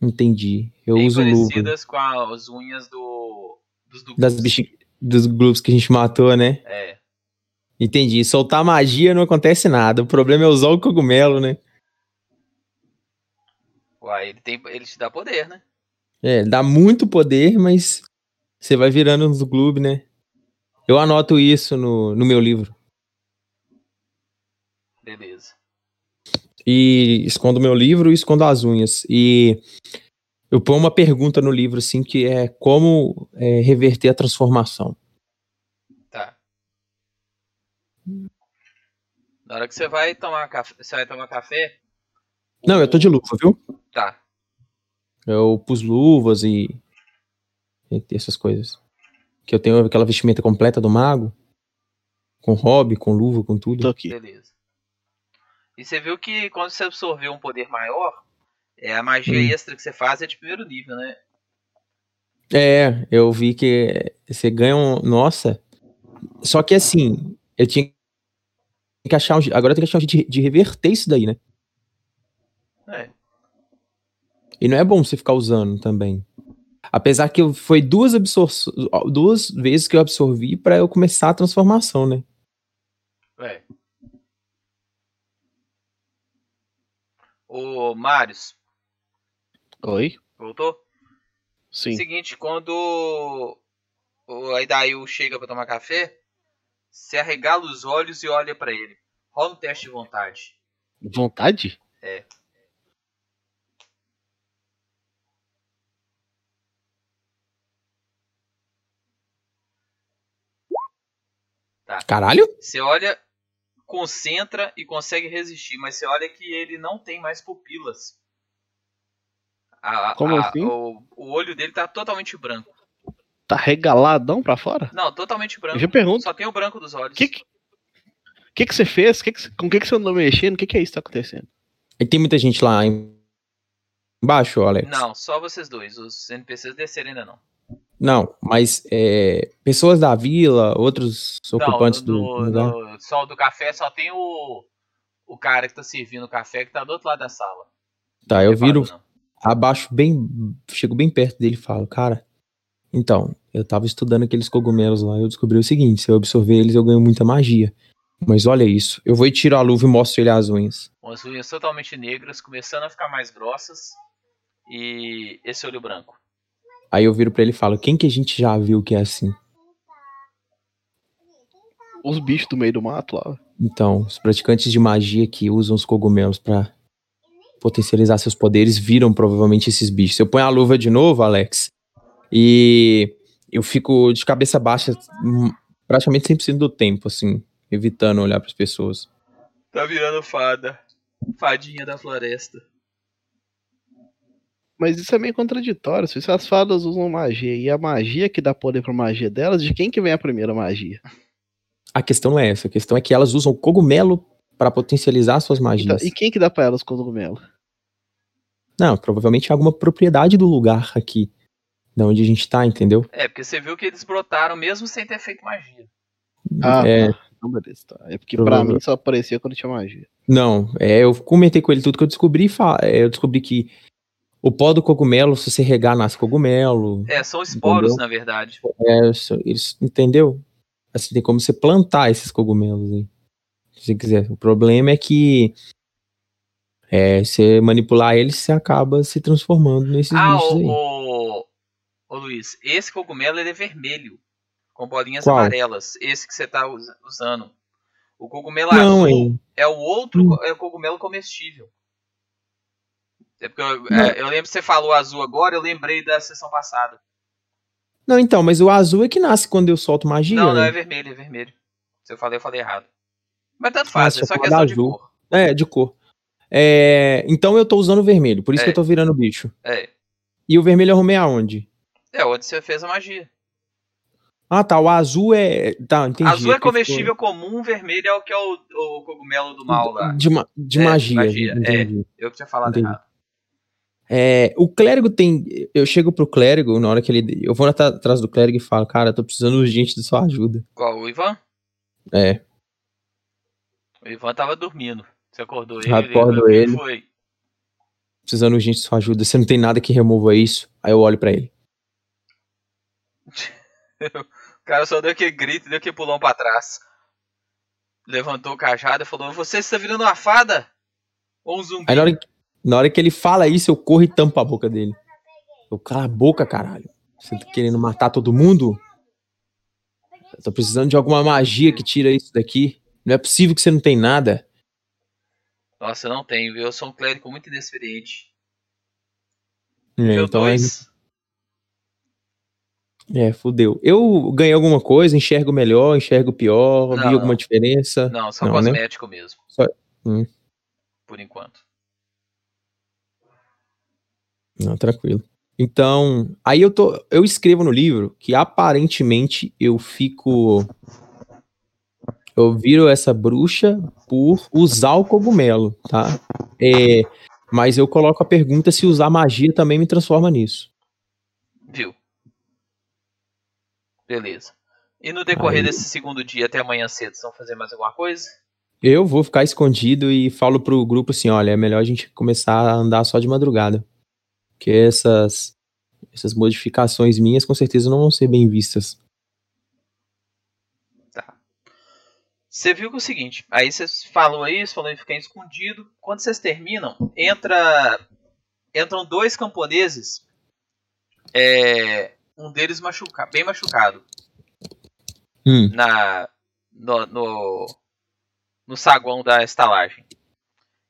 Entendi. Eu bem uso luva. parecidas com as unhas do. Dos do Das. Dos globos que a gente matou, né? É. Entendi. Soltar magia não acontece nada. O problema é usar o cogumelo, né? Uai, ele, tem, ele te dá poder, né? É, dá muito poder, mas você vai virando nos gloob, né? Eu anoto isso no, no meu livro. Beleza. E escondo meu livro e escondo as unhas. E eu ponho uma pergunta no livro, assim, que é como é, reverter a transformação. Tá. Na hora que você vai tomar café. Você vai tomar café. Não, eu tô de luva, viu? Tá. Eu pus luvas e, e essas coisas. Que eu tenho aquela vestimenta completa do mago. Com hobby, com luva, com tudo. Tô aqui. Beleza. E você viu que quando você absorveu um poder maior, é a magia Hum. extra que você faz é de primeiro nível, né? É, eu vi que você ganha um. Nossa. Só que assim, eu tinha que achar um. Agora eu tenho que achar um jeito de, de reverter isso daí, né? É. E não é bom você ficar usando também. Apesar que eu, foi duas absor duas vezes que eu absorvi pra eu começar a transformação, né? É. Ô, Marius, Oi? voltou? Sim. Seguinte, quando o Aidail chega pra tomar café, você arregala os olhos e olha pra ele. Rola um teste de vontade. Vontade? É. Caralho? Você olha, concentra e consegue resistir, mas você olha que ele não tem mais pupilas. A- Como a- assim? O, o olho dele tá totalmente branco. Tá regaladão pra fora? Não, totalmente branco. Eu já pergunto. Só tem o branco dos olhos. O que que, que que você fez? Que que com o que que você andou mexendo? O que que é isso que tá acontecendo? E tem muita gente lá em- embaixo, Alex? Não, só vocês dois. Os NPCs desceram ainda não. Não, mas é, pessoas da vila, outros ocupantes não, do no, lugar. no- só do café só tem o, o cara que tá servindo o café que tá do outro lado da sala. Tá, eu viro, não. abaixo bem, chego bem perto dele e falo, cara, então, eu tava estudando aqueles cogumelos lá e eu descobri o seguinte, se eu absorver eles eu ganho muita magia. Mas olha isso. Eu vou e tiro a luva e mostro ele as unhas. Umas unhas totalmente negras, começando a ficar mais grossas. E esse olho branco. Aí eu viro pra ele e falo: Quem que a gente já viu que é assim? Os bichos do meio do mato lá. Então, os praticantes de magia que usam os cogumelos pra potencializar seus poderes viram provavelmente esses bichos. Eu ponho a luva de novo, Alex, e eu fico de cabeça baixa hum, praticamente 100% do tempo, assim, evitando olhar pras pessoas. Tá virando fada. Fadinha da floresta. Mas isso é meio contraditório. Se as fadas usam magia e a magia que dá poder pra magia delas, de quem que vem a primeira magia? A questão não é essa, a questão é que elas usam cogumelo pra potencializar suas Então, magias. e quem que dá pra elas cogumelo? Não, provavelmente é alguma propriedade do lugar aqui, da onde a gente tá, entendeu? É, porque você viu que eles brotaram mesmo sem ter feito magia. Ah, é, tá. Não, beleza, tá. É porque pra mim só aparecia quando tinha magia. Não, é, eu comentei com ele tudo que eu descobri. e fa- é, Eu descobri que o pó do cogumelo, se você regar, nasce cogumelo. É, são esporos, Entendeu? na verdade. É, entendeu? Assim, tem como você plantar esses cogumelos aí. Se você quiser. O problema é que é, você manipular eles, você acaba se transformando nesses Ah, bichos aí. ô, ô Luiz, esse cogumelo ele é vermelho. Com bolinhas Qual? amarelas. Esse que você tá usa- usando. O cogumelo Não, azul hein? é o outro Hum. é o cogumelo comestível. É porque eu, Não. é, eu lembro que você falou azul agora, eu lembrei da sessão passada. Não, então, mas o azul é que nasce quando eu solto magia. não, não né? é vermelho, é vermelho. Se eu falei, eu falei errado. Mas tanto Ah, faz, você é só questão de azul. cor. É, de cor. É, então eu tô usando vermelho, por isso É. que eu tô virando bicho. É. E o vermelho eu arrumei aonde? É onde você fez a magia. Ah, tá. O azul é. Tá, entendi. azul é comestível comum, vermelho é o que é o, o cogumelo do mal lá. ficou De, ma- de É, magia. magia, é. Eu que tinha falado Entendi. errado. É, o clérigo tem. Eu chego pro clérigo na hora que ele. Eu vou atrás do clérigo e falo, cara, eu tô precisando urgente de sua ajuda. Qual? O Ivan? É. O Ivan tava dormindo. Você acordou ele? Acordo o que ele. Foi? Precisando urgente de sua ajuda. Você não tem nada que remova isso. Aí eu olho pra ele. O cara só deu aquele grito deu aquele pulão pra trás. Levantou o cajado e falou: Você está virando uma fada? Ou um zumbi? Aí na hora, que- na hora que ele fala isso, eu corro e tampo a boca dele. Eu cala a boca, caralho. Você tá querendo matar todo mundo? Eu tô precisando de alguma magia que tira isso daqui. Não é possível que você não tem nada. Nossa, eu não tenho, viu? Eu sou um clérigo muito inexperiente. É, então é, 2. é, fudeu. Eu ganhei alguma coisa, enxergo melhor, enxergo pior, Não, vi alguma não. diferença. Não, só Não, né? cosmético mesmo. Só- Hum. Por enquanto. Não, tranquilo. Então, aí eu tô, eu escrevo no livro que aparentemente eu fico eu viro essa bruxa por usar o cogumelo, tá? É, mas eu coloco a pergunta se usar magia também me transforma nisso. Viu? Beleza. E no decorrer Aí- desse segundo dia até amanhã cedo, vocês vão fazer mais alguma coisa? Eu vou ficar escondido e falo pro grupo assim, olha, é melhor a gente começar a andar só de madrugada. Porque essas essas modificações minhas com certeza não vão ser bem vistas. Tá. Você viu que é o seguinte, aí vocês falou você falou em ficar escondido. Quando vocês terminam, entra entram dois camponeses. É, um deles machuca, bem machucado Hum. na no, no no saguão da estalagem.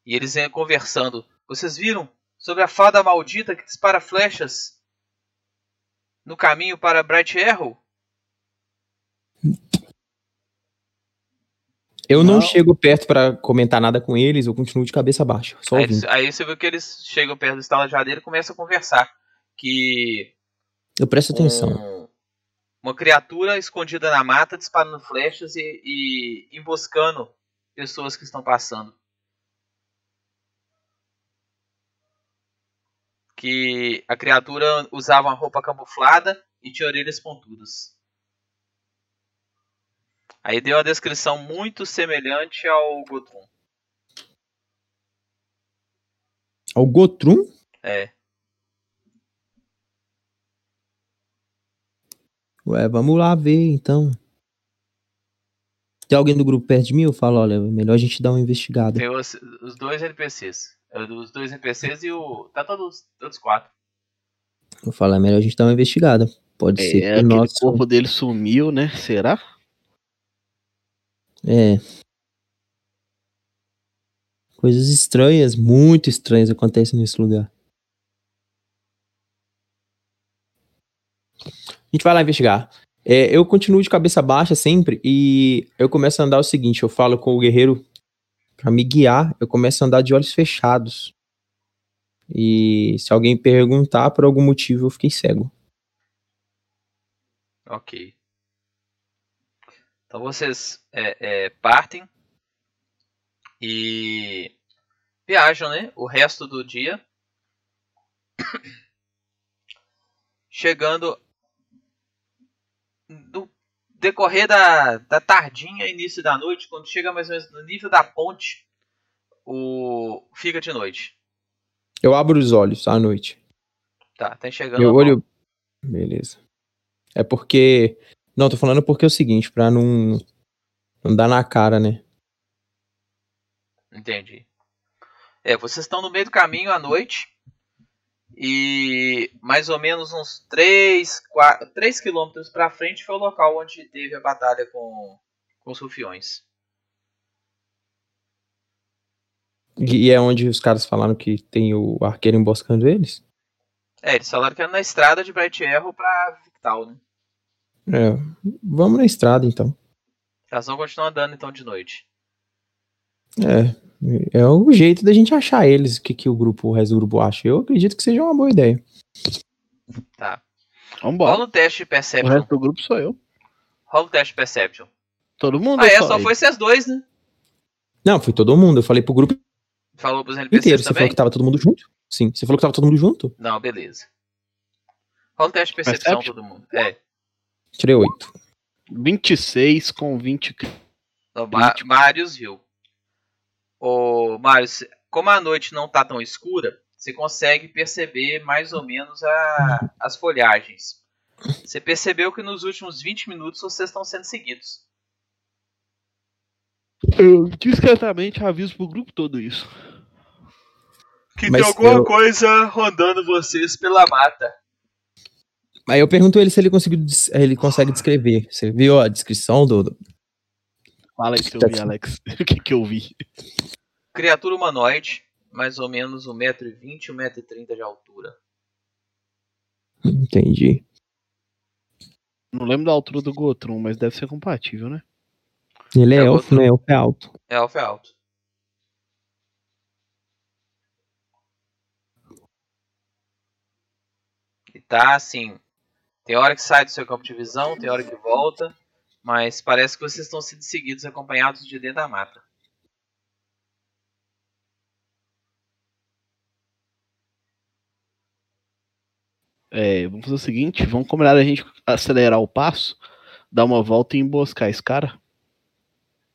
E eles vêm conversando. Vocês viram sobre a fada maldita que dispara flechas no caminho para Bright Arrow? Eu não, Não. chego perto pra comentar nada com eles, eu continuo de cabeça baixa, só Aí, aí você viu que eles chegam perto do estalajadeiro e começam a conversar. Que Eu presto atenção. um- uma criatura escondida na mata disparando flechas e, e emboscando pessoas que estão passando. Que a criatura usava uma roupa camuflada e tinha orelhas pontudas. Aí deu uma descrição muito semelhante ao Gotrum. Ao Gotrum? É. Ué, vamos lá ver então. Tem alguém do grupo perto de mim? Eu falo, olha, é melhor a gente dar uma investigada. Tem os, os dois NPCs. É, Os dois NPCs e o. Tá todos, todos quatro. Eu falo, é melhor a gente dar uma investigada. Pode ser É, que o nosso. corpo dele sumiu, né? Será? É. Coisas estranhas, muito estranhas acontecem nesse lugar. A gente vai lá investigar. É, eu continuo de cabeça baixa sempre e eu começo a andar o seguinte: eu falo com o guerreiro pra me guiar, eu começo a andar de olhos fechados. E se alguém perguntar por algum motivo, eu fiquei cego. Ok. Então vocês é, é, partem e viajam, né? O resto do dia. Chegando no decorrer da, da tardinha, início da noite, quando chega mais ou menos no nível da ponte, o fica de noite. Eu abro os olhos à noite. Tá, tá chegando. Meu olho. Beleza. É porque. Não, tô falando porque é o seguinte, pra não. Não dar na cara, né? Entendi. É, vocês estão no meio do caminho à noite. E mais ou menos uns 3, 4, 3 quilômetros pra frente foi o local onde teve a batalha com, com os rufiões. E e é onde os caras falaram que tem o arqueiro emboscando eles? É, eles falaram que era na estrada de Bright Arrow pra Victal, né? É. Vamos na estrada então. Elas vão continuar andando então de noite. É. É o jeito da gente achar eles, o que, que o grupo, o resto do grupo acha. Eu acredito que seja uma boa ideia. Tá. Vambora. Rola o teste de O Perception. resto do grupo sou eu. Rola o teste de Perception. Todo mundo Ah, é, só ele? foi vocês dois, né? Não, foi todo mundo. Eu falei pro grupo Falou pros NPCs inteiro. Você também? falou que tava todo mundo junto? Sim. Você falou que tava todo mundo junto? Não, beleza. Rola o teste de percepção, Perception? todo mundo. É. Tirei oito. 26 com 20. O Ma Marius viu. Ô, Marius, como a noite não tá tão escura, você consegue perceber mais ou menos a- as folhagens. Você percebeu que nos últimos 20 minutos vocês estão sendo seguidos. Eu discretamente aviso pro grupo todo isso. Que Mas tem alguma eu- coisa rondando vocês pela mata. Aí eu pergunto ele se ele conseguiu, ele consegue descrever. Você viu a descrição do, do- Fala aí se eu vi, sim. Alex. o que, que eu vi? Criatura humanoide, mais ou menos 1,20m, 1,30m de altura. Entendi. Não lembro da altura do Gotron, mas deve ser compatível, né? Ele é, É elfo, né? Elfo é alto. É alfa é alto. E tá assim. Tem hora que sai do seu campo de visão, tem hora que volta. Mas parece que vocês estão sendo seguidos, acompanhados de dentro da mata. É, vamos fazer o seguinte, vamos combinar a gente acelerar o passo, dar uma volta e emboscar esse cara.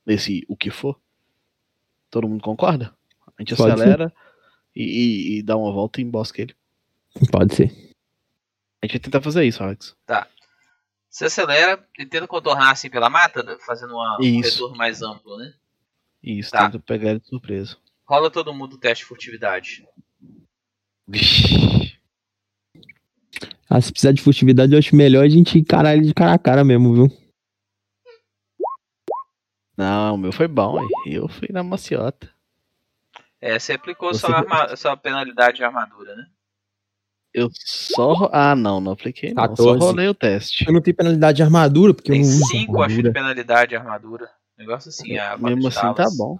Esse o que for. Todo mundo concorda? A gente Pode acelera e, e- e dá uma volta e embosca ele. Pode ser. A gente vai tentar fazer isso, Alex. Você acelera e tenta contornar assim pela mata, né, fazendo uma- um retorno mais amplo, né? Isso, Tá. tenta pegar ele de surpresa. Rola todo mundo o teste de furtividade. Vixe. Ah, se precisar de furtividade, eu acho melhor a gente encarar ele de cara a cara mesmo, viu? Não, o meu foi bom, aí. eu fui na maciota. É, você aplicou Você- sua, arma- sua penalidade de armadura, né? Eu só. Ah, não, não apliquei. Não. Só 14. rolei o teste. Eu não tenho penalidade de armadura, porque Tem eu não uso 5, acho, de penalidade de armadura. Negócio assim, a Mesmo assim, tá bom.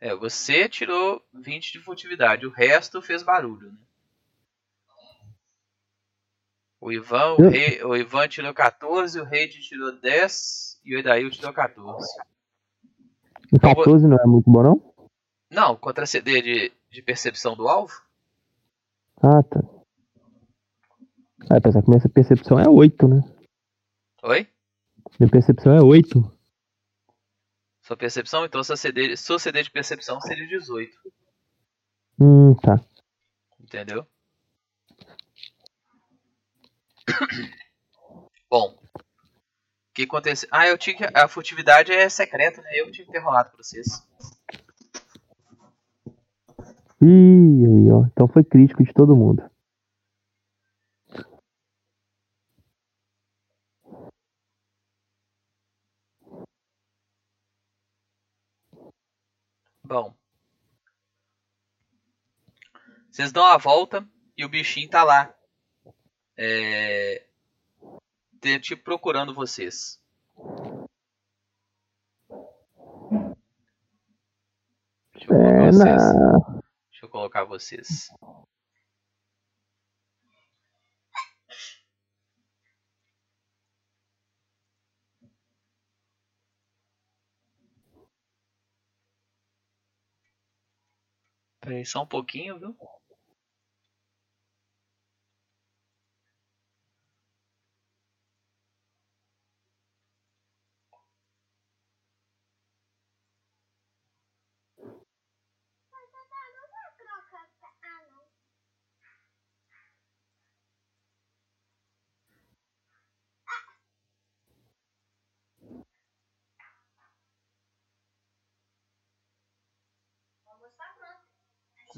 É, você tirou 20 de furtividade, o resto fez barulho, né? O Ivan, o, rei, o Ivan tirou 14, o Reid tirou 10 e o Edail tirou 14. O 14 não é muito bom, não? Não, contra CD de, de percepção do alvo? Ah, tá. Ah, apesar que minha percepção é 8, né? Oi? Minha percepção é 8. Sua percepção? Então sua CD, sua CD de percepção seria 18. Hum, tá. Entendeu? Bom. Que aconteceu? Ah, eu tinha que. A furtividade é secreta, né? Eu tinha que ter rolado pra vocês. Ih, aí, ó. Então foi crítico de todo mundo. Bom. Vocês dão a volta e o bichinho tá lá. É. Tipo, procurando vocês. Deixa eu colocar É, vocês. Deixa eu colocar vocês. Peraí, só um pouquinho, viu?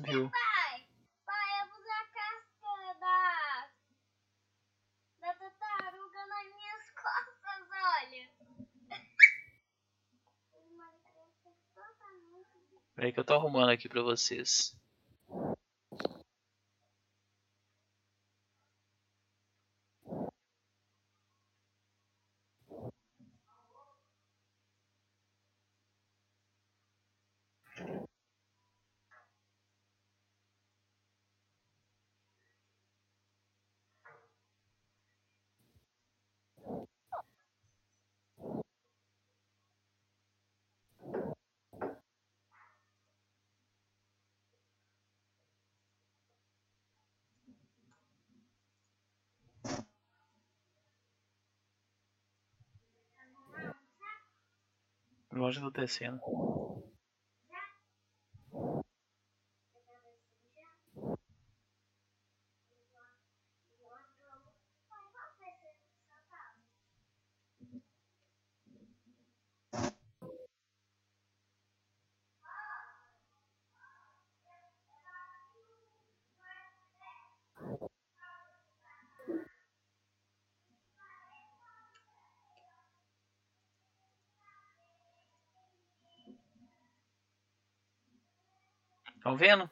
Viu? Pai, pai, eu vou usar a casca da, da tartaruga nas minhas costas, olha. Peraí que eu tô arrumando aqui pra vocês. Longe do descendo. Estão vendo?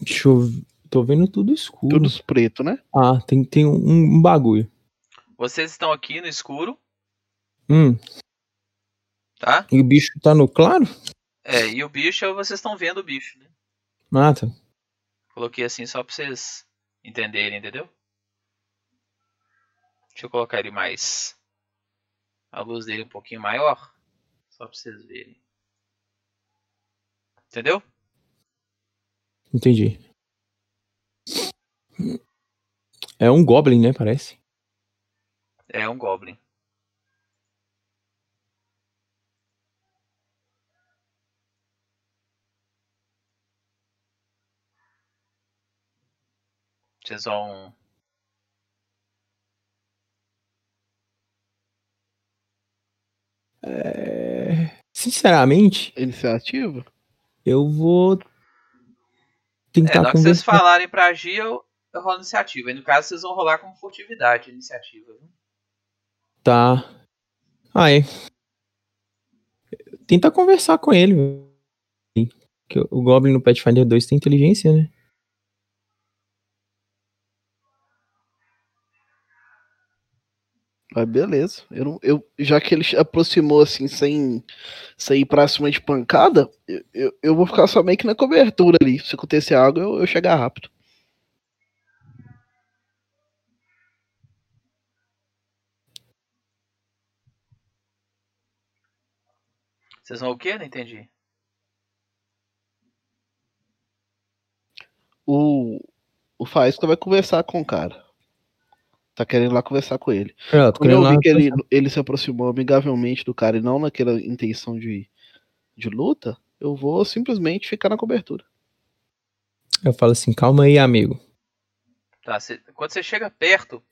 Deixa eu... Tô vendo tudo escuro. Tudo preto, né? Ah, tem, tem um, um bagulho. Vocês estão aqui no escuro, Hum, tá? e o bicho tá no claro? É, e o bicho, vocês estão vendo o bicho, né? Mata. Coloquei assim só pra vocês entenderem, entendeu? Deixa eu colocar ele mais. A luz dele um pouquinho maior. Só pra vocês verem. Entendeu? Entendi. É um Goblin, né? Parece. É um Goblin. Vocês vão. É... Sinceramente, Iniciativa? Eu vou É, tentar na hora que vocês falarem pra agir, eu, eu rolo iniciativa. Aí no caso, vocês vão rolar com furtividade a iniciativa. Viu? Tá. É. Tentar conversar com ele. Que o Goblin no Pathfinder 2 tem inteligência, né? Mas beleza. Eu, não- eu, já que ele se aproximou assim, sem, sem ir pra cima de pancada, eu, eu, eu vou ficar só meio que na cobertura ali. Se acontecer algo, eu, eu chegar rápido. Vocês vão o quê? Não entendi. O, o Faísca vai conversar com o cara. Tá querendo lá conversar com ele. É, Quando eu vi que ele, ele se aproximou amigavelmente do cara e não naquela intenção de, de luta, eu vou simplesmente ficar na cobertura. Eu falo assim, calma aí, amigo. Tá, cê- quando você chega perto,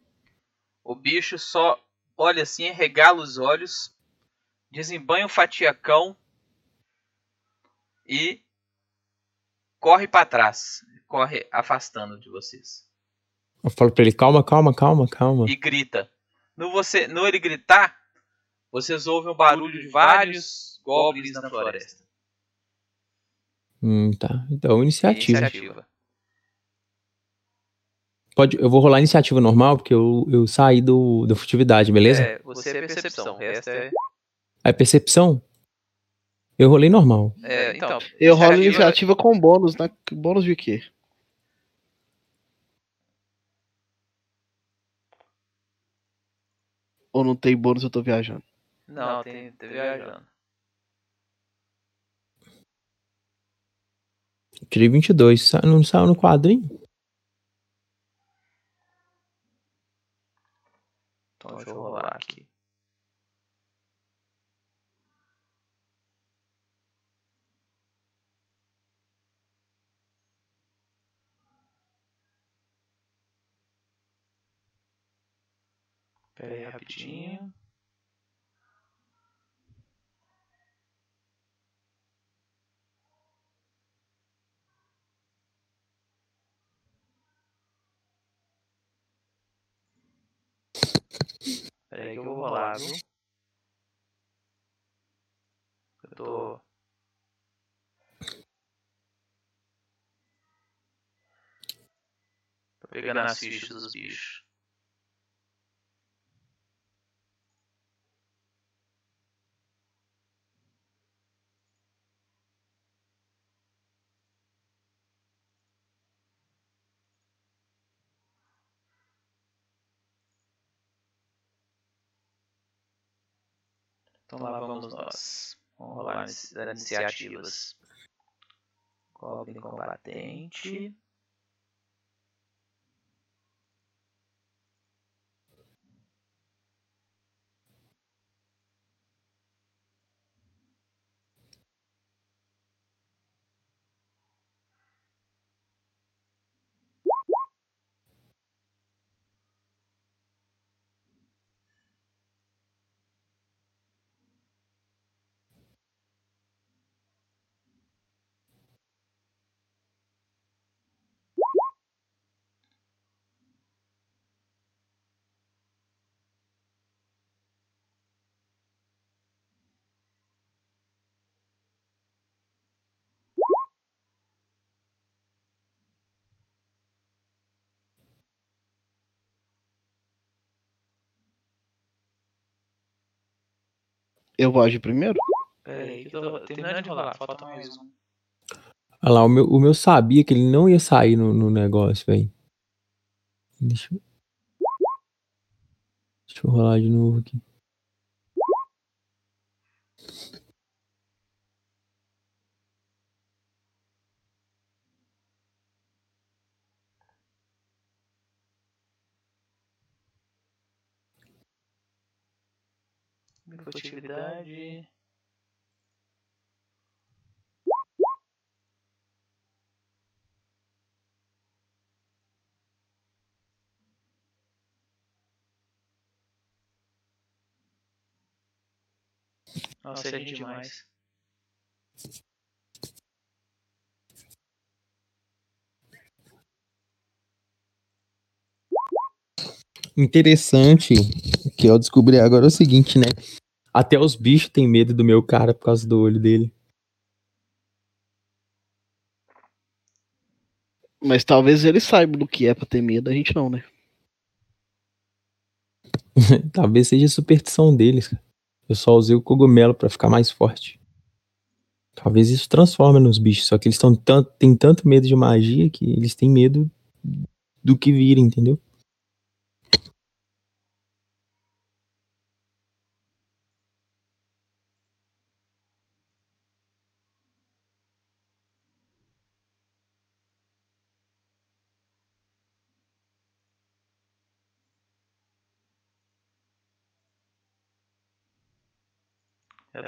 o bicho só olha assim, regala os olhos, desembanha o fatiacão e corre pra trás. Corre afastando de vocês. Eu falo pra ele, calma, calma, calma, calma. E grita. No, você, no ele gritar, vocês ouvem o barulho de vários goblins na floresta. Hum, tá. Então, iniciativa. Iniciativa. Pode, eu vou rolar iniciativa normal, porque eu, eu saí do, da furtividade, beleza? É, você é percepção, o resto é. A percepção? Eu rolei normal. é então, Eu rolo iniciativa com bônus, né? Bônus de quê? Ou não tem bônus, eu tô viajando. Não, tem, tem viajando. Tirei 22. Sa- Não saiu no quadrinho? Então deixa eu rolar aqui. Pera aí rapidinho. Pera aí que eu vou rolar, viu? Eu tô. Tô pegando as fichas dos bichos. Então lá vamos nós. Vamos rolar as iniciativas. Goblin combatente. Eu vou agir primeiro? Pera aí, que eu tô terminando de rolar. Falta mais um. Olha lá, o meu, o meu sabia que ele não ia sair no, no negócio, velho. Deixa eu... Deixa eu rolar de novo aqui. Furtividade. Nossa, é demais. Interessante que eu descobri agora é o seguinte, né? Até os bichos têm medo do meu cara por causa do olho dele. Mas talvez ele saiba do que é pra ter medo, a gente não, né? Talvez seja a superstição deles. cara. Eu só usei o cogumelo pra ficar mais forte. Talvez isso transforme nos bichos, só que eles tão tanto, têm tanto medo de magia que eles têm medo do que virem, entendeu?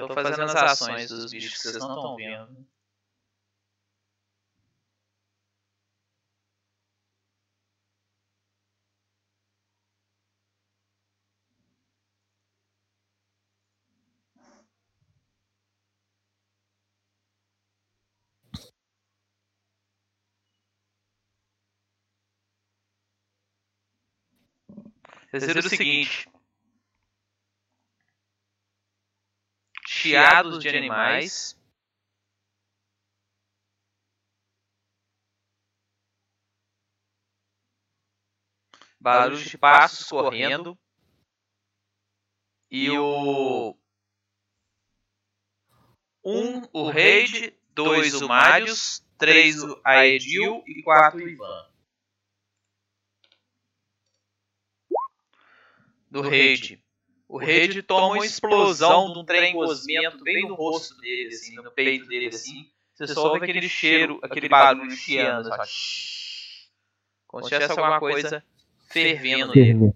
tô fazendo as ações dos bichos que vocês não estão vendo. Vocês viram o seguinte, Chiados de animais. Barulhos de passos correndo. E o. Um, o Raid. Dois, o Marius. Três, o Aedil. E quatro, o Ivan. Do Raid. O Raid toma uma explosão de um trem gosmento bem no rosto dele, assim, no peito dele, assim. Você só ouve aquele cheiro, aquele barulho chiando, assim, como se tivesse alguma coisa fervendo nele.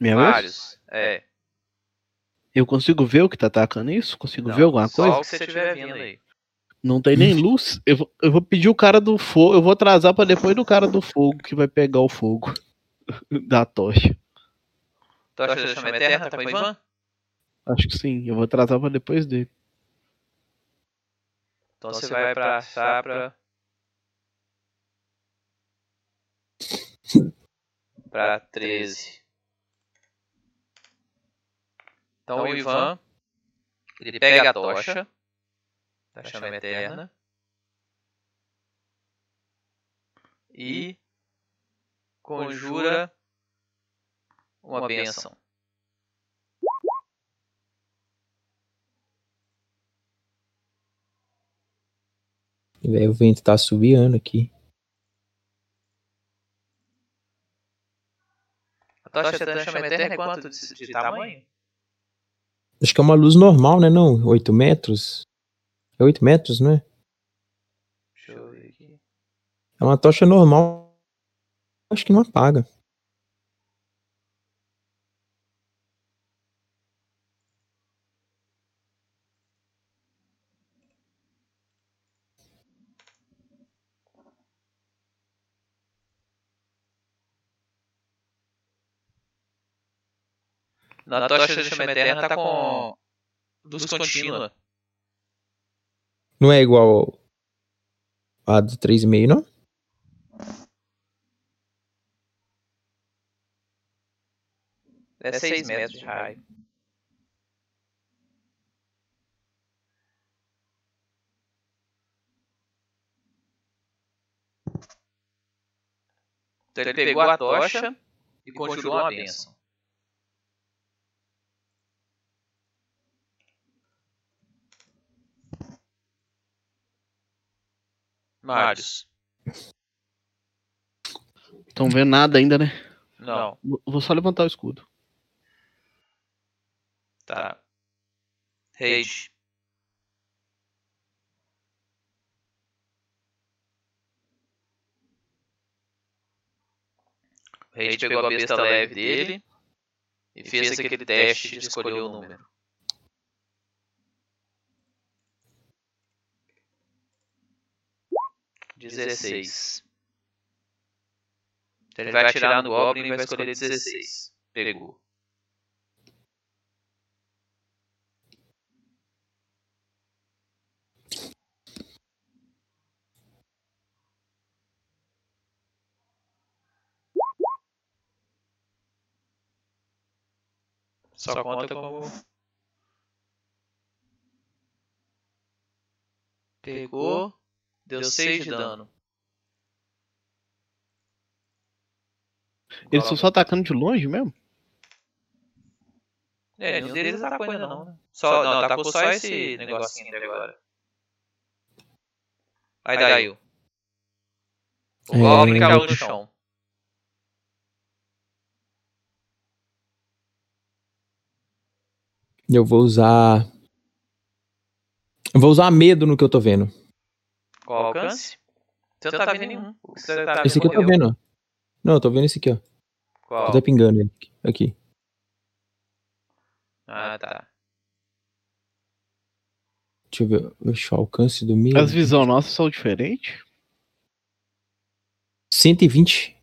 Minha? Vários. É. Eu consigo ver o que tá atacando isso? Consigo Não, ver alguma só coisa? o que você estiver vendo aí. Não tem nem luz. Eu vou, eu vou pedir o cara do fogo. Eu vou atrasar pra depois do cara do fogo que vai pegar o fogo da tocha. Tocha da chama eterna, tá com o Ivan? Acho que sim. Eu vou atrasar pra depois dele. Então você vai pra Sapra. Pra 13. Então o Ivan. Ele pega a tocha. Da chama eterna. E. Conjura. Uma bênção. O vento tá assobiando aqui. A tocha da chama eterna é quanto de, de tamanho? Acho que é uma luz normal, né? Não, 8 metros. É 8 metros, não é? Deixa eu ver aqui. É uma tocha normal. Acho que não apaga. Na tocha da chama eterna tá com luz contínua. Não é igual a do 3,5, não? É 6 metros de raio. Então ele pegou a tocha e conjurou uma bênção. Marius. Estão vendo nada ainda, né? Não. Vou- só levantar o escudo. Tá. Rage. O Rage pegou a besta leve dele e fez aquele teste de escolher o número. Dezesseis. Então ele vai atirar no Goblin e vai escolher 16. Pegou. Só conta como. Pegou. Deu 6 de dano. Eles estão só atacando de longe mesmo? É, nenhum deles atacou ainda não. né? Só, não, atacou só esse negocinho ali agora. Aí daí. O É. Goblin caiu no chão. Eu vou usar. Eu vou usar medo no que eu tô vendo. Qual alcance? Você não tá vendo nenhum. O que você tá Esse aqui eu tô vendo, ó. Não, eu tô vendo esse aqui, ó. Qual? Tô até pingando ele. Aqui. Ah, tá. Deixa eu ver. Deixa o alcance do medo. As visões nossas são diferentes? 120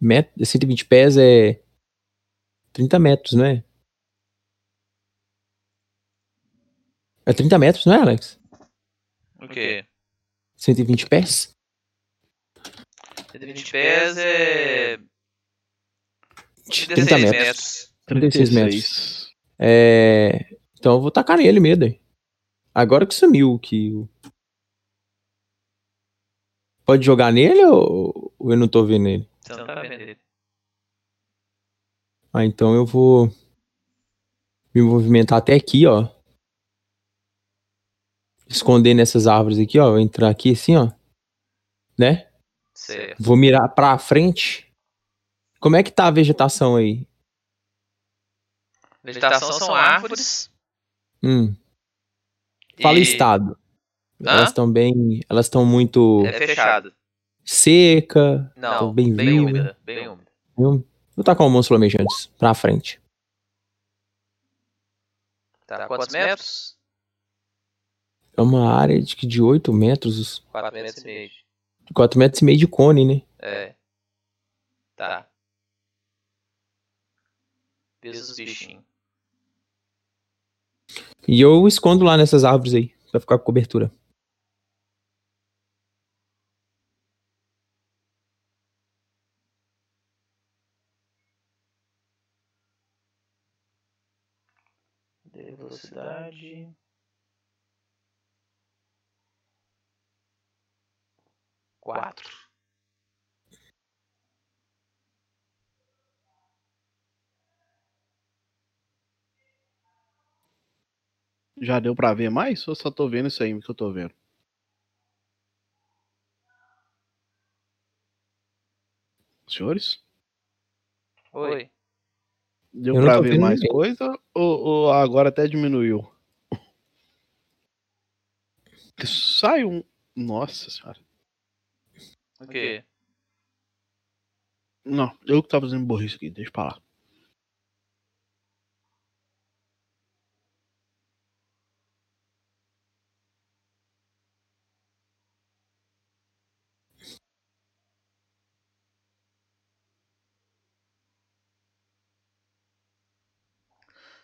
metros. 120 pés é 30 metros, não é? É 30 metros, não é, Alex? O quê? 120 pés? 120 pés é. 30 16 metros. metros. 36 metros. É... Então eu vou tacar nele mesmo. aí. Agora que sumiu que. o- Pode jogar nele ou eu não tô vendo ele? Não tá vendo ele. Ah, então eu vou me movimentar até aqui, ó. Esconder nessas árvores aqui, ó. Vou entrar aqui assim, ó. Né? Certo. Vou mirar pra frente. Como é que tá a vegetação aí? Vegetação são árvores. Hum, fala e estado. Hã? Elas estão bem. Elas estão muito É fechado. seca. Não, bem bem, úmida. Bem úmida. Eu vou tacar um monstro flamejantes pra frente. Tá, quantos metros? É uma área de, que de 8 metros. 4 metros e meio. 4 metros e meio de cone, né? É. Tá. Vê os bichinhos. E eu escondo lá nessas árvores aí. Pra ficar com cobertura. De velocidade. Quatro. Já deu pra ver mais? Ou só tô vendo isso aí que eu tô vendo? Senhores? Oi. Deu Eu não pra ver mais ninguém. coisa? Ou, ou agora até diminuiu? Sai um. Nossa senhora. O quê? Não, eu que tava fazendo burrice aqui, deixa pra lá.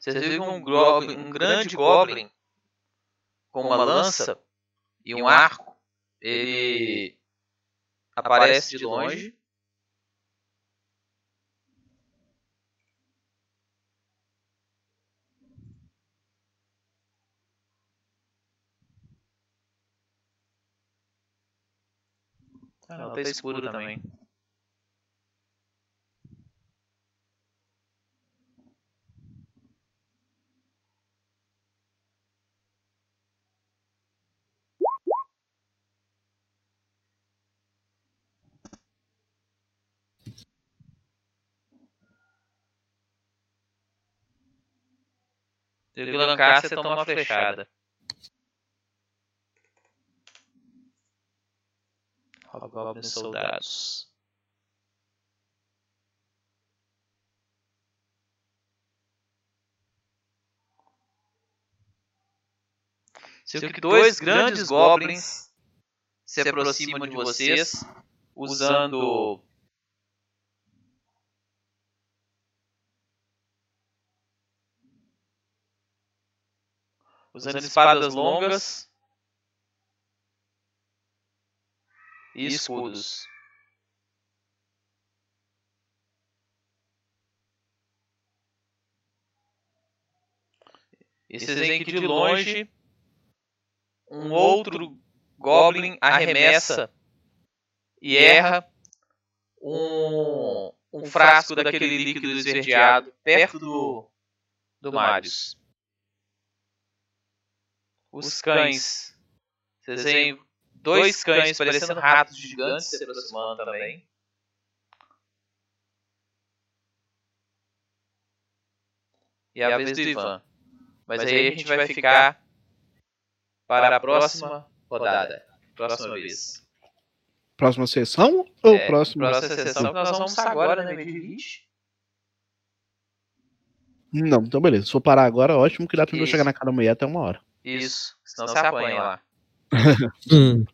Vocês viram um, goblin, um grande goblin com uma lança e um arco. Ele aparece de longe. Ah, não, tá escuro também. Tem que lancar, você toma uma flechada. Hobgoblins soldados. Sendo que dois grandes goblins se aproximam de vocês usando usando espadas longas e escudos. E vocês veem que de longe um outro goblin arremessa e erra um, um frasco daquele líquido esverdeado perto do, do Marius. Os cães. Vocês veem dois cães parecendo ratos gigantes se aproximando também. E a vez do Ivan. Mas aí a gente vai ficar para a próxima rodada. Próxima vez. Próxima sessão ou É, próxima? Próxima sessão que nós vamos almoçar agora, né? 20. Não, então beleza. Se for parar agora, ótimo, que dá pra eu chegar na casa da mulher até uma hora. Isso. Senão você apanha lá. Hum.